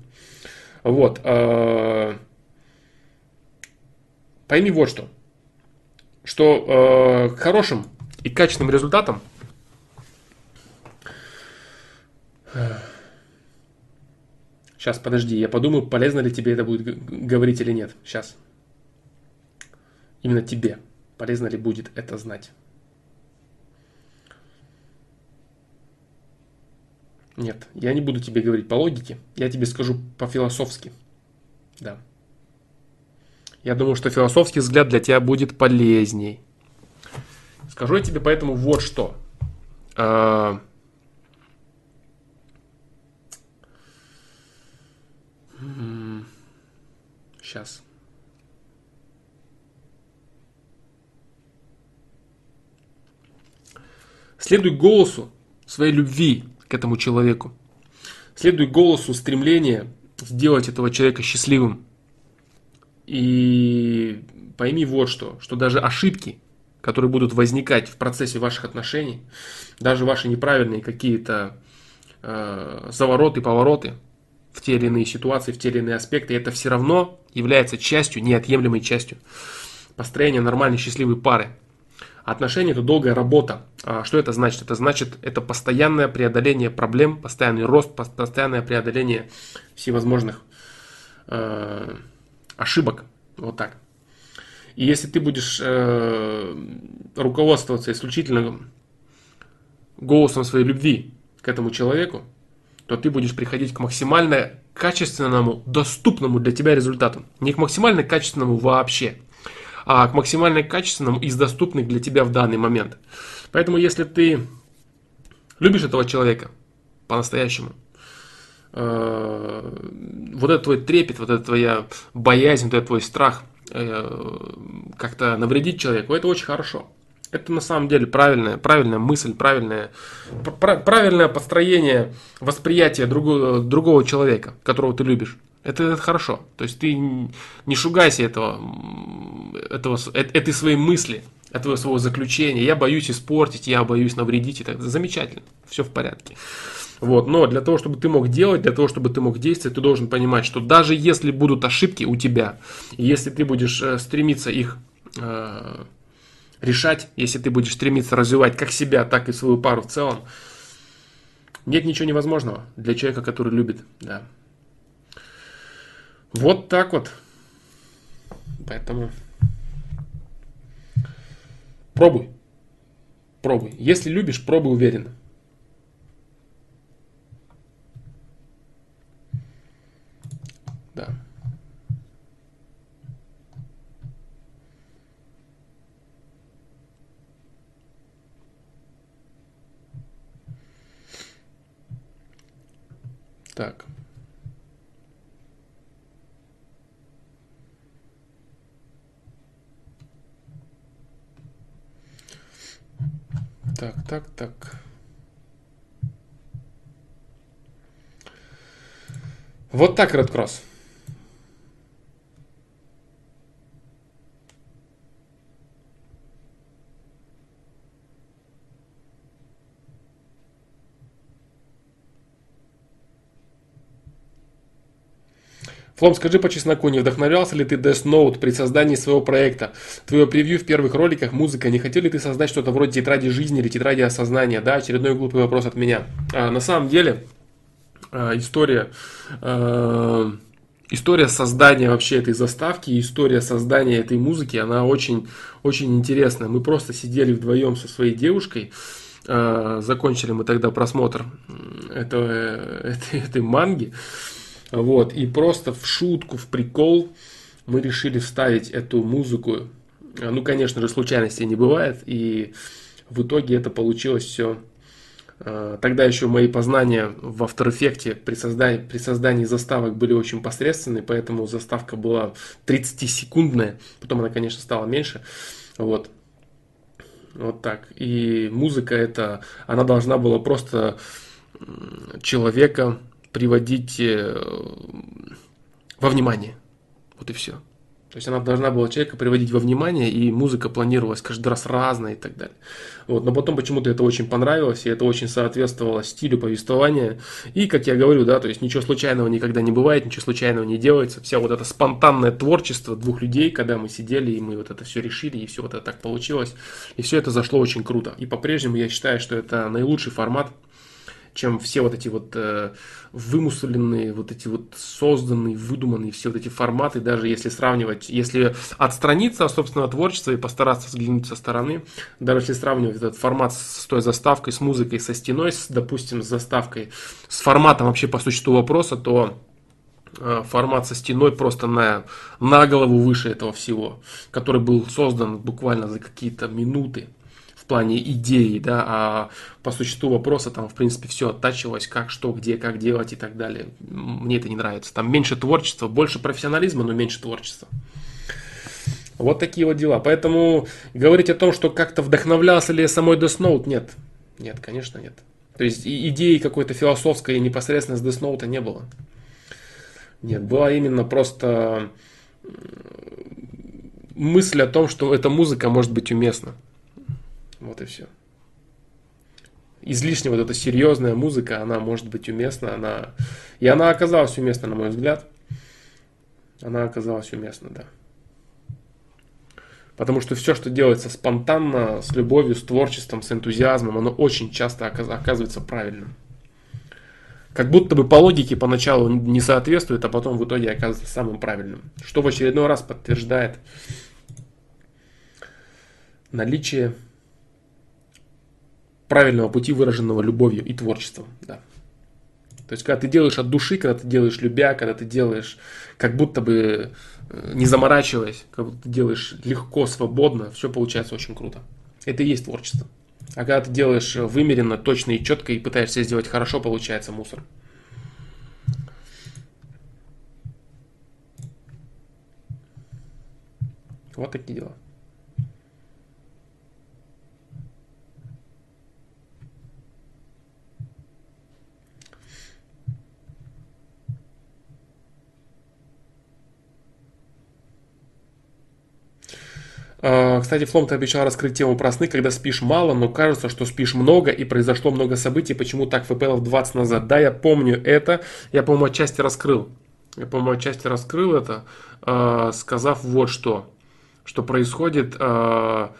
Вот. Э, пойми вот что, что э, хорошим и качественным результатам Сейчас, подожди, я подумаю, полезно ли тебе это будет говорить или нет. Сейчас. Именно тебе. Полезно ли будет это знать. Нет, я не буду тебе говорить по логике, я тебе скажу по-философски. Да. Я думаю, что философский взгляд для тебя будет полезней. Скажу я тебе поэтому вот что. Сейчас. А, Следуй голосу своей любви к этому человеку. Следуй голосу стремления сделать этого человека счастливым. И пойми вот что, что даже ошибки, которые будут возникать в процессе ваших отношений, даже ваши неправильные какие-то э, завороты, повороты в те или иные ситуации, в те или иные аспекты, это все равно является частью, неотъемлемой частью построения нормальной счастливой пары. Отношения – это долгая работа. А что это значит? Это значит, это постоянное преодоление проблем, постоянный рост, постоянное преодоление всевозможных э, ошибок. Вот так. И если ты будешь э, руководствоваться исключительно голосом своей любви к этому человеку, то ты будешь приходить к максимально качественному, доступному для тебя результату. Не к максимально качественному вообще, а к максимально качественному из доступных для тебя в данный момент. Поэтому если ты любишь этого человека по-настоящему, э, вот этот твой трепет, вот эта твоя боязнь, вот этот твой страх э, как-то навредить человеку, это очень хорошо. Это на самом деле правильная, правильная мысль, правильное, правильное построение восприятия другого, другого человека, которого ты любишь. Это, это хорошо. То есть ты не шугайся этого, этого, этой своей мысли, этого своего заключения. Я боюсь испортить, я боюсь навредить. Так. Замечательно, все в порядке. Вот, но для того, чтобы ты мог делать, для того, чтобы ты мог действовать, ты должен понимать, что даже если будут ошибки у тебя, если ты будешь э, стремиться их э, решать, если ты будешь стремиться развивать как себя, так и свою пару в целом, нет ничего невозможного для человека, который любит. Да. Вот так вот. Поэтому пробуй. Пробуй. Если любишь, пробуй уверенно. Да. Так. Так, так, так. Вот так, Red Cross. Флом, скажи по чесноку, не вдохновлялся ли ты Death Note при создании своего проекта? Твое превью в первых роликах, музыка. Не хотел ли ты создать что-то вроде тетради жизни или тетради осознания? Да, очередной глупый вопрос от меня. А, на самом деле, а, история... А, история создания вообще этой заставки, история создания этой музыки, она очень, очень интересная. Мы просто сидели вдвоем со своей девушкой, закончили мы тогда просмотр этого, <laughs> этой, этой манги, вот, и просто в шутку, в прикол мы решили вставить эту музыку. Ну, конечно же, случайностей не бывает, и в итоге это получилось все. А, тогда еще мои познания в After Effects при создании, при создании заставок были очень посредственные, поэтому заставка была 30-секундная, потом она, конечно, стала меньше. Вот. Вот так. И музыка это, она должна была просто человека приводить э, во внимание. Вот и все. То есть она должна была человека приводить во внимание, и музыка планировалась каждый раз разная и так далее. Вот. Но потом почему-то это очень понравилось, и это очень соответствовало стилю повествования. И, как я говорю, да, то есть ничего случайного никогда не бывает, ничего случайного не делается. Вся вот это спонтанное творчество двух людей, когда мы сидели, и мы вот это все решили, и все вот это так получилось. И все это зашло очень круто. И по-прежнему я считаю, что это наилучший формат чем все вот эти вот э, вымусоленные, вот эти вот созданные, выдуманные все вот эти форматы, даже если сравнивать, если отстраниться от собственного творчества и постараться взглянуть со стороны, даже если сравнивать этот формат с той заставкой, с музыкой, со стеной, с, допустим, с заставкой, с форматом вообще по существу вопроса, то э, формат со стеной просто на, на голову выше этого всего, который был создан буквально за какие-то минуты плане идеи, да, а по существу вопроса там, в принципе, все оттачивалось, как, что, где, как делать и так далее. Мне это не нравится. Там меньше творчества, больше профессионализма, но меньше творчества. Вот такие вот дела. Поэтому говорить о том, что как-то вдохновлялся ли я самой Death Note, нет. Нет, конечно, нет. То есть идеи какой-то философской непосредственно с Death Note не было. Нет, была именно просто мысль о том, что эта музыка может быть уместна. Вот и все. Излишне вот эта серьезная музыка, она может быть уместна, она... И она оказалась уместна, на мой взгляд. Она оказалась уместна, да. Потому что все, что делается спонтанно, с любовью, с творчеством, с энтузиазмом, оно очень часто оказывается правильным. Как будто бы по логике поначалу не соответствует, а потом в итоге оказывается самым правильным. Что в очередной раз подтверждает наличие правильного пути, выраженного любовью и творчеством. Да. То есть, когда ты делаешь от души, когда ты делаешь любя, когда ты делаешь как будто бы э, не заморачиваясь, как будто ты делаешь легко, свободно, все получается очень круто. Это и есть творчество. А когда ты делаешь э, вымеренно, точно и четко, и пытаешься сделать хорошо, получается мусор. Вот такие дела. Кстати, Флом, ты обещал раскрыть тему про сны, когда спишь мало, но кажется, что спишь много и произошло много событий. Почему так ФПЛ 20 назад? Да, я помню это. Я, по-моему, отчасти раскрыл. Я, по-моему, отчасти раскрыл это, а, сказав вот что. Что происходит а,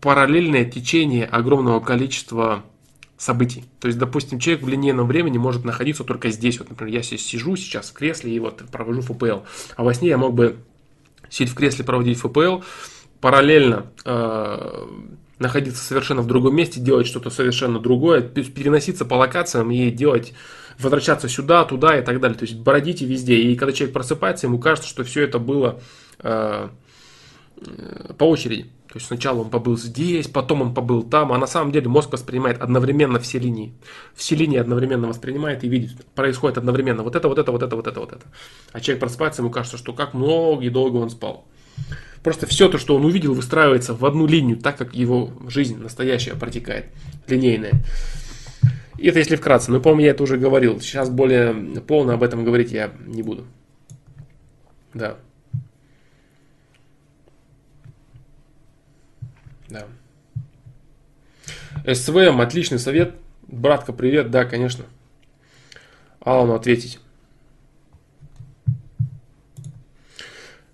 параллельное течение огромного количества событий. То есть, допустим, человек в линейном времени может находиться только здесь. Вот, например, я сижу сейчас в кресле и вот провожу ФПЛ. А во сне я мог бы сидеть в кресле, проводить ФПЛ, параллельно э, находиться совершенно в другом месте, делать что-то совершенно другое, переноситься по локациям и делать, возвращаться сюда, туда и так далее. То есть бродите везде. И когда человек просыпается, ему кажется, что все это было э, э, по очереди. То есть сначала он побыл здесь, потом он побыл там, а на самом деле мозг воспринимает одновременно все линии. Все линии одновременно воспринимает и видит, происходит одновременно вот это, вот это, вот это, вот это, вот это. А человек просыпается, ему кажется, что как много и долго он спал. Просто все то, что он увидел, выстраивается в одну линию, так как его жизнь настоящая протекает, линейная. И это если вкратце. Ну, по-моему, я это уже говорил. Сейчас более полно об этом говорить я не буду. Да. СВМ, отличный совет. Братка, привет. Да, конечно. Алану ответить.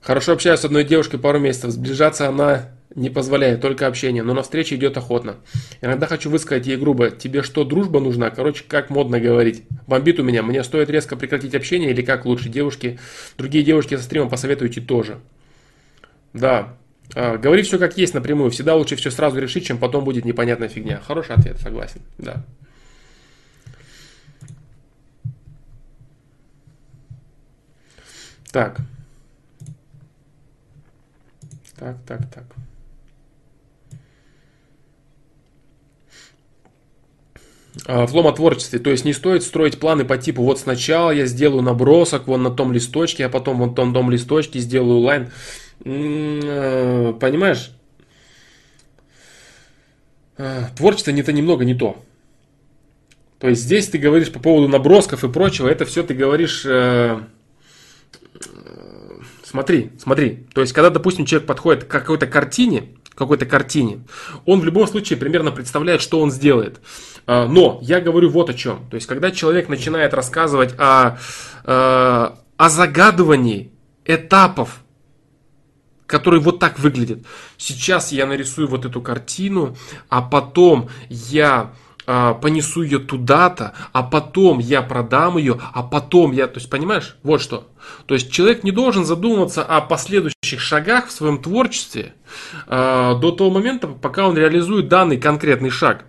Хорошо общаюсь с одной девушкой пару месяцев. Сближаться она не позволяет, только общение. Но на встрече идет охотно. Иногда хочу высказать ей грубо. Тебе что, дружба нужна? Короче, как модно говорить. Бомбит у меня. Мне стоит резко прекратить общение или как лучше? Девушки, другие девушки со стрима посоветуйте тоже. Да, а, говорить все как есть напрямую. Всегда лучше все сразу решить, чем потом будет непонятная фигня. Хороший ответ, согласен. Да. Так. Так, так, так. А, Влом о творчестве. То есть не стоит строить планы по типу вот сначала я сделаю набросок вон на том листочке, а потом вон на том листочке сделаю лайн. Э, понимаешь, э, творчество не то немного не то. То есть здесь ты говоришь по поводу набросков и прочего, это все ты говоришь... Э, смотри, смотри. То есть, когда, допустим, человек подходит к какой-то картине, какой-то картине, он в любом случае примерно представляет, что он сделает. Но я говорю вот о чем. То есть, когда человек начинает рассказывать о, о загадывании этапов который вот так выглядит. Сейчас я нарисую вот эту картину, а потом я а, понесу ее туда-то, а потом я продам ее, а потом я, то есть понимаешь, вот что. То есть человек не должен задумываться о последующих шагах в своем творчестве а, до того момента, пока он реализует данный конкретный шаг.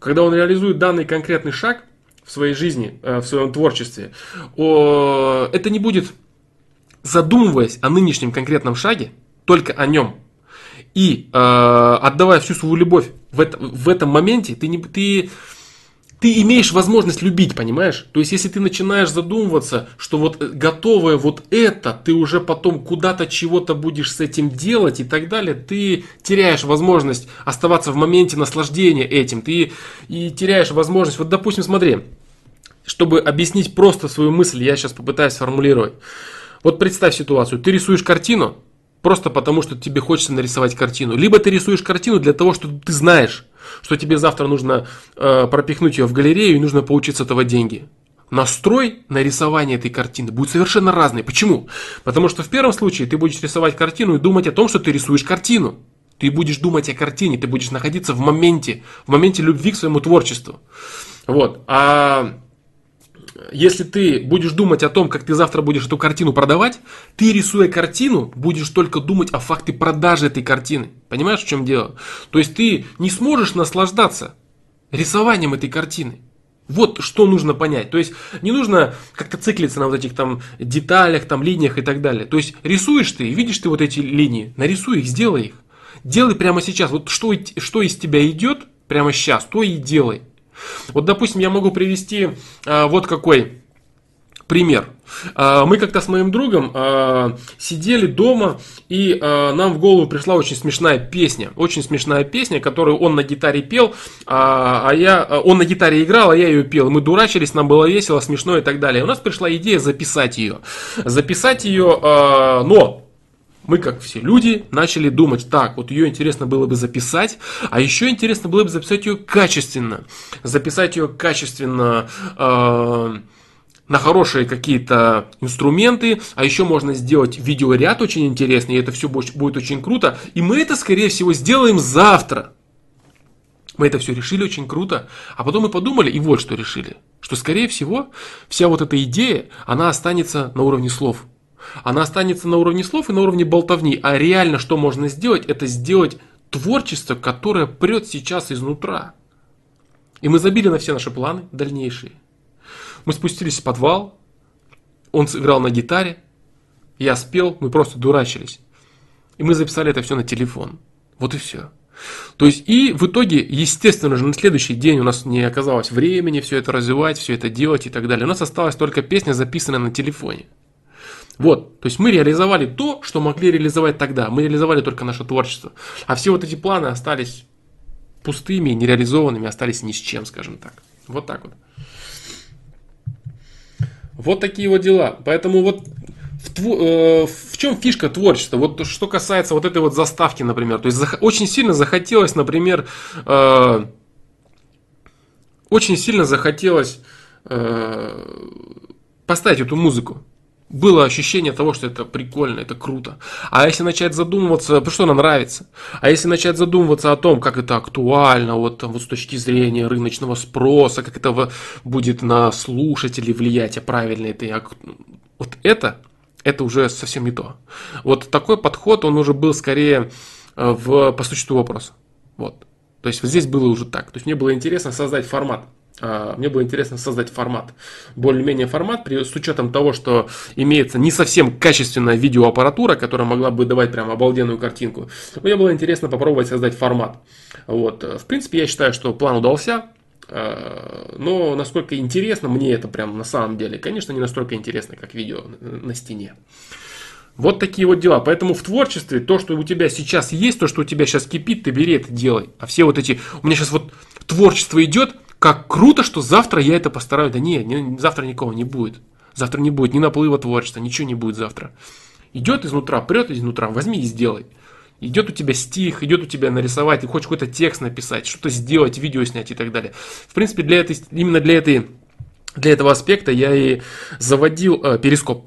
Когда он реализует данный конкретный шаг в своей жизни, а, в своем творчестве, о, это не будет задумываясь о нынешнем конкретном шаге, только о нем. И э, отдавая всю свою любовь в, это, в этом моменте, ты, не, ты, ты имеешь возможность любить, понимаешь? То есть, если ты начинаешь задумываться, что вот готовое вот это, ты уже потом куда-то чего-то будешь с этим делать и так далее, ты теряешь возможность оставаться в моменте наслаждения этим. Ты и теряешь возможность, вот допустим, смотри, чтобы объяснить просто свою мысль, я сейчас попытаюсь сформулировать. Вот представь ситуацию, ты рисуешь картину, просто потому, что тебе хочется нарисовать картину. Либо ты рисуешь картину для того, что ты знаешь, что тебе завтра нужно э, пропихнуть ее в галерею и нужно получить с этого деньги. Настрой на рисование этой картины будет совершенно разный. Почему? Потому что в первом случае ты будешь рисовать картину и думать о том, что ты рисуешь картину. Ты будешь думать о картине, ты будешь находиться в моменте, в моменте любви к своему творчеству. Вот. А если ты будешь думать о том, как ты завтра будешь эту картину продавать, ты, рисуя картину, будешь только думать о факте продажи этой картины. Понимаешь, в чем дело? То есть ты не сможешь наслаждаться рисованием этой картины. Вот что нужно понять. То есть не нужно как-то циклиться на вот этих там деталях, там линиях и так далее. То есть рисуешь ты, видишь ты вот эти линии, нарисуй их, сделай их. Делай прямо сейчас. Вот что, что из тебя идет прямо сейчас, то и делай. Вот, допустим, я могу привести а, вот какой Пример. А, мы как-то с моим другом а, сидели дома, и а, нам в голову пришла очень смешная песня. Очень смешная песня, которую он на гитаре пел, а я, он на гитаре играл, а я ее пел. Мы дурачились, нам было весело, смешно и так далее. У нас пришла идея записать ее. Записать ее, но мы, как все люди, начали думать, так, вот ее интересно было бы записать, а еще интересно было бы записать ее качественно. Записать ее качественно э, на хорошие какие-то инструменты, а еще можно сделать видеоряд очень интересный, и это все будет очень круто. И мы это, скорее всего, сделаем завтра. Мы это все решили очень круто, а потом мы подумали, и вот что решили, что, скорее всего, вся вот эта идея, она останется на уровне слов. Она останется на уровне слов и на уровне болтовни, а реально что можно сделать, это сделать творчество, которое прет сейчас изнутра. И мы забили на все наши планы дальнейшие. Мы спустились в подвал, он сыграл на гитаре, я спел, мы просто дурачились. И мы записали это все на телефон. Вот и все. То есть, и в итоге, естественно же, на следующий день у нас не оказалось времени все это развивать, все это делать и так далее. У нас осталась только песня, записанная на телефоне. Вот, то есть мы реализовали то, что могли реализовать тогда. Мы реализовали только наше творчество. А все вот эти планы остались пустыми, нереализованными, остались ни с чем, скажем так. Вот так вот. Вот такие вот дела. Поэтому вот в, тво, э, в чем фишка творчества? Вот что касается вот этой вот заставки, например. То есть зах, очень сильно захотелось, например, э, очень сильно захотелось э, поставить эту музыку было ощущение того, что это прикольно, это круто. А если начать задумываться, что нам нравится, а если начать задумываться о том, как это актуально, вот, вот с точки зрения рыночного спроса, как это будет на слушателей влиять, а правильно это, вот это, это уже совсем не то. Вот такой подход, он уже был скорее э, в, по существу вопроса. Вот. То есть вот здесь было уже так. То есть мне было интересно создать формат. А, мне было интересно создать формат, более-менее формат, с учетом того, что имеется не совсем качественная видеоаппаратура, которая могла бы давать прям обалденную картинку. Мне было интересно попробовать создать формат. Вот. В принципе, я считаю, что план удался, а, но насколько интересно мне это прям на самом деле, конечно, не настолько интересно, как видео на стене. Вот такие вот дела. Поэтому в творчестве то, что у тебя сейчас есть, то, что у тебя сейчас кипит, ты бери это делай. А все вот эти... У меня сейчас вот творчество идет, как круто, что завтра я это постараюсь. Да не, не завтра никого не будет. Завтра не будет ни наплыва творчества, ничего не будет завтра. Идет изнутра, прет изнутра, возьми и сделай. Идет у тебя стих, идет у тебя нарисовать, ты хочешь какой-то текст написать, что-то сделать, видео снять и так далее. В принципе, для этой, именно для, этой, для этого аспекта я и заводил э, перископ,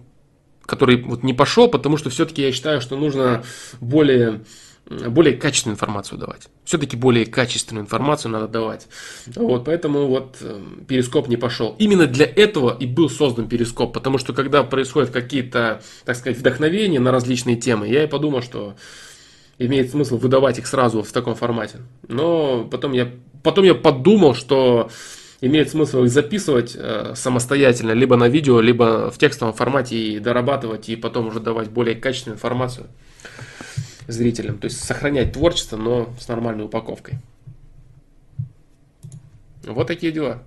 который вот не пошел, потому что все-таки я считаю, что нужно более более качественную информацию давать. Все-таки более качественную информацию надо давать. Вот, поэтому вот эм, перископ не пошел. Именно для этого и был создан перископ, потому что когда происходят какие-то, так сказать, вдохновения на различные темы, я и подумал, что имеет смысл выдавать их сразу в таком формате. Но потом я, потом я подумал, что имеет смысл их записывать э, самостоятельно, либо на видео, либо в текстовом формате и дорабатывать, и потом уже давать более качественную информацию зрителям. То есть сохранять творчество, но с нормальной упаковкой. Вот такие дела.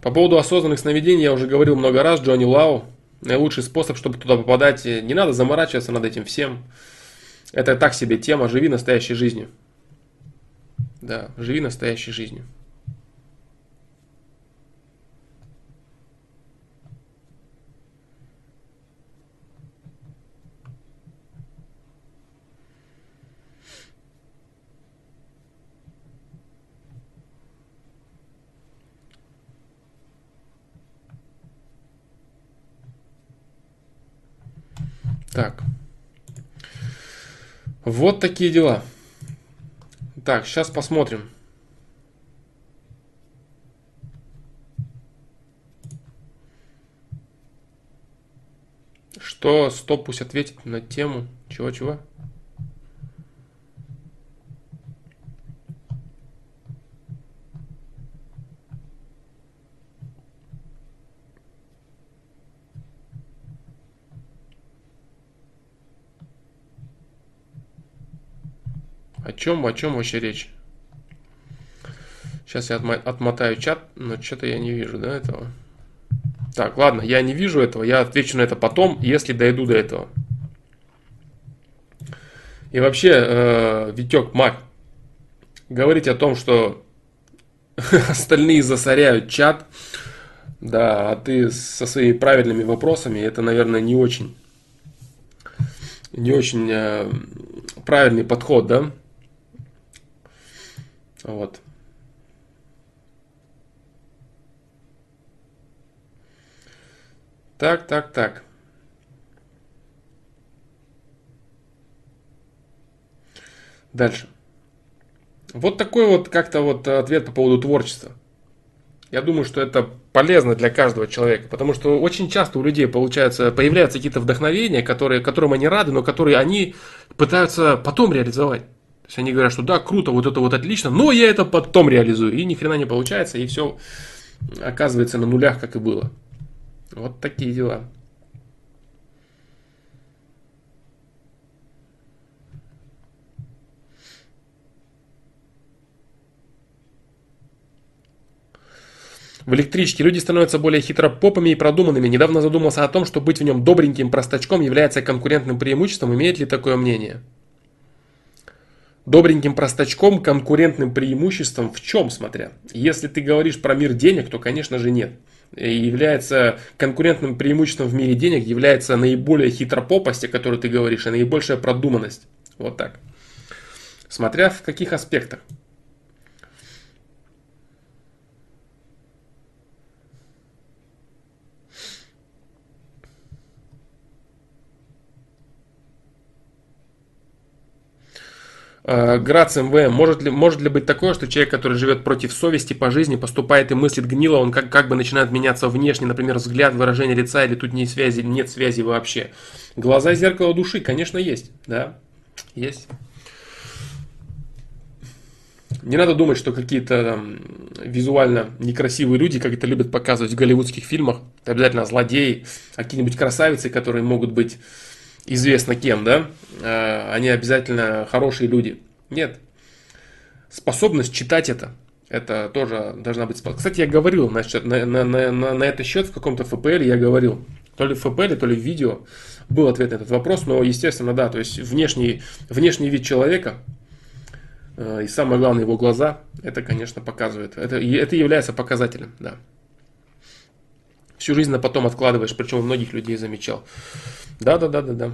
По поводу осознанных сновидений я уже говорил много раз, Джонни Лау. Наилучший способ, чтобы туда попадать, не надо заморачиваться над этим всем. Это так себе тема, живи настоящей жизнью. Да, живи настоящей жизнью. Так. Вот такие дела. Так, сейчас посмотрим. Что стоп пусть ответит на тему. Чего-чего? О чем, о чем вообще речь? Сейчас я отмотаю чат, но что-то я не вижу, да, этого. Так, ладно, я не вижу этого, я отвечу на это потом, если дойду до этого. И вообще, э, Витек, Мак, говорить о том, что <laughs> остальные засоряют чат, да, а ты со своими правильными вопросами, это, наверное, не очень, не очень э, правильный подход, да? Вот. Так, так, так. Дальше. Вот такой вот как-то вот ответ по поводу творчества. Я думаю, что это полезно для каждого человека, потому что очень часто у людей получается, появляются какие-то вдохновения, которые, которым они рады, но которые они пытаются потом реализовать. Есть они говорят, что да, круто, вот это вот отлично, но я это потом реализую. И ни хрена не получается, и все оказывается на нулях, как и было. Вот такие дела. В электричке люди становятся более хитропопами и продуманными. Недавно задумался о том, что быть в нем добреньким простачком является конкурентным преимуществом. Имеет ли такое мнение? Добреньким простачком конкурентным преимуществом в чем, смотря? Если ты говоришь про мир денег, то, конечно же, нет. И является конкурентным преимуществом в мире денег является наиболее хитропопость, о которой ты говоришь, и наибольшая продуманность. Вот так. Смотря в каких аспектах. Грац МВ, может ли, может ли быть такое, что человек, который живет против совести по жизни, поступает и мыслит гнило, он как, как бы начинает меняться внешне, например, взгляд, выражение лица, или тут нет связи, нет связи вообще. Глаза зеркало души, конечно, есть, да, есть. Не надо думать, что какие-то там, визуально некрасивые люди, как это любят показывать в голливудских фильмах, обязательно злодеи, а какие-нибудь красавицы, которые могут быть известно кем, да, э, они обязательно хорошие люди. Нет. Способность читать это, это тоже должна быть. Кстати, я говорил на, на, на, на, на этот счет в каком-то ФПЛ, я говорил, то ли в ФПЛ, то ли в видео, был ответ на этот вопрос, но, естественно, да, то есть внешний, внешний вид человека, э, и самое главное, его глаза, это, конечно, показывает, это, это является показателем, да. Всю жизнь на потом откладываешь, причем у многих людей замечал. Да, да, да, да, да.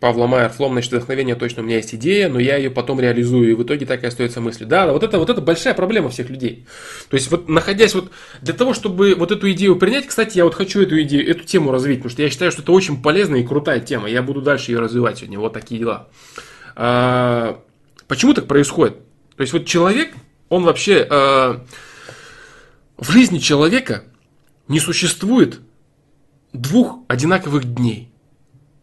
Павла Майер, флом, значит, вдохновение точно у меня есть идея, но я ее потом реализую, и в итоге так и остается мыслью. Да, да, вот это, вот это большая проблема всех людей. То есть, вот находясь вот для того, чтобы вот эту идею принять, кстати, я вот хочу эту идею, эту тему развить, потому что я считаю, что это очень полезная и крутая тема, я буду дальше ее развивать сегодня, вот такие дела. А, почему так происходит? То есть, вот человек, он вообще, а, в жизни человека не существует двух одинаковых дней.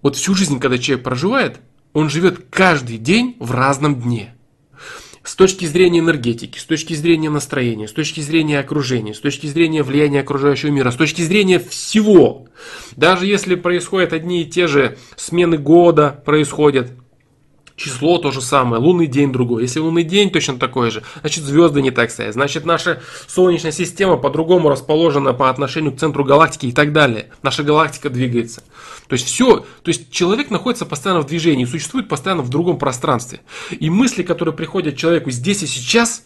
Вот всю жизнь, когда человек проживает, он живет каждый день в разном дне. С точки зрения энергетики, с точки зрения настроения, с точки зрения окружения, с точки зрения влияния окружающего мира, с точки зрения всего. Даже если происходят одни и те же смены года, происходят, Число то же самое, лунный день другой. Если лунный день точно такой же, значит звезды не так стоят. Значит наша Солнечная система по-другому расположена по отношению к центру галактики и так далее. Наша галактика двигается. То есть все, то есть человек находится постоянно в движении, существует постоянно в другом пространстве. И мысли, которые приходят человеку здесь и сейчас,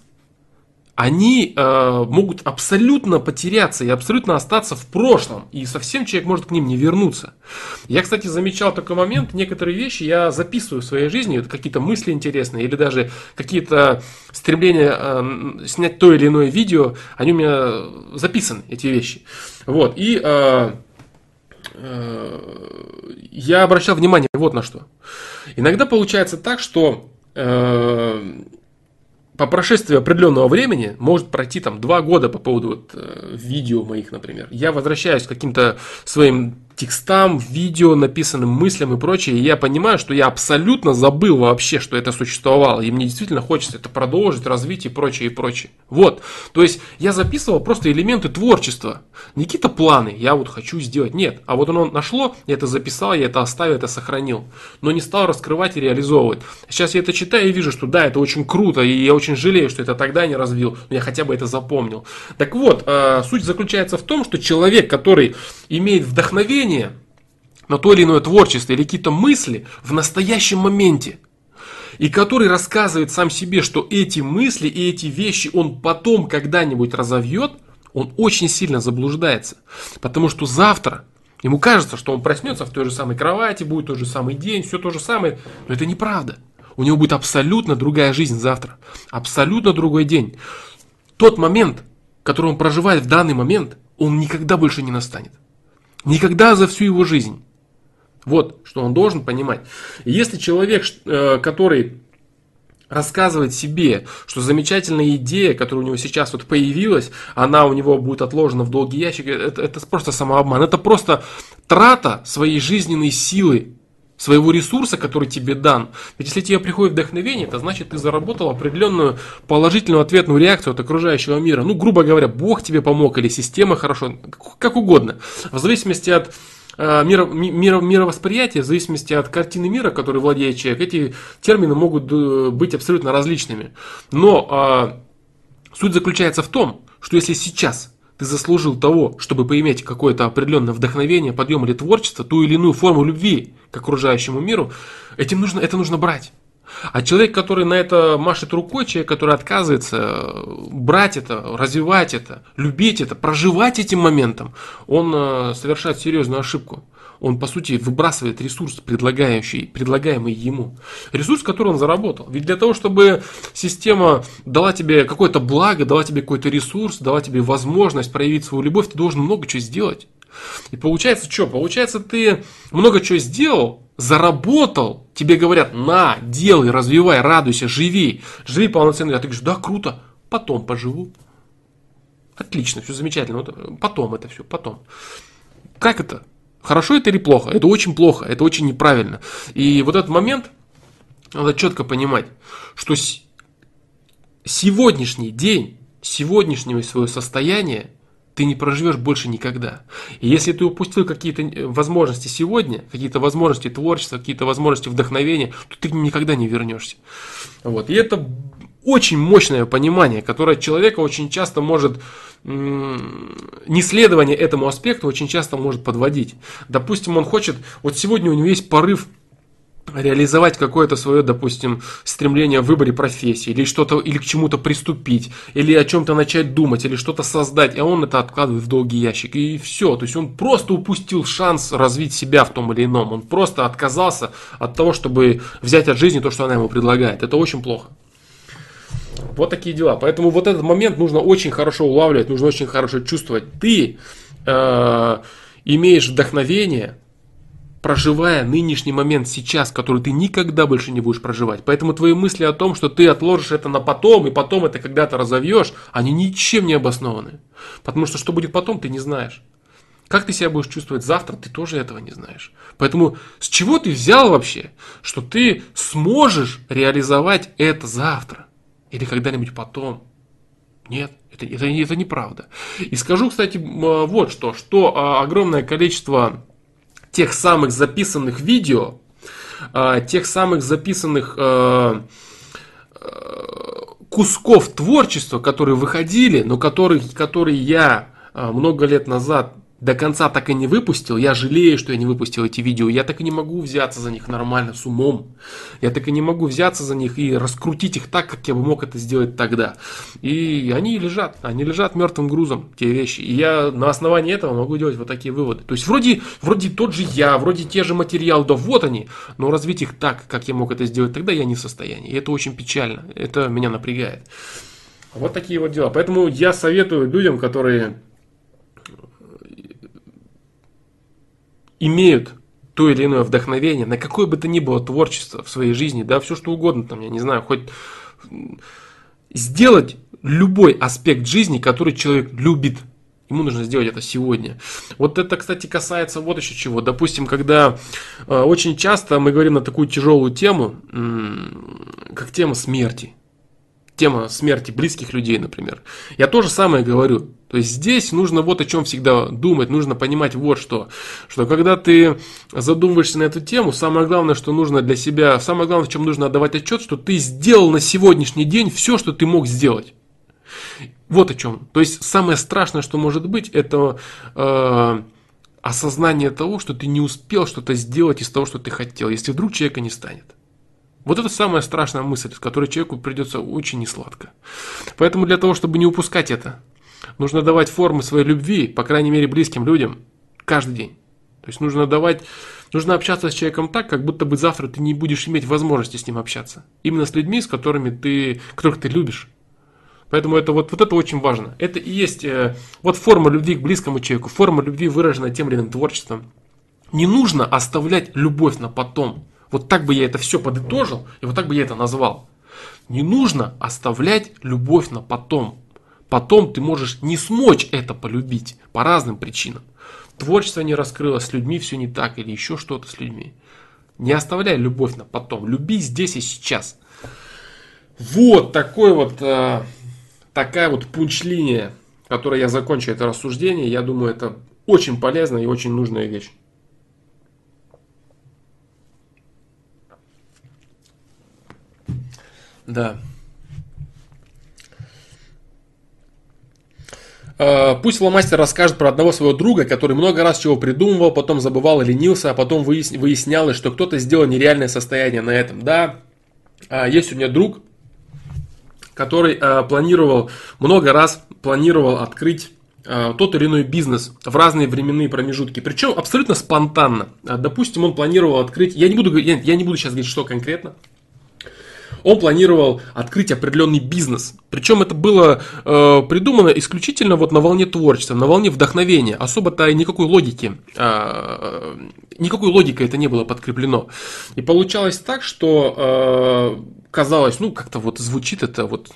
они э, могут абсолютно потеряться и абсолютно остаться в прошлом. И совсем человек может к ним не вернуться. Я, кстати, замечал такой момент, некоторые вещи я записываю в своей жизни, какие-то мысли интересные, или даже какие-то стремления э, снять то или иное видео, они у меня записаны, эти вещи. Вот, и э, э, я обращал внимание вот на что. Иногда получается так, что э, по прошествии определенного времени, может пройти там два года по поводу вот, э, видео моих, например, я возвращаюсь к каким-то своим текстам, видео, написанным мыслям и прочее. И я понимаю, что я абсолютно забыл вообще, что это существовало. И мне действительно хочется это продолжить, развить и прочее, и прочее. Вот. То есть я записывал просто элементы творчества. Не какие-то планы, я вот хочу сделать. Нет. А вот оно нашло, я это записал, я это оставил, это сохранил. Но не стал раскрывать и реализовывать. Сейчас я это читаю и вижу, что да, это очень круто. И я очень жалею, что это тогда не развил. Но я хотя бы это запомнил. Так вот, э, суть заключается в том, что человек, который имеет вдохновение на то или иное творчество или какие-то мысли в настоящем моменте, и который рассказывает сам себе, что эти мысли и эти вещи он потом когда-нибудь разовьет, он очень сильно заблуждается. Потому что завтра ему кажется, что он проснется в той же самой кровати, будет тот же самый день, все то же самое. Но это неправда. У него будет абсолютно другая жизнь завтра. Абсолютно другой день. Тот момент, который он проживает в данный момент, он никогда больше не настанет. Никогда за всю его жизнь. Вот, что он должен понимать. Если человек, э, который рассказывает себе, что замечательная идея, которая у него сейчас вот появилась, она у него будет отложена в долгий ящик, это, это просто самообман. Это просто трата своей жизненной силы, своего ресурса, который тебе дан. Ведь если тебе приходит вдохновение, это значит, ты заработал определенную положительную ответную реакцию от окружающего мира. Ну, грубо говоря, Бог тебе помог или система хорошо, как угодно. В зависимости от э, миро, миро, мировосприятия, в зависимости от картины мира, которой владеет человек, эти термины могут э, быть абсолютно различными. Но э, суть заключается в том, что если сейчас ты заслужил того, чтобы поиметь какое-то определенное вдохновение, подъем или творчество, ту или иную форму любви к окружающему миру, этим нужно, это нужно брать. А человек, который на это машет рукой, человек, который отказывается э, брать это, развивать это, любить это, проживать этим моментом, он э, совершает серьезную ошибку он, по сути, выбрасывает ресурс, предлагающий, предлагаемый ему. Ресурс, который он заработал. Ведь для того, чтобы система дала тебе какое-то благо, дала тебе какой-то ресурс, дала тебе возможность проявить свою любовь, ты должен много чего сделать. И получается что? Получается, ты много чего сделал, заработал, тебе говорят, на, делай, развивай, радуйся, живи, живи полноценно. А ты говоришь, да, круто, потом поживу. Отлично, все замечательно. Потом это все, потом. Как это? Хорошо это или плохо? Это очень плохо, это очень неправильно. И вот этот момент надо четко понимать, что сегодняшний день, сегодняшнее свое состояние ты не проживешь больше никогда. И если ты упустил какие-то э, возможности сегодня, какие-то возможности творчества, какие-то возможности вдохновения, то ты никогда не вернешься. Вот. И это очень мощное понимание, которое человека очень часто может, неследование этому аспекту очень часто может подводить. Допустим, он хочет, вот сегодня у него есть порыв реализовать какое-то свое, допустим, стремление в выборе профессии, или что-то, или к чему-то приступить, или о чем-то начать думать, или что-то создать, а он это откладывает в долгий ящик, и все. То есть он просто упустил шанс развить себя в том или ином. Он просто отказался от того, чтобы взять от жизни то, что она ему предлагает. Это очень плохо. Вот такие дела. Поэтому вот этот момент нужно очень хорошо улавливать, нужно очень хорошо чувствовать. Ты э, имеешь вдохновение, проживая нынешний момент сейчас, который ты никогда больше не будешь проживать. Поэтому твои мысли о том, что ты отложишь это на потом, и потом это когда-то разовьешь, они ничем не обоснованы. Потому что что будет потом, ты не знаешь. Как ты себя будешь чувствовать завтра, ты тоже этого не знаешь. Поэтому с чего ты взял вообще, что ты сможешь реализовать это завтра? Или когда-нибудь потом. Нет, это, это, это неправда. И скажу, кстати, вот что, что а, огромное количество тех самых записанных видео, а, тех самых записанных а, кусков творчества, которые выходили, но которые, которые я много лет назад до конца так и не выпустил, я жалею, что я не выпустил эти видео, я так и не могу взяться за них нормально, с умом, я так и не могу взяться за них и раскрутить их так, как я бы мог это сделать тогда. И они лежат, они лежат мертвым грузом, те вещи, и я на основании этого могу делать вот такие выводы. То есть вроде, вроде тот же я, вроде те же материалы, да вот они, но развить их так, как я мог это сделать тогда, я не в состоянии, и это очень печально, это меня напрягает. Вот такие вот дела. Поэтому я советую людям, которые имеют то или иное вдохновение, на какое бы то ни было творчество в своей жизни, да, все что угодно, там, я не знаю, хоть сделать любой аспект жизни, который человек любит, Ему нужно сделать это сегодня. Вот это, кстати, касается вот еще чего. Допустим, когда э, очень часто мы говорим на такую тяжелую тему, э, как тема смерти. Тема смерти близких людей, например. Я тоже самое говорю. То есть здесь нужно вот о чем всегда думать, нужно понимать вот что. Что когда ты задумываешься на эту тему, самое главное, что нужно для себя, самое главное, в чем нужно отдавать отчет, что ты сделал на сегодняшний день все, что ты мог сделать. Вот о чем. То есть самое страшное, что может быть, это э, осознание того, что ты не успел что-то сделать из того, что ты хотел, если вдруг человека не станет. Вот это самая страшная мысль, с которой человеку придется очень несладко. Поэтому для того, чтобы не упускать это, нужно давать формы своей любви, по крайней мере, близким людям, каждый день. То есть нужно давать, нужно общаться с человеком так, как будто бы завтра ты не будешь иметь возможности с ним общаться. Именно с людьми, с которыми ты, которых ты любишь. Поэтому это вот, вот это очень важно. Это и есть э, вот форма любви к близкому человеку, форма любви, выраженная тем или иным творчеством. Не нужно оставлять любовь на потом. Вот так бы я это все подытожил, и вот так бы я это назвал. Не нужно оставлять любовь на потом. Потом ты можешь не смочь это полюбить по разным причинам. Творчество не раскрылось, с людьми все не так, или еще что-то с людьми. Не оставляй любовь на потом. Люби здесь и сейчас. Вот такой вот э, такая вот пунч-линия, которой я закончу это рассуждение, я думаю, это очень полезная и очень нужная вещь. Да. А, пусть фломастер расскажет про одного своего друга, который много раз чего придумывал, потом забывал и ленился, а потом выяснялось, что кто-то сделал нереальное состояние на этом. Да, а, есть у меня друг, который э, планировал, много раз планировал открыть тот или иной бизнес в разные временные промежутки. Причем абсолютно спонтанно. Допустим, он планировал открыть, я не буду, я не буду сейчас говорить, что конкретно, он планировал открыть определенный бизнес. Причем это было э, придумано исключительно вот на волне творчества, на волне вдохновения. Особо-то никакой логики, э, никакой логикой это не было подкреплено. И получалось так, что э, казалось, ну как-то вот звучит это вот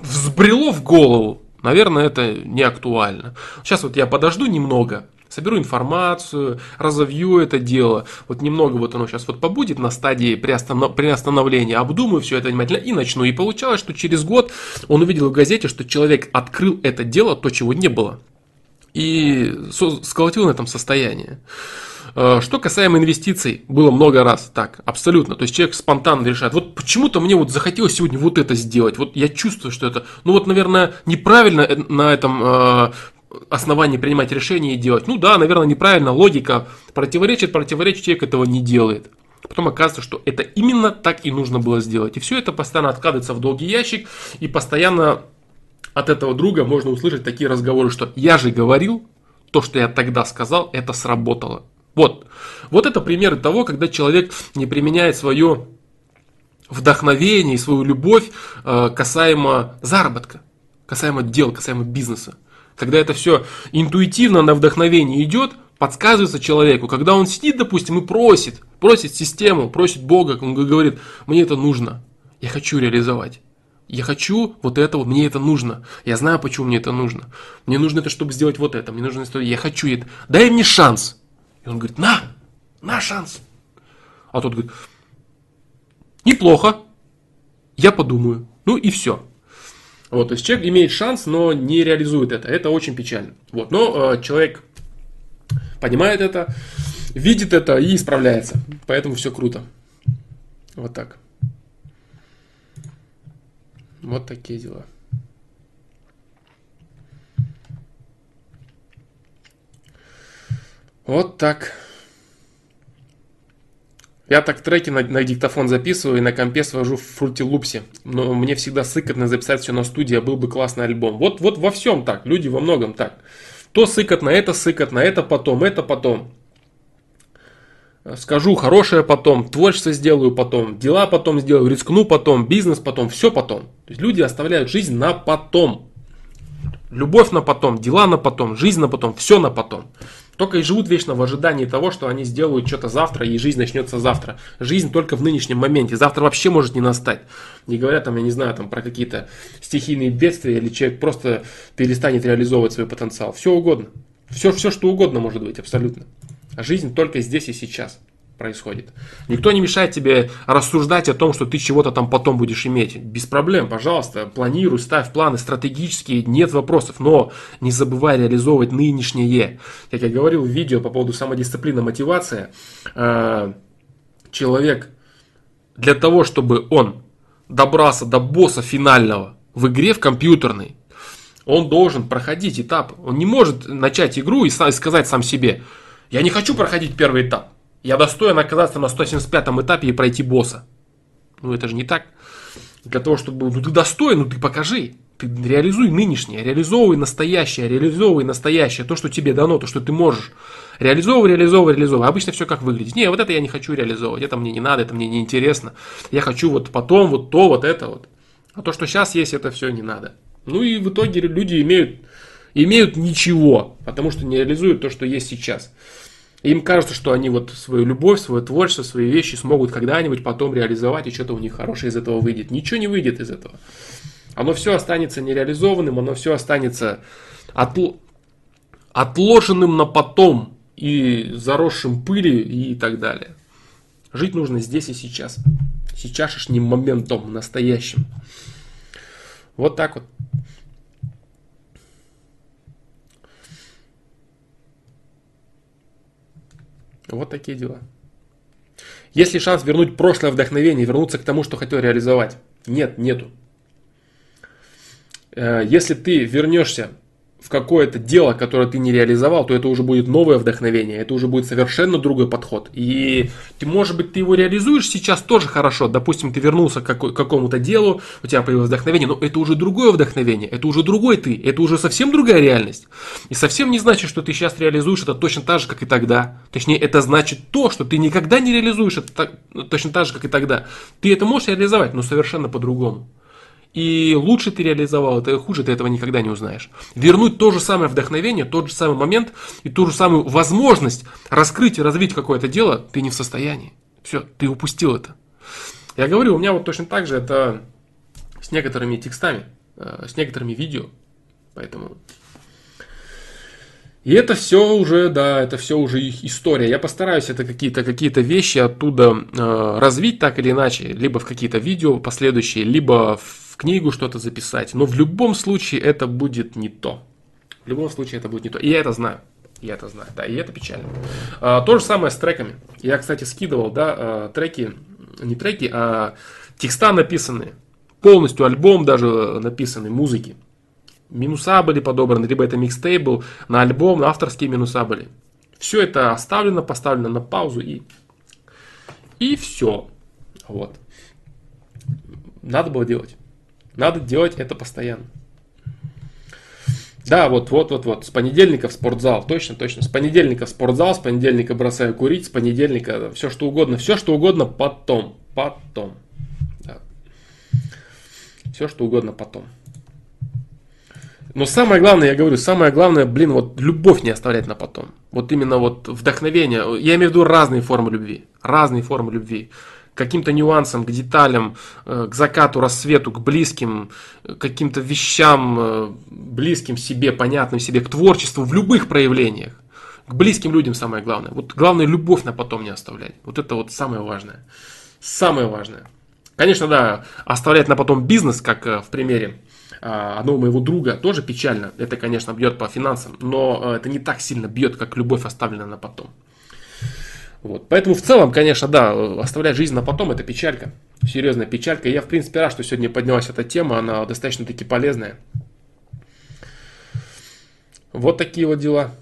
взбрело в голову. Наверное, это не актуально. Сейчас вот я подожду немного, соберу информацию, разовью это дело. Вот немного вот оно сейчас вот побудет на стадии приостанов... приостановления, обдумаю все это внимательно и начну. И получалось, что через год он увидел в газете, что человек открыл это дело, то, чего не было. И сколотил на этом состояние. Э, что касаемо инвестиций, было много раз так, абсолютно. То есть человек спонтанно решает, вот почему-то мне вот захотелось сегодня вот это сделать. Вот я чувствую, что это, ну вот, наверное, неправильно э, на этом э, основании принимать решения и делать. Ну да, наверное, неправильно, логика противоречит, противоречит, человек этого не делает. Потом оказывается, что это именно так и нужно было сделать. И все это постоянно откладывается в долгий ящик, и постоянно от этого друга можно услышать такие разговоры, что я же говорил, то, что я тогда сказал, это сработало. Вот. Вот это примеры того, когда человек не применяет свое вдохновение и свою любовь э, касаемо заработка, касаемо дел, касаемо бизнеса. Когда это все интуитивно на вдохновение идет, подсказывается человеку, когда он сидит, допустим, и просит, просит систему, просит Бога, он говорит, мне это нужно, я хочу реализовать. Я хочу вот это, вот, мне это нужно. Я знаю, почему мне это нужно. Мне нужно это, чтобы сделать вот это. Мне нужно это, я хочу это. Дай мне шанс. И он говорит, на, на шанс. А тот говорит, неплохо, я подумаю. Ну и все. Вот, то есть человек имеет шанс, но не реализует это. Это очень печально. Вот, но э, человек понимает это, видит это и исправляется. Поэтому все круто. Вот так. Вот такие дела. Вот так. Я так треки на, на диктофон записываю и на компе свожу в фрутилупсе. Но мне всегда сыкотно записать все на студии, а был бы классный альбом. Вот, вот во всем так, люди во многом так. То сыкотно, это сыкотно, это потом, это потом. Скажу хорошее потом, творчество сделаю потом, дела потом сделаю, рискну потом, бизнес потом, все потом. То есть люди оставляют жизнь на потом. Любовь на потом, дела на потом, жизнь на потом, все на потом. Только и живут вечно в ожидании того, что они сделают что-то завтра, и жизнь начнется завтра. Жизнь только в нынешнем моменте. Завтра вообще может не настать. Не говоря там, я не знаю, там про какие-то стихийные бедствия, или человек просто перестанет реализовывать свой потенциал. Все угодно. Все, все что угодно может быть, абсолютно. А жизнь только здесь и сейчас происходит. Никто не мешает тебе рассуждать о том, что ты чего-то там потом будешь иметь. Без проблем, пожалуйста, планируй, ставь планы стратегические, нет вопросов, но не забывай реализовывать нынешнее. Как я говорил в видео по поводу самодисциплины, мотивация, э, человек для того, чтобы он добрался до босса финального в игре в компьютерной, он должен проходить этап. Он не может начать игру и сказать сам себе, я не хочу проходить первый этап. Я достоин оказаться на 175 этапе и пройти босса. Ну это же не так. Для того, чтобы... Ну ты достоин, ну ты покажи. Ты реализуй нынешнее, реализовывай настоящее, реализовывай настоящее, то, что тебе дано, то, что ты можешь. Реализовывай, реализовывай, реализовывай. Обычно все как выглядит. Не, вот это я не хочу реализовывать, это мне не надо, это мне не интересно. Я хочу вот потом, вот то, вот это вот. А то, что сейчас есть, это все не надо. Ну и в итоге люди имеют, имеют ничего, потому что не реализуют то, что есть сейчас. Им кажется, что они вот свою любовь, свое творчество, свои вещи смогут когда-нибудь потом реализовать, и что-то у них хорошее из этого выйдет. Ничего не выйдет из этого. Оно все останется нереализованным, оно все останется отл... отложенным на потом и заросшим пылью и так далее. Жить нужно здесь и сейчас. Сейчасшним моментом, настоящим. Вот так вот. Вот такие дела. Есть ли шанс вернуть прошлое вдохновение, вернуться к тому, что хотел реализовать? Нет, нету. Э, если ты вернешься в какое-то дело, которое ты не реализовал, то это уже будет новое вдохновение, это уже будет совершенно другой подход. И ты, может быть, ты его реализуешь сейчас тоже хорошо. Допустим, ты вернулся к какому-то делу, у тебя появилось вдохновение, но это уже другое вдохновение, это уже другой ты, это уже совсем другая реальность. И совсем не значит, что ты сейчас реализуешь это точно так же, как и тогда. Точнее, это значит то, что ты никогда не реализуешь это так, точно так же, как и тогда. Ты это можешь реализовать, но совершенно по-другому. И лучше ты реализовал это, хуже ты этого никогда не узнаешь. Вернуть то же самое вдохновение, тот же самый момент и ту же самую возможность раскрыть и развить какое-то дело ты не в состоянии. Все, ты упустил это. Я говорю, у меня вот точно так же это с некоторыми текстами, э, с некоторыми видео. Поэтому и это все уже, да, это все уже их история. Я постараюсь это какие-то какие вещи оттуда э, развить так или иначе, либо в какие-то видео последующие, либо в книгу что-то записать. Но в любом случае это будет не то. В любом случае это будет не то. И я это знаю. Я это знаю, да, и это печально. А, то же самое с треками. Я, кстати, скидывал, да, а, треки, не треки, а текста написанные. Полностью альбом даже написанный, музыки. Минуса были подобраны, либо это микстейп был на альбом, авторские минуса были. Все это оставлено, поставлено на паузу и, и все. Вот. Надо было делать. Надо делать это постоянно. Да, вот, вот, вот, вот. С понедельника в спортзал. Точно, точно. С понедельника в спортзал, с понедельника бросаю курить, с понедельника все что угодно. Все что угодно потом. Потом. Да. Все что угодно потом. Но самое главное, я говорю, самое главное, блин, вот любовь не оставлять на потом. Вот именно вот вдохновение. Я имею в виду разные формы любви. Разные формы любви каким-то нюансам, к деталям, э, к закату, рассвету, к близким, э, каким-то вещам, э, близким себе, понятным себе, к творчеству в любых проявлениях. К близким людям самое главное. Вот главное любовь на потом не оставлять. Вот это вот самое важное. Самое важное. Конечно, да, оставлять на потом бизнес, как в примере одного моего друга, тоже печально. Это, конечно, бьет по финансам, но это не так сильно бьет, как любовь оставлена на потом. Вот. Поэтому в целом, конечно, да, оставлять жизнь на потом это печалька. Серьезная печалька. Я, в принципе, рад, что сегодня поднялась эта тема, она достаточно таки полезная. Вот такие вот дела.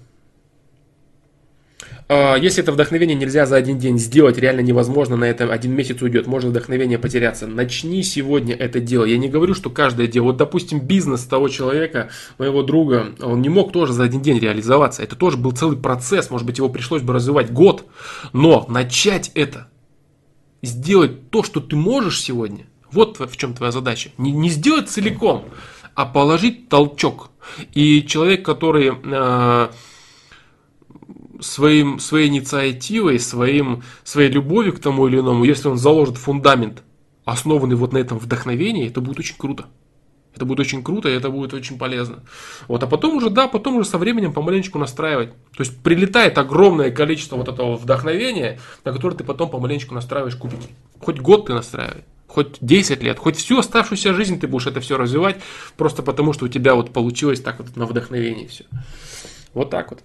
А, если это вдохновение нельзя за один день сделать, реально невозможно, на это один месяц уйдет, может вдохновение потеряться. Начни сегодня это дело. Я не говорю, что каждое дело. Вот, допустим, бизнес того человека, моего друга, он не мог тоже за один день реализоваться. Это тоже был целый процесс, может быть, его пришлось бы развивать год. Но начать это, сделать то, что ты можешь сегодня, вот в чем твоя задача. Не, не сделать целиком, а положить толчок. И человек, который... Э, своим, своей инициативой, своим, своей любовью к тому или иному, если он заложит фундамент, основанный вот на этом вдохновении, это будет очень круто. Это будет очень круто, и это будет очень полезно. Вот, а потом уже, да, потом уже со временем помаленечку настраивать. То есть прилетает огромное количество вот этого вдохновения, на которое ты потом помаленечку настраиваешь кубики. Хоть год ты настраивай, хоть 10 лет, хоть всю оставшуюся жизнь ты будешь это все развивать, просто потому что у тебя вот получилось так вот на вдохновении все. Вот так вот.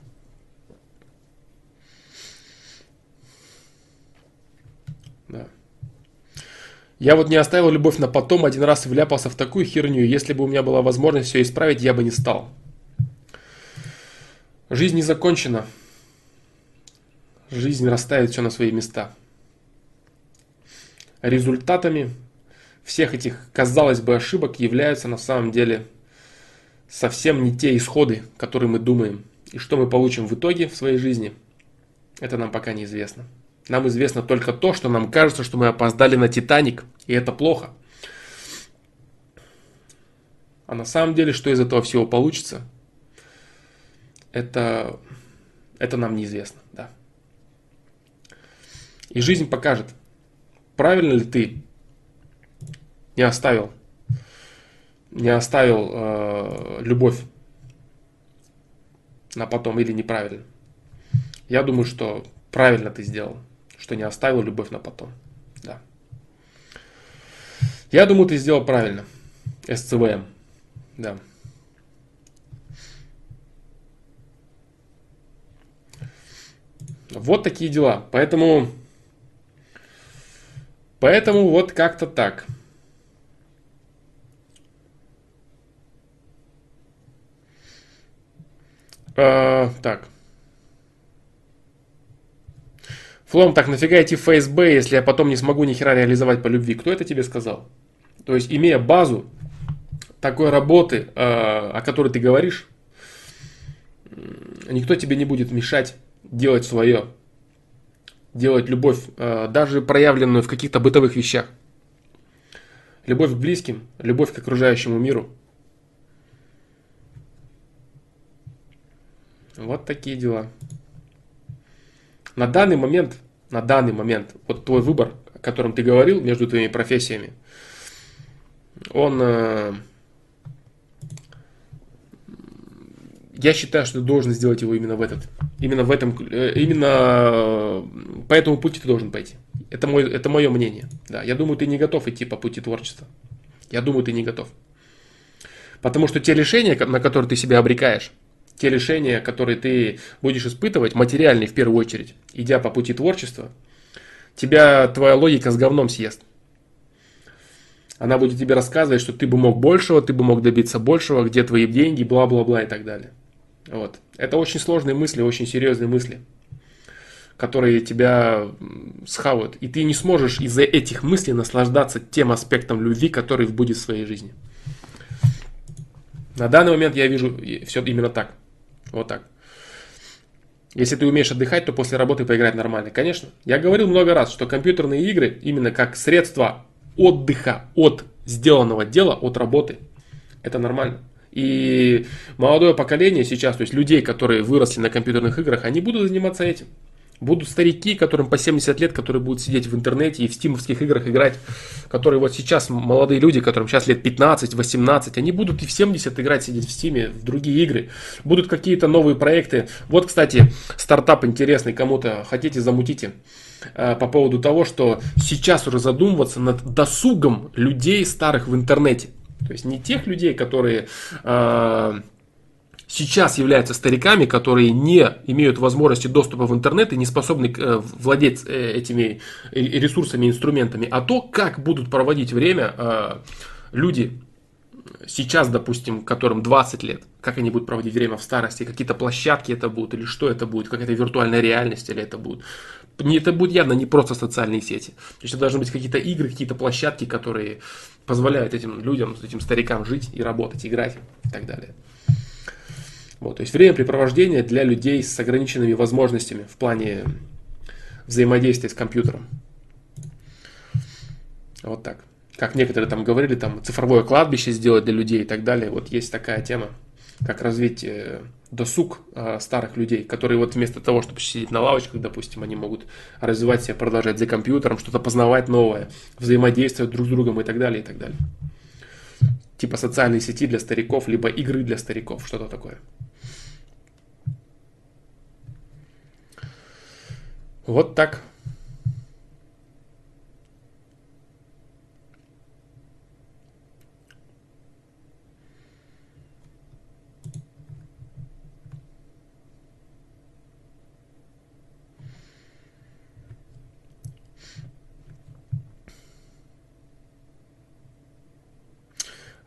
Я вот не оставил любовь на потом, один раз вляпался в такую херню, если бы у меня была возможность все исправить, я бы не стал. Жизнь не закончена. Жизнь расставит все на свои места. Результатами всех этих, казалось бы, ошибок являются на самом деле совсем не те исходы, которые мы думаем. И что мы получим в итоге в своей жизни, это нам пока неизвестно. Нам известно только то, что нам кажется, что мы опоздали на Титаник, и это плохо. А на самом деле, что из этого всего получится, это, это нам неизвестно. Да. И жизнь покажет, правильно ли ты не оставил, не оставил э, любовь на потом или неправильно. Я думаю, что правильно ты сделал что не оставил любовь на потом. Да. Я думаю, ты сделал правильно. СЦВМ. Да. Вот такие дела. Поэтому, поэтому вот как-то так. А, так. Флом, так нафига идти в ФСБ, если я потом не смогу ни хера реализовать по любви? Кто это тебе сказал? То есть, имея базу такой работы, э, о которой ты говоришь, никто тебе не будет мешать делать свое. Делать любовь, э, даже проявленную в каких-то бытовых вещах. Любовь к близким, любовь к окружающему миру. Вот такие дела. На данный момент, на данный момент, вот твой выбор, о котором ты говорил между твоими профессиями, он... Э, я считаю, что ты должен сделать его именно в этот, именно в этом, э, именно по этому пути ты должен пойти. Это, мой, это мое мнение. Да, я думаю, ты не готов идти по пути творчества. Я думаю, ты не готов. Потому что те решения, на которые ты себя обрекаешь, те решения, которые ты будешь испытывать, материальные в первую очередь, идя по пути творчества, тебя твоя логика с говном съест. Она будет тебе рассказывать, что ты бы мог большего, ты бы мог добиться большего, где твои деньги, бла-бла-бла и так далее. Вот. Это очень сложные мысли, очень серьезные мысли, которые тебя схавают. И ты не сможешь из-за этих мыслей наслаждаться тем аспектом любви, который будет в своей жизни. На данный момент я вижу все именно так. Вот так. Если ты умеешь отдыхать, то после работы поиграть нормально. Конечно. Я говорил много раз, что компьютерные игры именно как средство отдыха от сделанного дела, от работы. Это нормально. И молодое поколение сейчас, то есть людей, которые выросли на компьютерных играх, они будут заниматься этим. Будут старики, которым по 70 лет, которые будут сидеть в интернете и в стимовских играх играть, которые вот сейчас, молодые люди, которым сейчас лет 15, 18, они будут и в 70 играть, сидеть в стиме, в другие игры. Будут какие-то новые проекты. Вот, кстати, стартап интересный, кому-то хотите, замутите э, по поводу того, что сейчас уже задумываться над досугом людей старых в интернете. То есть не тех людей, которые э, сейчас являются стариками, которые не имеют возможности доступа в интернет и не способны э, владеть э, этими ресурсами, инструментами, а то, как будут проводить время э, люди сейчас, допустим, которым 20 лет, как они будут проводить время в старости, какие-то площадки это будут, или что это будет, какая-то виртуальная реальность, или это будет. Это будет явно не просто социальные сети. То есть это должны быть какие-то игры, какие-то площадки, которые позволяют этим людям, этим старикам жить и работать, играть и так далее. Вот, то есть времяпрепровождение для людей с ограниченными возможностями в плане взаимодействия с компьютером. Вот так. Как некоторые там говорили, там цифровое кладбище сделать для людей и так далее. Вот есть такая тема. как развить э, досуг э, старых людей, которые вот вместо того, чтобы сидеть на лавочках, допустим, они могут развивать себя, продолжать за компьютером, что-то познавать новое, взаимодействовать друг с другом и так далее, и так далее. Типа социальные сети для стариков, либо игры для стариков, что-то такое. Вот так.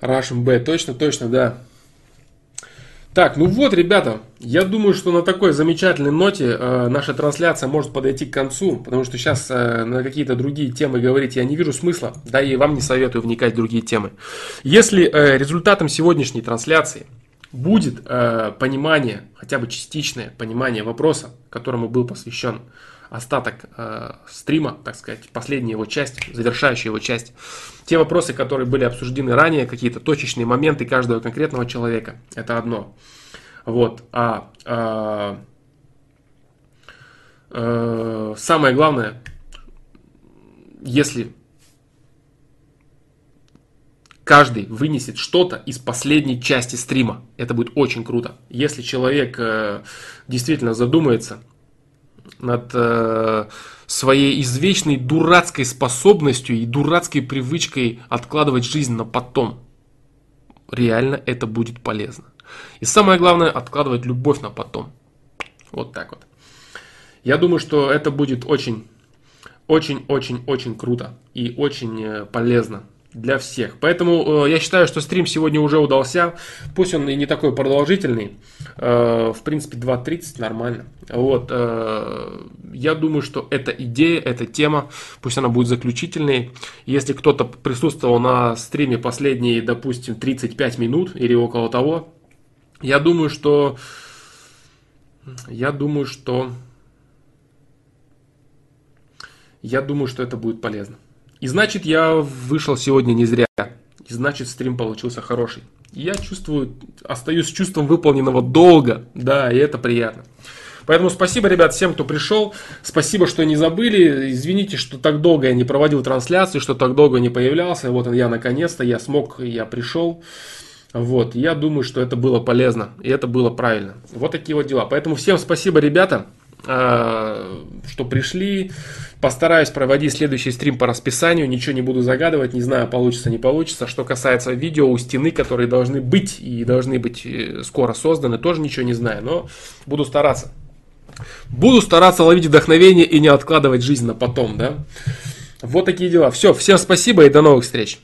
Russian B, точно, точно, да. Так, ну вот, ребята, я думаю, что на такой замечательной ноте э, наша трансляция может подойти к концу, потому что сейчас э, на какие-то другие темы говорить я не вижу смысла, да и вам не советую вникать в другие темы. Если э, результатом сегодняшней трансляции будет э, понимание, хотя бы частичное понимание вопроса, которому был посвящен остаток э, стрима, так сказать, последняя его часть, завершающая его часть. Те вопросы, которые были обсуждены ранее, какие-то точечные моменты каждого конкретного человека, это одно. Вот. А, а э, самое главное, если каждый вынесет что-то из последней части стрима. Это будет очень круто. Если человек э, действительно задумается над э, своей извечной дурацкой способностью и дурацкой привычкой откладывать жизнь на потом. Реально это будет полезно. И самое главное, откладывать любовь на потом. Вот так вот. Я думаю, что это будет очень, очень, очень, очень круто и очень э, полезно для всех. Поэтому э, я считаю, что стрим сегодня уже удался. Пусть он и не такой продолжительный. Э, в принципе, 2.30 нормально. Вот. Э, я думаю, что эта идея, эта тема, пусть она будет заключительной. Если кто-то присутствовал на стриме последние, допустим, 35 минут или около того, я думаю, что... Я думаю, что... Я думаю, что это будет полезно. И значит, я вышел сегодня не зря. И значит, стрим получился хороший. Я чувствую, остаюсь с чувством выполненного долга. Да, и это приятно. Поэтому спасибо, ребят, всем, кто пришел. Спасибо, что не забыли. Извините, что так долго я не проводил трансляции, что так долго не появлялся. Вот я наконец-то, я смог, я пришел. Вот, я думаю, что это было полезно, и это было правильно. Вот такие вот дела. Поэтому всем спасибо, ребята. Э, что пришли. Постараюсь проводить следующий стрим по расписанию, ничего не буду загадывать, не знаю, получится, не получится. Что касается видео у стены, которые должны быть и должны быть э, скоро созданы, тоже ничего не знаю, но буду стараться. Буду стараться ловить вдохновение и не откладывать жизнь на потом, да. Вот такие дела. Все, всем спасибо и до новых встреч.